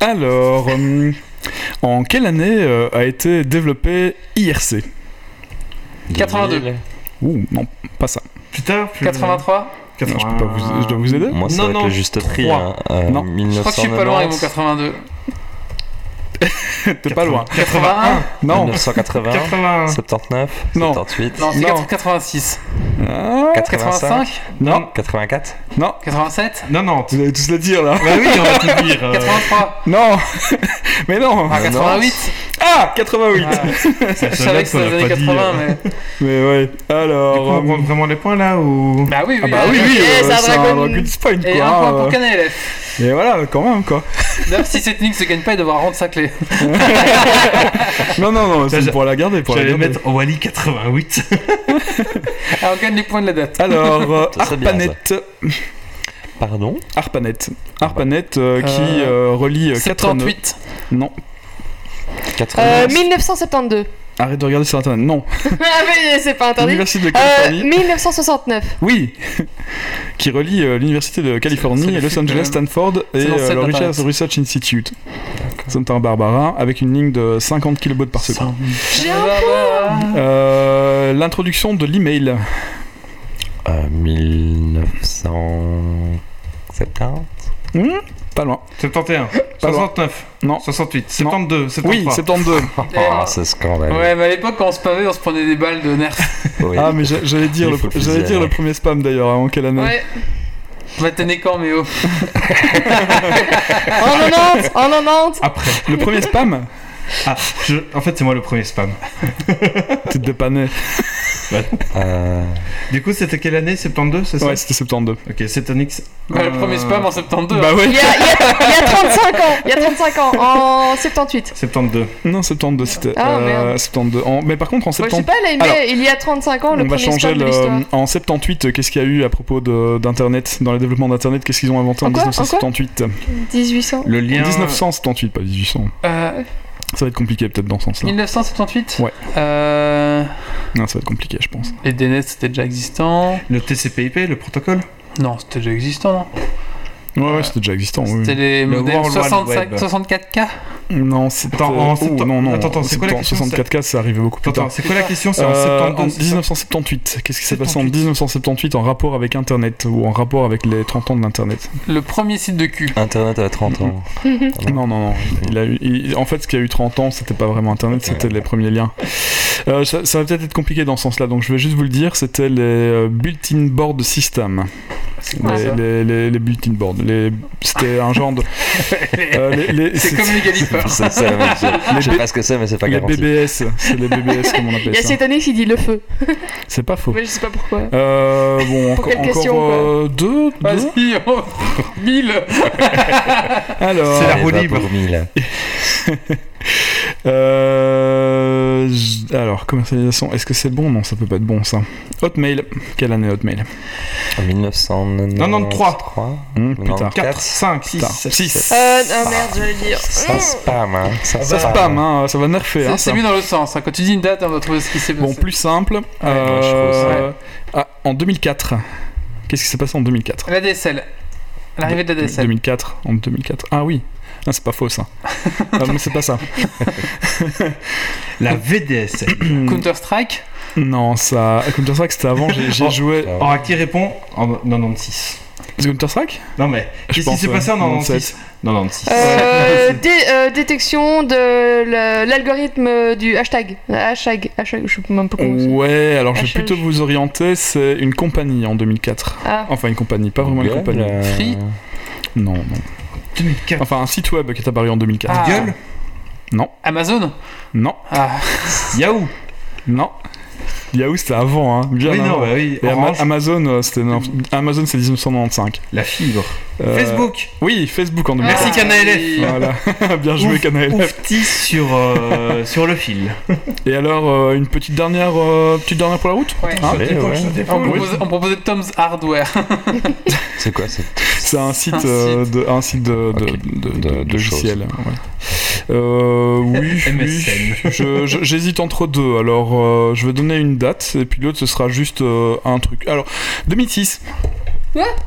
Speaker 3: Alors, euh, en quelle année euh, a été développé IRC
Speaker 1: 82.
Speaker 5: 2000.
Speaker 3: Ouh, non, pas ça.
Speaker 2: Putain, plus-
Speaker 1: 83
Speaker 3: Je, peux pas vous, je dois vous aider
Speaker 5: Moi, ça
Speaker 2: Non,
Speaker 5: va être
Speaker 2: non,
Speaker 5: le juste prix. Hein. Euh,
Speaker 3: Non.
Speaker 1: Je crois que je suis pas loin avec mon
Speaker 5: 1990,
Speaker 1: 82.
Speaker 3: T'es pas loin.
Speaker 1: 81
Speaker 3: Non,
Speaker 5: 1980,
Speaker 2: 81.
Speaker 5: 79,
Speaker 3: Non.
Speaker 5: 78,
Speaker 1: Non, c'est
Speaker 3: Non.
Speaker 1: 86.
Speaker 3: Ah,
Speaker 5: 85,
Speaker 1: 85
Speaker 3: non,
Speaker 5: 84.
Speaker 3: non.
Speaker 1: 87
Speaker 2: Non, non. tu-
Speaker 3: allez tous le dire là.
Speaker 2: Bah oui, on va tout dire. euh,
Speaker 1: 83
Speaker 3: Non, mais non.
Speaker 1: Ah, 88
Speaker 3: Ah, 88.
Speaker 1: Ah,
Speaker 2: ça
Speaker 1: Je savais que c'était les années
Speaker 2: pas dit,
Speaker 1: 80,
Speaker 2: euh,
Speaker 1: mais.
Speaker 3: Mais ouais.
Speaker 2: Du coup,
Speaker 3: Alors.
Speaker 2: on
Speaker 3: euh,
Speaker 2: compte vraiment les points là ou?
Speaker 1: Bah oui, oui.
Speaker 3: Ah bah oui,
Speaker 1: euh,
Speaker 3: oui, euh,
Speaker 4: c'est un dragon.
Speaker 3: Quoi.
Speaker 1: Et un point
Speaker 3: hein,
Speaker 1: pour
Speaker 3: euh.
Speaker 1: KNLF.
Speaker 3: Et voilà, quand même quoi.
Speaker 1: D'ailleurs, si cette ligne se gagne pas, il devra rendre sa clé.
Speaker 3: Non, non, non,
Speaker 2: Ça,
Speaker 3: c'est pour la garder. Pour la
Speaker 2: J'allais mettre Wally 88.
Speaker 1: Alors, on gagne les points de la date.
Speaker 3: Alors, euh, ARPANET.
Speaker 5: Pardon
Speaker 3: ARPANET. ARPANET euh, qui
Speaker 1: Euh,
Speaker 3: euh, relie euh, quatre nœuds.
Speaker 1: 78.
Speaker 3: Non,
Speaker 5: 80.
Speaker 4: Euh, 1972.
Speaker 3: Arrête de regarder sur internet. Non,
Speaker 4: ah mais c'est pas interdit.
Speaker 3: l'université de
Speaker 4: Euh,
Speaker 3: Californie.
Speaker 4: 1969.
Speaker 3: Oui, qui relie euh, l'université de Californie et Los Angeles, Stanford et euh, le. Research, Research Institute. Santa Barbara avec une ligne de 50 kb par seconde.
Speaker 4: J'ai un
Speaker 3: Euh, L'introduction de l'email.
Speaker 5: Euh, 1970
Speaker 3: Hmm, pas loin.
Speaker 2: 71.
Speaker 3: Pas loin.
Speaker 2: 69.
Speaker 3: Non.
Speaker 2: 68. 72. 73.
Speaker 3: Oui, 72.
Speaker 5: Oh, c'est scandaleux.
Speaker 1: Ouais, mais à l'époque, quand on se pavait, on se prenait des balles de nerfs.
Speaker 5: Oui.
Speaker 3: Ah, mais j'a- j'allais dire, le, j'allais dire le premier spam d'ailleurs, avant quelle année
Speaker 4: Ouais.
Speaker 1: Bah, t'es né quand, Méo
Speaker 4: En 90, en 90.
Speaker 2: Après.
Speaker 3: Le premier spam?
Speaker 2: Ah, je- en fait, c'est moi le premier spam.
Speaker 3: T'es dépanné.
Speaker 5: Euh,
Speaker 2: Du coup, c'était quelle année? 72, c'est ça?
Speaker 3: Ouais, c'était 72.
Speaker 2: Ok, c'est Onyx.
Speaker 1: Bah, le
Speaker 2: Euh,
Speaker 1: premier spam en 72.
Speaker 3: Bah
Speaker 4: Il
Speaker 3: ouais.
Speaker 4: y, a, il, y a, il y a 35 ans. Il y a 35 ans. En 78.
Speaker 2: 72.
Speaker 3: Non, 72 c'était.
Speaker 4: Ah,
Speaker 3: euh,
Speaker 4: merde.
Speaker 3: 72. En- Mais par contre, en
Speaker 4: Moi, je sais
Speaker 3: 70.
Speaker 4: pas, là, il,
Speaker 3: Alors,
Speaker 4: il y a 35 ans, le
Speaker 3: on va
Speaker 4: premier
Speaker 3: changer
Speaker 4: spam
Speaker 3: le.
Speaker 4: l'histoire.
Speaker 3: En 78, euh, qu'est-ce qu'il y a eu à propos d'Internet Dans les développements d'Internet, qu'est-ce qu'ils ont inventé en,
Speaker 4: En quoi? En quoi?
Speaker 3: 1978
Speaker 4: 1800.
Speaker 2: Le lien.
Speaker 3: 1978, pas 1800.
Speaker 1: Euh,
Speaker 3: Ça va être compliqué peut-être dans ce sens-là.
Speaker 1: 1978
Speaker 3: Ouais.
Speaker 1: Euh.
Speaker 3: Non, ça va être compliqué, je pense.
Speaker 1: Les DNS c'était déjà existant.
Speaker 2: Le TCP/IP, le protocole?
Speaker 1: Non, c'était déjà existant, non?
Speaker 3: Ouais, ouais, c'était déjà existant. oui.
Speaker 1: C'était les
Speaker 2: Le
Speaker 1: modems
Speaker 2: World Wide
Speaker 1: 65
Speaker 2: Web.
Speaker 1: 64K
Speaker 3: Non, c'était.
Speaker 2: Attends, en
Speaker 3: oh, non, non.
Speaker 2: Attends, attends, c'est quoi la question,
Speaker 3: 64K, c'est arrivé beaucoup plus
Speaker 2: Attends,
Speaker 3: tard.
Speaker 2: c'est quoi la question C'est en
Speaker 3: Euh,
Speaker 2: 72
Speaker 3: en
Speaker 2: c'est ça
Speaker 3: 1978. Qu'est-ce qui s'est passé en
Speaker 2: 78.
Speaker 3: 1978 en rapport avec Internet ou en rapport avec les 30 ans de l'Internet?
Speaker 1: Le premier site de cul.
Speaker 5: Internet à 30 ans.
Speaker 3: Non, non, non. Il a eu, il- en fait, ce qui a eu 30 ans, c'était pas vraiment Internet, c'était les premiers liens. Euh, ça, ça va peut-être être compliqué dans ce sens-là, donc je vais juste vous le dire. C'était les euh, Built-in Board System. Les,
Speaker 1: ça
Speaker 3: les, les, les built-in boards. Les- C'était un genre de. euh,
Speaker 1: C'est comme les.
Speaker 5: C'est ça chose. Je sais pas ce que c'est, mais c'est pas
Speaker 3: les
Speaker 5: garanti.
Speaker 3: BBS, c'est les BBS comme on
Speaker 4: Il
Speaker 3: appelle
Speaker 4: y a
Speaker 3: ça.
Speaker 4: Cétonix qui dit le feu.
Speaker 3: C'est pas faux.
Speaker 4: Mais je sais pas pourquoi.
Speaker 3: Euh, bon,
Speaker 4: Pour
Speaker 3: encore,
Speaker 4: quelle question,
Speaker 3: euh, deux, deux.
Speaker 1: Vas-y, oh, 1000
Speaker 3: Alors,
Speaker 2: C'est la
Speaker 5: Allez,
Speaker 2: roue
Speaker 5: va
Speaker 2: libre.
Speaker 5: pour mille.
Speaker 3: Euh, alors commercialisation, est-ce que c'est bon? Non, ça peut pas être bon ça. Hotmail, quelle année Hotmail?
Speaker 5: En 1993.
Speaker 3: Hum, Plus
Speaker 5: Non,
Speaker 3: tard.
Speaker 2: 4, 5, 6,
Speaker 3: Tard.
Speaker 2: 7,
Speaker 3: Six.
Speaker 4: Euh, oh merde, j'allais dire.
Speaker 5: Ça spam, hein. Ça,
Speaker 3: Ça spam, hein, ça va nerfer. Hein,
Speaker 1: C'est mieux dans l'autre sens. hein. Quand tu dis une date, on va trouver ce qui s'est passé.
Speaker 3: Bon, plus simple.
Speaker 5: moi, je trouve
Speaker 3: euh, ah, en 2004. Qu'est-ce qui s'est passé en 2004
Speaker 1: La DSL. L'arrivée de la DSL.
Speaker 3: 2004. En 2004. Ah oui. C'est pas faux ça. Ah, mais c'est pas ça.
Speaker 2: La VDSL.
Speaker 1: Counter-Strike?
Speaker 3: Non, ça. Counter-Strike c'était avant, j'ai j'ai
Speaker 2: Oh.
Speaker 3: joué.
Speaker 5: Euh,
Speaker 2: Or, qui répond en 96.
Speaker 3: C'est Counter-Strike?
Speaker 2: Non mais, qu'est-ce qui
Speaker 3: pense,
Speaker 2: s'est
Speaker 3: ouais.
Speaker 2: passé en
Speaker 3: 97.
Speaker 2: 96 96.
Speaker 4: Euh, dé- euh, détection de la- l'algorithme du hashtag. Hashtag, hashtag, je sais même pas comment c'est.
Speaker 3: Ouais, alors je vais
Speaker 4: HH.
Speaker 3: plutôt vous orienter. C'est une compagnie en 2004.
Speaker 4: Ah,
Speaker 3: Enfin, une compagnie, pas vraiment une compagnie.
Speaker 5: euh,
Speaker 1: Free?
Speaker 3: Non, non.
Speaker 2: 2004.
Speaker 3: Enfin, un site web qui est apparu en 2004.
Speaker 1: Ah.
Speaker 2: Google
Speaker 3: Non,
Speaker 1: Amazon.
Speaker 3: non,
Speaker 1: Ah,
Speaker 2: Yahoo
Speaker 3: non. Yahoo c'était avant, hein. Bien
Speaker 2: Oui, non, bah oui.
Speaker 3: Et Ama- Amazon, euh, c'était non, Amazon c'est 1995.
Speaker 2: la fibre.
Speaker 3: Euh,
Speaker 2: Facebook.
Speaker 3: Oui, Facebook en 2004.
Speaker 2: Merci,
Speaker 1: Ah,
Speaker 2: Canal F.
Speaker 1: oui.
Speaker 3: Voilà, bien joué
Speaker 2: Ouf,
Speaker 3: Canal F.
Speaker 2: Oufti sur, euh, sur le fil.
Speaker 3: Et alors euh, une petite dernière, euh, petite dernière pour la route.
Speaker 1: Ouais.
Speaker 3: Hein
Speaker 5: Allez, ouais.
Speaker 1: On proposait, on proposait Tom's Hardware.
Speaker 5: C'est quoi c'est
Speaker 3: C'est un site,
Speaker 1: Un
Speaker 3: euh, de, un site de, de,
Speaker 5: Ok.
Speaker 3: de,
Speaker 5: De-
Speaker 3: de-
Speaker 5: de
Speaker 3: logiciel. ouais. Euh, oui, oui. J'hésite entre deux. Alors, euh, je vais donner une date et puis l'autre ce sera juste euh, un truc. Alors, 2006.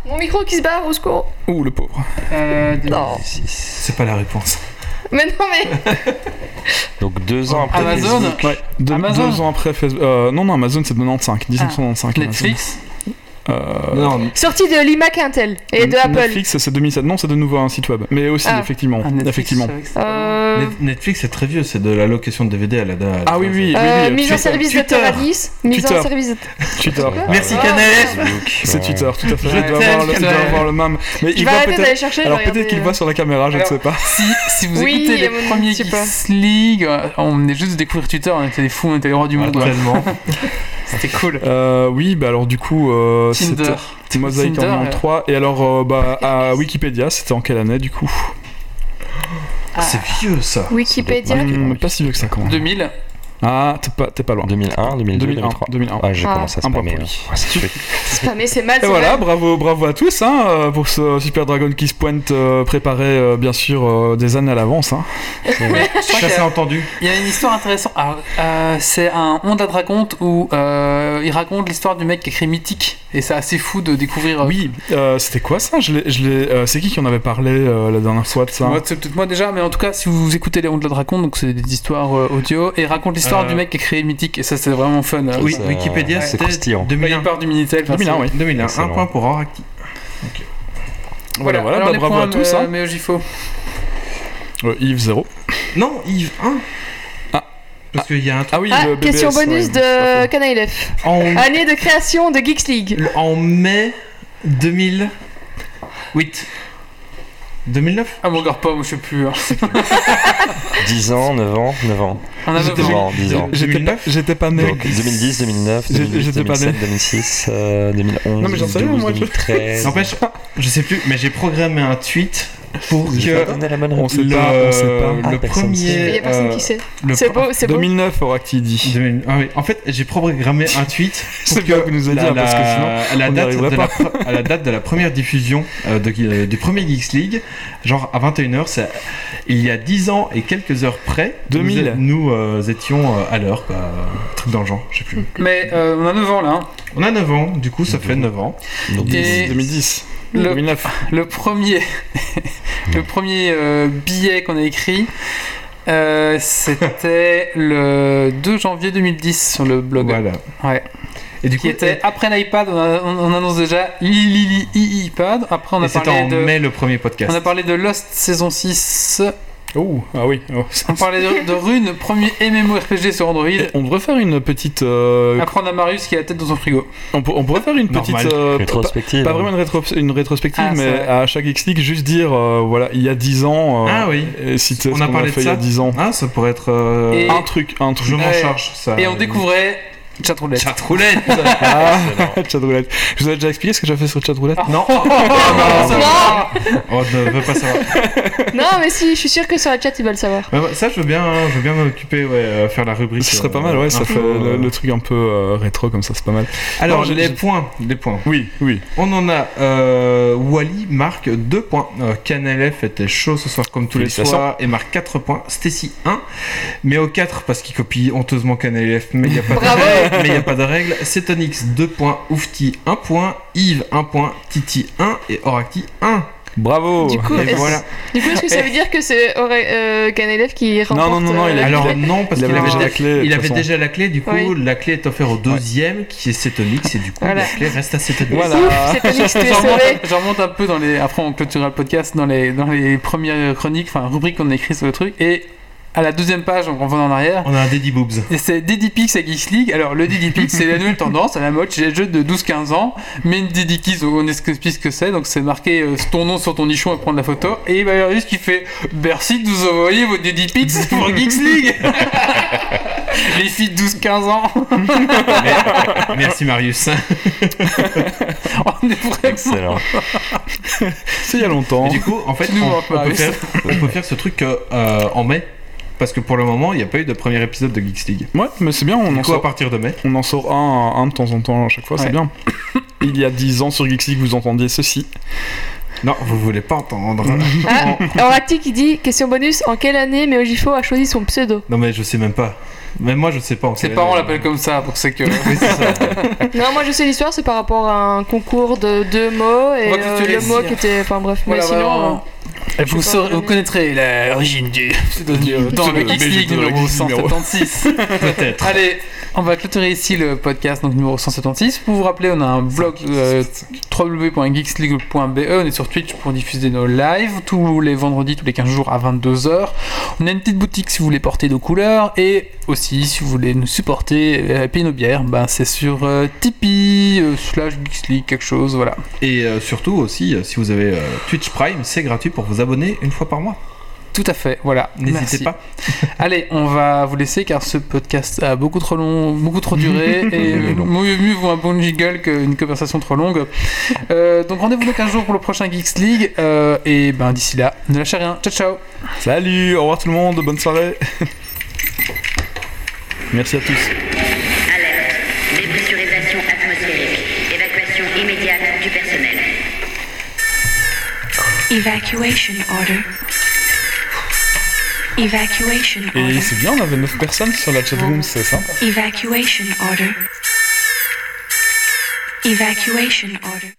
Speaker 4: Mon micro qui se barre, au secours.
Speaker 3: Ouh, le pauvre.
Speaker 1: Euh,
Speaker 4: Non.
Speaker 2: C'est pas la réponse.
Speaker 4: Mais non, mais.
Speaker 5: Donc deux ans après
Speaker 1: Amazon.
Speaker 5: Facebook.
Speaker 3: Ouais, deux,
Speaker 1: Amazon.
Speaker 3: deux ans après Facebook. Euh, non, non, Amazon c'est 95, 1995. Amazon.
Speaker 1: Netflix.
Speaker 3: Euh,
Speaker 2: Non,
Speaker 4: Sortie de l'iMac Intel et de Apple.
Speaker 3: Netflix c'est 2007. Non, c'est de nouveau un site web. Mais aussi,
Speaker 4: Ah.
Speaker 3: effectivement.
Speaker 1: Ah, Netflix,
Speaker 3: effectivement.
Speaker 4: Euh,
Speaker 2: Net- Netflix c'est très vieux, c'est de la location de DVD à la date.
Speaker 3: Ah oui, oui, oui.
Speaker 4: euh,
Speaker 3: oui,
Speaker 4: mise en service de. Terralis. Mise
Speaker 3: Twitter.
Speaker 4: en service de.
Speaker 3: Twitter.
Speaker 2: Merci
Speaker 4: Ah,
Speaker 2: Canal F.
Speaker 5: Facebook,
Speaker 3: C'est. Twitter, tout à fait.
Speaker 1: Je
Speaker 3: Il doit
Speaker 1: t'aime,
Speaker 3: avoir, le, avoir même. Mais
Speaker 4: Je
Speaker 3: il va peut-être.
Speaker 4: chercher. je
Speaker 3: Alors peut-être qu'il voit sur la caméra, je ne sais pas.
Speaker 1: Si, si vous
Speaker 4: Oui,
Speaker 1: écoutez les premiers
Speaker 4: je.
Speaker 1: Geeks League, euh, on venait juste de découvrir Twitter, on était des fous, on était les rois du monde.
Speaker 2: Tellement.
Speaker 1: C'était cool.
Speaker 3: Euh, oui, bah alors du coup, euh,
Speaker 1: Tinder.
Speaker 3: c'était Mosaïque
Speaker 1: Tinder,
Speaker 3: en
Speaker 1: euh.
Speaker 3: 3. Et alors, euh, bah, à Wikipédia, c'était en quelle année du coup?
Speaker 1: Ah,
Speaker 2: C'est vieux ça.
Speaker 4: Wikipédia.
Speaker 5: Ok.
Speaker 3: Pas si vieux que ça quand même.
Speaker 1: 2000.
Speaker 3: Ah, t'es pas, t'es pas loin.
Speaker 5: 2001, 2002,
Speaker 3: 2001.
Speaker 5: 2003.
Speaker 3: 2001.
Speaker 5: Ah, j'ai
Speaker 4: Ah.
Speaker 5: commencé à
Speaker 3: point
Speaker 5: spammer. hein. Ouais.
Speaker 4: Spammer, c'est mal.
Speaker 3: Et voilà,
Speaker 4: mal.
Speaker 3: bravo, bravo à tous hein, euh, pour ce Super Dragon Kiss Point euh, préparé euh, bien sûr euh, des années à l'avance. Hein.
Speaker 1: Je crois qu'il
Speaker 2: Ça
Speaker 1: y
Speaker 2: c'est
Speaker 1: a-
Speaker 2: entendu.
Speaker 1: Il y a une histoire intéressante. Euh, c'est un Honda raconte où euh, il raconte l'histoire du mec qui a créé Mythique. Et c'est assez fou de découvrir. euh,
Speaker 3: Oui, euh, c'était quoi ça? Je euh, C'est qui qui en avait parlé euh, la dernière fois de ça?
Speaker 1: Moi, c'est peut-être moi déjà, mais en tout cas, si vous écoutez les Honda raconte, donc c'est des histoires euh, audio, et il raconte l'histoire
Speaker 2: Euh,
Speaker 1: du mec qui a créé Mythique. Et ça, c'est vraiment fun. euh,
Speaker 2: Oui,
Speaker 5: Ça,
Speaker 2: Wikipédia
Speaker 5: c'est
Speaker 2: c'était
Speaker 5: croustillant.
Speaker 2: 2001.
Speaker 1: Il part du Minitel. enfin,
Speaker 3: 2001,
Speaker 1: c'est-
Speaker 3: oui.
Speaker 2: 2001. Un point pour Oracti.
Speaker 3: Voilà, voilà,
Speaker 1: Alors,
Speaker 3: bah, bravo à tous. Hein.
Speaker 1: Mais au GIFO.
Speaker 3: Euh, Yves 0.
Speaker 2: Non, Yves 1.
Speaker 3: Ah.
Speaker 2: Parce qu'il y a un truc.
Speaker 3: Ah oui,
Speaker 4: Ah,
Speaker 3: le BBS,
Speaker 4: question bonus
Speaker 3: ouais,
Speaker 4: de
Speaker 3: faux.
Speaker 4: Canal F.
Speaker 2: En,
Speaker 4: Année de création de Geeks League.
Speaker 2: en mai 2008. 2009
Speaker 1: Ah, me regarde pas, moi je sais plus. hein.
Speaker 5: 10 ans, 9 ans, 9 ans.
Speaker 1: On a
Speaker 3: J'étais-
Speaker 1: 9 ans.
Speaker 5: ans, 10 ans.
Speaker 3: J'étais pas,
Speaker 2: 2009.
Speaker 3: j'étais pas né.
Speaker 5: Donc 2010, 2009,
Speaker 3: J'ai-
Speaker 5: 2008,
Speaker 3: j'étais pas
Speaker 5: 2007,
Speaker 3: né.
Speaker 5: 2006, euh, 2011,
Speaker 3: Non, mais j'en sais rien,
Speaker 5: 2012,
Speaker 3: moi, je-
Speaker 5: 2013.
Speaker 2: N'empêche, je sais plus, mais j'ai programmé un tweet pour que
Speaker 5: bonne
Speaker 3: On sait
Speaker 2: le,
Speaker 3: pas, on sait pas.
Speaker 2: le
Speaker 5: Ah,
Speaker 2: premier.
Speaker 5: sait.
Speaker 4: Il y a personne
Speaker 2: euh,
Speaker 4: qui sait.
Speaker 2: le
Speaker 4: C'est beau, c'est beau.
Speaker 3: 2009 aura-t-il dit
Speaker 2: 2000 ah oui. En fait, j'ai programmé un tweet pour
Speaker 3: C'est bien que vous nous a dit,
Speaker 2: la-
Speaker 3: hein, parce que
Speaker 2: la-
Speaker 3: sinon,
Speaker 2: à la date de la, à la date de la première diffusion euh, de- euh, du premier Geeks League, genre à 21h, c'est il y a 10 ans et quelques heures près,
Speaker 3: 2000.
Speaker 2: nous, nous, euh, étions euh, à l'heure, quoi, un truc dans le genre, je sais plus.
Speaker 1: Mais euh, on a 9 ans là. hein.
Speaker 2: On a 9 ans, du coup, ça fait 9 ans.
Speaker 5: Donc,
Speaker 1: Et
Speaker 3: 2010.
Speaker 1: Le,
Speaker 3: 2009.
Speaker 1: le premier, le premier euh, billet qu'on a écrit, euh, c'était le 2 janvier 2010 sur le blog.
Speaker 2: Voilà.
Speaker 1: Ouais.
Speaker 2: Et du
Speaker 1: Qui
Speaker 2: coup,
Speaker 1: était après l'iPad, on, a- on- on annonce déjà Lili iPad. Après, on
Speaker 2: et
Speaker 1: a
Speaker 2: c'était
Speaker 1: parlé
Speaker 2: en
Speaker 1: de.
Speaker 2: mai le premier podcast.
Speaker 1: On a parlé de Lost saison 6.
Speaker 3: Oh, ah oui. oh, ça-
Speaker 1: On parlait de, de Rune, premier MMORPG sur Android.
Speaker 3: Et on devrait faire une petite. euh,
Speaker 1: Après, on a Marius qui a la tête dans son frigo.
Speaker 3: on, on pourrait faire une petite.
Speaker 2: Normal.
Speaker 3: euh,
Speaker 5: rétrospective.
Speaker 3: Pas vraiment une, rétro- une rétrospective,
Speaker 1: Ah,
Speaker 3: mais à chaque X-League, juste dire, euh, voilà, il y a 10 ans, euh,
Speaker 2: Ah oui. On a parlé
Speaker 3: a
Speaker 2: de
Speaker 3: fait il y
Speaker 2: ça.
Speaker 3: a 10 ans.
Speaker 2: Ah, ça pourrait être. euh,
Speaker 1: Et-
Speaker 3: Un truc, un truc.
Speaker 2: Je m'en charge. Ça.
Speaker 1: Et on découvrait Chatroulette.
Speaker 2: Chatroulette
Speaker 3: Ah, chatroulette. Je vous ai déjà expliqué ce que j'ai fait sur chatroulette
Speaker 2: Non
Speaker 1: Oh, non, va.
Speaker 2: Oh, ne veux pas savoir.
Speaker 4: Non, mais si, je suis sûre que sur la chat, ils veulent savoir.
Speaker 2: Ça, je veux bien, je veux bien m'occuper, ouais, euh, faire la rubrique.
Speaker 3: Ce serait
Speaker 2: euh,
Speaker 3: pas mal, ouais, ça fait le,
Speaker 2: euh.
Speaker 3: le truc un peu euh, rétro comme ça, c'est pas mal.
Speaker 2: Alors,
Speaker 3: j'ai-
Speaker 2: les points, les points.
Speaker 3: Oui, oui.
Speaker 2: On en a. Euh, Wally marque 2 points. Euh, Canelef était chaud ce soir comme tous les soirs et marque 4 points. Stacy 1. Mais au 4 parce qu'il copie honteusement Canelef, mais il n'y a pas de
Speaker 4: Bravo.
Speaker 2: règle. Mais il n'y a pas de règle. Cetonix 2 points. Oufti 1 point. Yves 1 point. Titi 1 et Oracti 1.
Speaker 3: Bravo
Speaker 4: Du coup, est-ce
Speaker 2: voilà.
Speaker 4: du coup, est-ce que ça veut dire que c'est Auré- euh, qu'un élève qui remporte
Speaker 3: non, non, non,
Speaker 4: euh,
Speaker 3: il
Speaker 4: la
Speaker 3: a-
Speaker 2: Alors non, parce
Speaker 3: Il
Speaker 2: qu'il
Speaker 3: avait déjà la clé,
Speaker 2: il avait déjà la clé, du coup
Speaker 4: Oui.
Speaker 2: la clé est offerte au deuxième qui est Cetonix et du coup
Speaker 4: Voilà.
Speaker 2: la clé reste à Cetonix.
Speaker 3: Voilà.
Speaker 4: Ouf, c'est Tony, tu es
Speaker 1: Je remonte, un peu dans les. Après, on clôturera le podcast dans les, dans les premières chroniques, enfin, rubriques qu'on a écrites sur le truc. Et à la deuxième page, on revient en arrière.
Speaker 2: On a un Daddy Boobs.
Speaker 1: Et c'est Diddypix à Geeks League. Alors, le Diddypix, c'est la nouvelle tendance à la mode chez les jeux de 12-15 ans. Mais une Diddykiss, on explique ce que c'est. Donc, c'est marqué euh, ton nom sur ton nichon et prendre la photo. Et il va y avoir juste qui fait Merci de nous envoyer vos Diddypix pour Geeks League. les filles de 12-15 ans.
Speaker 2: Merci Marius.
Speaker 1: on est vraiment.
Speaker 5: Excellent.
Speaker 3: C'est il y a longtemps.
Speaker 2: Et du coup, en fait, on, on peut faire, on peut faire ce truc euh, en mai. Parce que pour le moment, il n'y a pas eu de premier épisode de Geeks League.
Speaker 3: Ouais, mais c'est bien, on
Speaker 2: Du
Speaker 3: en
Speaker 2: coup, à
Speaker 3: sort.
Speaker 2: partir de mai,
Speaker 3: On en sort un, un de temps en temps à chaque fois,
Speaker 1: Ouais.
Speaker 3: c'est bien. Il y a 10 ans sur Geeks League, vous entendiez ceci.
Speaker 2: non, vous voulez pas entendre.
Speaker 4: Ah, Oracti qui dit question bonus en quelle année Meojifo a choisi son pseudo
Speaker 2: non, mais je sais même pas. Même moi, je sais pas. en
Speaker 1: Ses parents l'appellent comme ça, pour que.
Speaker 2: Oui, c'est ça.
Speaker 4: Non, moi je sais l'histoire, c'est par rapport à un concours de deux mots et euh, le mot qui était. Enfin bref,
Speaker 1: Voilà,
Speaker 4: mais sinon.
Speaker 1: Et vous, saurez- connaîtrez l'origine du pseudo dans le
Speaker 3: pseudo-
Speaker 1: Geeks League
Speaker 3: numéro
Speaker 1: numéro
Speaker 3: numéro.
Speaker 1: 176.
Speaker 2: Peut-être.
Speaker 1: Allez, on va clôturer ici le podcast donc numéro 176. Pour vous rappeler, on a un blog euh, www.geeksleague.be. On est sur Twitch pour diffuser nos lives tous les vendredis, tous les 15 jours à 22h. On a une petite boutique si vous voulez porter nos couleurs et aussi si vous voulez nous supporter euh, et payer nos bières, ben, c'est sur euh, Tipeee euh, slash Geeks League quelque chose, voilà.
Speaker 2: Et euh, surtout aussi, euh, si vous avez euh, Twitch Prime, c'est gratuit pour vous abonner une fois par mois.
Speaker 1: Tout à fait, voilà.
Speaker 2: N'hésitez pas.
Speaker 1: Allez, on va vous laisser car ce podcast a beaucoup trop long, beaucoup trop duré et mieux, mieux vaut un bon jiggle qu'une conversation trop longue. Euh, donc rendez-vous dans 15 jours pour le prochain Geeks League euh, et ben d'ici là, ne lâchez rien. Ciao ciao.
Speaker 3: Salut, au revoir tout le monde, bonne soirée. Merci à tous.
Speaker 7: Evacuation order. Evacuation
Speaker 3: Et
Speaker 7: order.
Speaker 3: c'est bien, on avait 9 personnes sur la chatroom, c'est sympa.
Speaker 7: Evacuation order. Evacuation order.